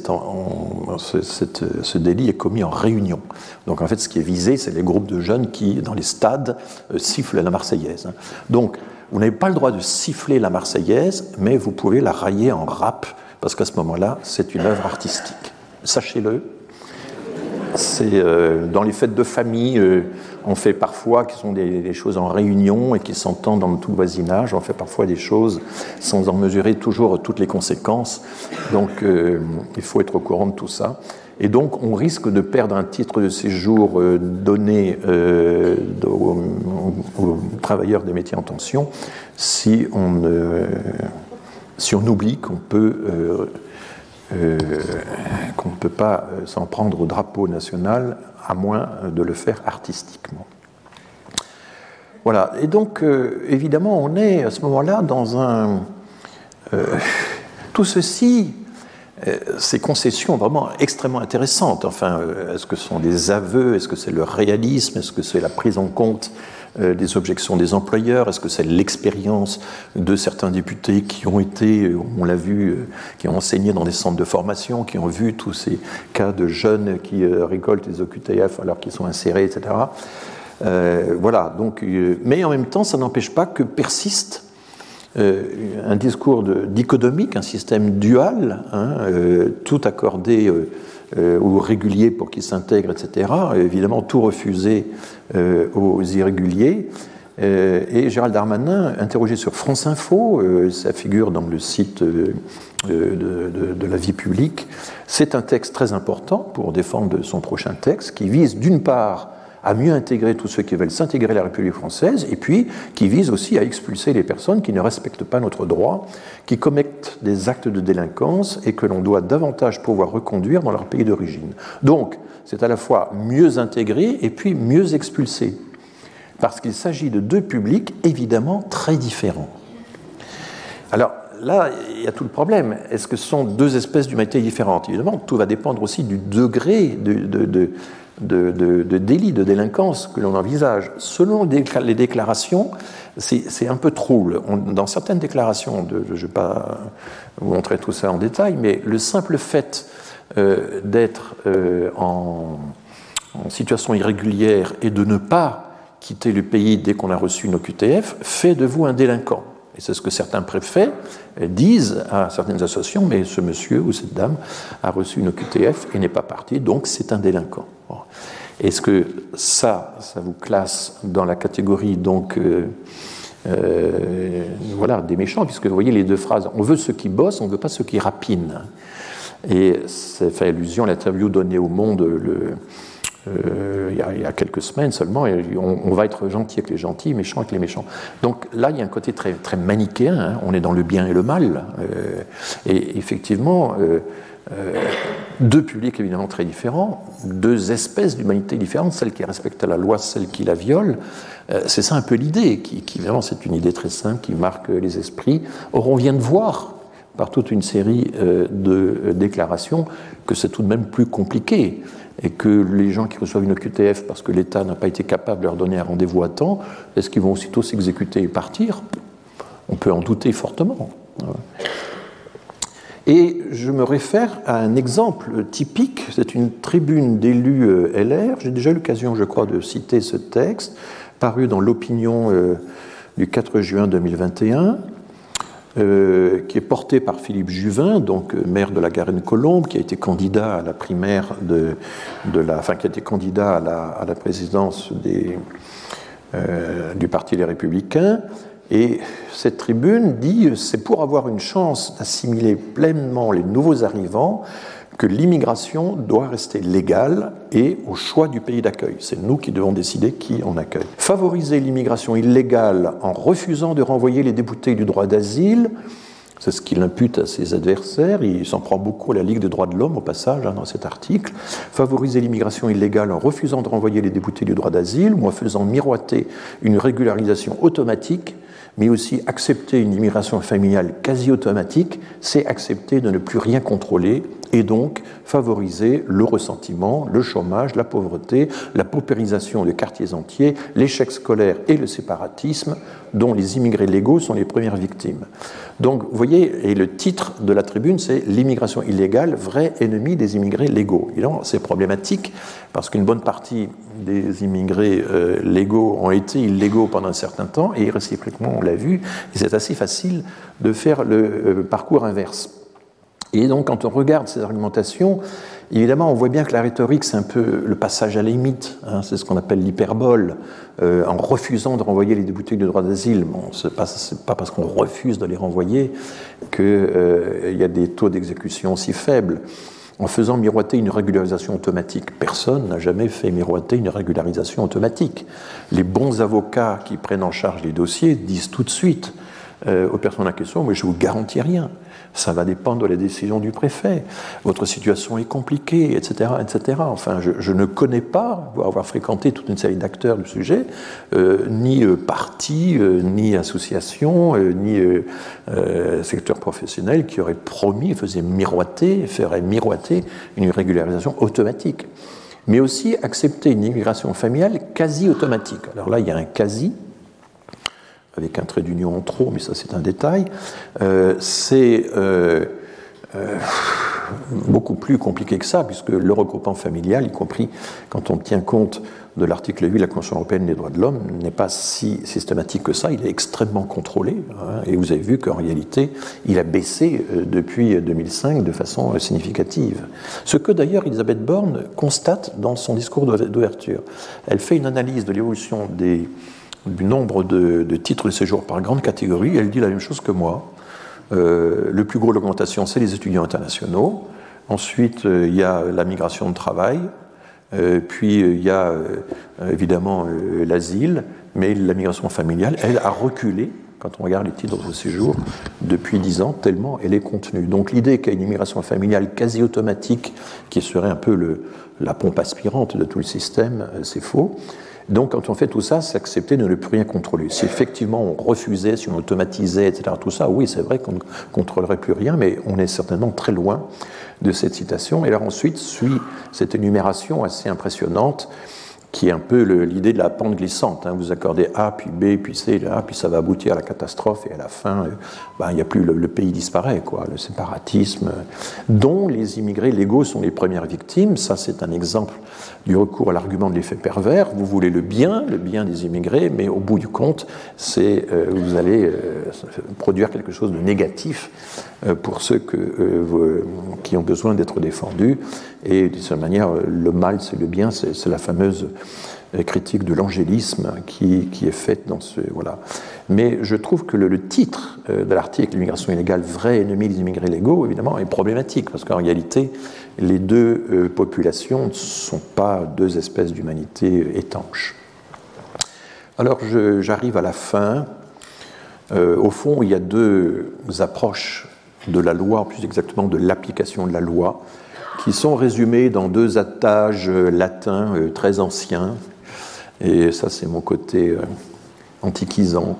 ce, délit est commis en réunion. Donc en fait, ce qui est visé, c'est les groupes de jeunes qui, dans les stades, sifflent la Marseillaise. Donc, vous n'avez pas le droit de siffler la Marseillaise, mais vous pouvez la railler en rap, parce qu'à ce moment-là, c'est une œuvre artistique. Sachez-le, c'est euh, dans les fêtes de famille, euh, on fait parfois, qui sont des, choses en réunion et qui s'entendent dans tout le voisinage, on fait parfois des choses sans en mesurer toujours toutes les conséquences. Donc euh, il faut être au courant de tout ça. Et donc on risque de perdre un titre de séjour donné aux, aux, travailleurs des métiers en tension si on, si on oublie qu'on peut euh, qu'on ne peut pas euh, s'en prendre au drapeau national à moins de le faire artistiquement. Voilà, et donc euh, évidemment on est à ce moment-là dans un... tout ceci, ces concessions vraiment extrêmement intéressantes, enfin, est-ce que ce sont des aveux, est-ce que c'est le réalisme, est-ce que c'est la prise en compte euh, des objections des employeurs? Est-ce que c'est l'expérience de certains députés qui ont été, euh, on l'a vu, euh, qui ont enseigné dans des centres de formation, qui ont vu tous ces cas de jeunes qui récoltent les OQTF alors qu'ils sont insérés, etc. voilà, donc, mais en même temps, ça n'empêche pas que persiste un discours dichotomique, un système dual, hein, tout accordé euh, ou réguliers pour qu'ils s'intègrent, etc. Évidemment, tout refusé euh, aux irréguliers. Euh, et Gérald Darmanin, interrogé sur France Info, ça figure dans le site de, de, la vie publique, c'est un texte très important pour défendre son prochain texte qui vise d'une part à mieux intégrer tous ceux qui veulent s'intégrer à la République française, et puis qui vise aussi à expulser les personnes qui ne respectent pas notre droit, qui commettent des actes de délinquance et que l'on doit davantage pouvoir reconduire dans leur pays d'origine. Donc, c'est à la fois mieux intégrer et puis mieux expulser, parce qu'il s'agit de deux publics évidemment très différents. Alors, là, il y a tout le problème. Est-ce que ce sont deux espèces d'humanité différentes? Évidemment, tout va dépendre aussi du degré de, délit, de délinquance que l'on envisage. Selon les déclarations, c'est un peu trouble. dans certaines déclarations, je ne vais pas vous montrer tout ça en détail, mais le simple fait euh, d'être euh, en, situation irrégulière et de ne pas quitter le pays dès qu'on a reçu une OQTF fait de vous un délinquant. Et c'est ce que certains préfets disent à certaines associations, mais ce monsieur ou cette dame a reçu une OQTF et n'est pas parti, donc c'est un délinquant. Est-ce que ça, ça vous classe dans la catégorie donc euh, euh, voilà des méchants, puisque vous voyez les deux phrases on veut ceux qui bossent, on ne veut pas ceux qui rapinent. Et ça fait allusion à l'interview donnée au Monde euh, il, y a, quelques semaines seulement, et on, va être gentil avec les gentils, méchant avec les méchants. Donc là, il y a un côté très, très manichéen, hein. on est dans le bien et le mal. Et effectivement, deux publics évidemment très différents, deux espèces d'humanité différentes, celle qui respecte la loi, celle qui la viole. c'est ça un peu l'idée, qui, qui vraiment c'est une idée très simple qui marque les esprits. Or, on vient de voir par toute une série de déclarations que c'est tout de même plus compliqué et que les gens qui reçoivent une QTF parce que l'État n'a pas été capable de leur donner un rendez-vous à temps, est-ce qu'ils vont aussitôt s'exécuter et partir? On peut en douter fortement. Et je me réfère à un exemple typique, c'est une tribune d'élus euh, LR, j'ai déjà eu l'occasion, je crois, de citer ce texte, paru dans l'opinion euh, du 4 juin 2021, euh, qui est porté par Philippe Juvin, donc maire de la Garenne-Colombe, qui a été candidat à la primaire de, la, enfin qui a été candidat à la, présidence du Parti des Républicains. Et cette tribune dit c'est pour avoir une chance d'assimiler pleinement les nouveaux arrivants que l'immigration doit rester légale et au choix du pays d'accueil. C'est nous qui devons décider qui on accueille. Favoriser l'immigration illégale en refusant de renvoyer les déboutés du droit d'asile, c'est ce qu'il impute à ses adversaires. Il s'en prend beaucoup à la Ligue des droits de l'homme, au passage, hein, dans cet article. Favoriser l'immigration illégale en refusant de renvoyer les déboutés du droit d'asile ou en faisant miroiter une régularisation automatique mais aussi accepter une immigration familiale quasi automatique, c'est accepter de ne plus rien contrôler et donc favoriser le ressentiment, le chômage, la pauvreté, la paupérisation de quartiers entiers, l'échec scolaire et le séparatisme dont les immigrés légaux sont les premières victimes. Donc, vous voyez, et le titre de la tribune, c'est L'immigration illégale, vrai ennemi des immigrés légaux. C'est problématique parce qu'une bonne partie des immigrés euh, légaux ont été illégaux pendant un certain temps et réciproquement, on l'a vu, c'est assez facile de faire le euh, parcours inverse. Et donc, quand on regarde ces argumentations, évidemment, on voit bien que la rhétorique, c'est un peu le passage à la limite. Hein, c'est ce qu'on appelle l'hyperbole. Euh, en refusant de renvoyer les déboutés de droit d'asile, ce n'est pas, pas, parce qu'on refuse de les renvoyer qu'il euh, y a des taux d'exécution si faibles. En faisant miroiter une régularisation automatique, personne n'a jamais fait miroiter une régularisation automatique. Les bons avocats qui prennent en charge les dossiers disent tout de suite euh, aux personnes en question, mais je vous garantis rien ça va dépendre de la décision du préfet. Votre situation est compliquée, etc. etc. Enfin, je, ne connais pas, pour avoir fréquenté toute une série d'acteurs du sujet, euh, ni euh, partis, euh, ni associations, ni secteur professionnel qui auraient promis, faisait miroiter, ferait miroiter une régularisation automatique. Mais aussi accepter une immigration familiale quasi automatique. Alors là, il y a un quasi, avec un trait d'union en trop, mais ça c'est un détail, euh, c'est euh, euh, beaucoup plus compliqué que ça, puisque le regroupement familial, y compris quand on tient compte de l'article 8 de la Convention européenne des droits de l'homme, n'est pas si systématique que ça, il est extrêmement contrôlé, hein, et vous avez vu qu'en réalité, il a baissé depuis 2005 de façon significative. Ce que d'ailleurs Elisabeth Borne constate dans son discours d'ouverture. Elle fait une analyse de l'évolution des du nombre de, titres de séjour par grande catégorie, elle dit la même chose que moi. Euh, le plus gros de l'augmentation, c'est les étudiants internationaux. Ensuite, euh, il y a la migration de travail. Euh, puis, il y a évidemment l'asile. Mais la migration familiale, elle, a reculé quand on regarde les titres de séjour depuis dix ans, tellement elle est contenue. Donc l'idée qu'il y a une immigration familiale quasi automatique qui serait un peu le, la pompe aspirante de tout le système, c'est faux. Donc, quand on fait tout ça, c'est accepter de ne plus rien contrôler. Si effectivement on refusait, si on automatisait, etc., tout ça, oui, c'est vrai qu'on ne contrôlerait plus rien, mais on est certainement très loin de cette citation. Et alors ensuite suit cette énumération assez impressionnante qui est un peu l'idée de la pente glissante. Hein. Vous accordez A, puis B, puis C, A, puis ça va aboutir à la catastrophe, et à la fin, euh, ben, il n'y a plus le, pays disparaît, quoi, le séparatisme, dont les immigrés légaux sont les premières victimes. Ça, c'est un exemple du recours à l'argument de l'effet pervers. Vous voulez le bien, le bien des immigrés, mais au bout du compte, c'est euh, vous allez euh, produire quelque chose de négatif pour ceux que, qui ont besoin d'être défendus. Et de cette manière, le mal, c'est le bien, c'est la fameuse euh, critique de l'angélisme qui, qui, est faite dans ce. Voilà. Mais je trouve que le, titre euh, de l'article L'immigration illégale, vrai ennemi des immigrés légaux, évidemment, est problématique, parce qu'en réalité, les deux euh, populations ne sont pas deux espèces d'humanité étanches. Alors j'arrive à la fin. au fond, il y a deux approches de la loi, plus exactement de l'application de la loi qui sont résumés dans deux attages euh, latins euh, très anciens. Et ça, c'est mon côté euh, antiquisant.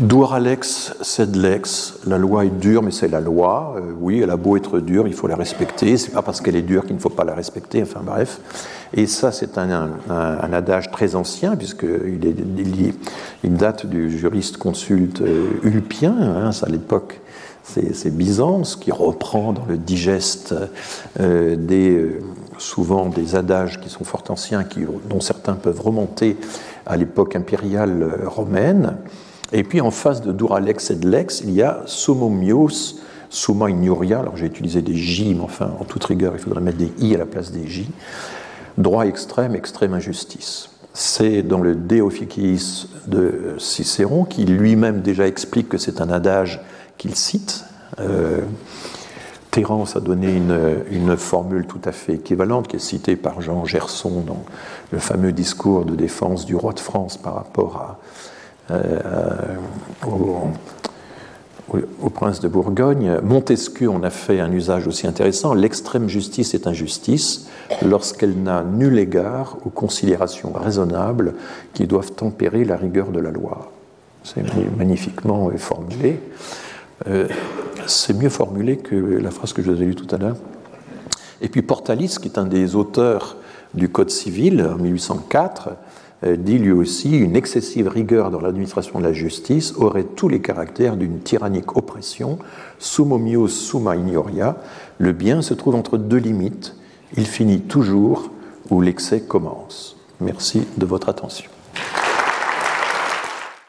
Duralex sed lex, la loi est dure, mais c'est la loi. oui, elle a beau être dure, il faut la respecter. C'est pas parce qu'elle est dure qu'il ne faut pas la respecter. Enfin bref. Et ça, c'est un, adage très ancien, puisqu'il est, il, date du juriste consulte Ulpien, hein, à l'époque c'est Byzance qui reprend dans le digeste euh, des, euh, souvent des adages qui sont fort anciens, dont certains peuvent remonter à l'époque impériale euh, romaine. Et puis en face de Duralex et de Lex, il y a Somomios, Summa Ignoria. Alors j'ai utilisé des J, mais enfin, en toute rigueur, il faudrait mettre des I à la place des J. Droit extrême, extrême injustice. C'est dans le De Officiis de Cicéron, qui lui-même déjà explique que c'est un adage qu'il cite. Euh, Terence a donné une, formule tout à fait équivalente qui est citée par Jean Gerson dans le fameux discours de défense du roi de France par rapport à, euh, au, prince de Bourgogne. Montesquieu en a fait un usage aussi intéressant. L'extrême justice est injustice lorsqu'elle n'a nul égard aux considérations raisonnables qui doivent tempérer la rigueur de la loi. C'est magnifiquement formulé. Euh, c'est mieux formulé que la phrase que je vous ai lue tout à l'heure. Et puis Portalis, qui est un des auteurs du Code civil en 1804, euh, dit lui aussi une excessive rigueur dans l'administration de la justice aurait tous les caractères d'une tyrannique oppression, summomius summa ignoria. Le bien se trouve entre deux limites. Il finit toujours où l'excès commence. Merci de votre attention.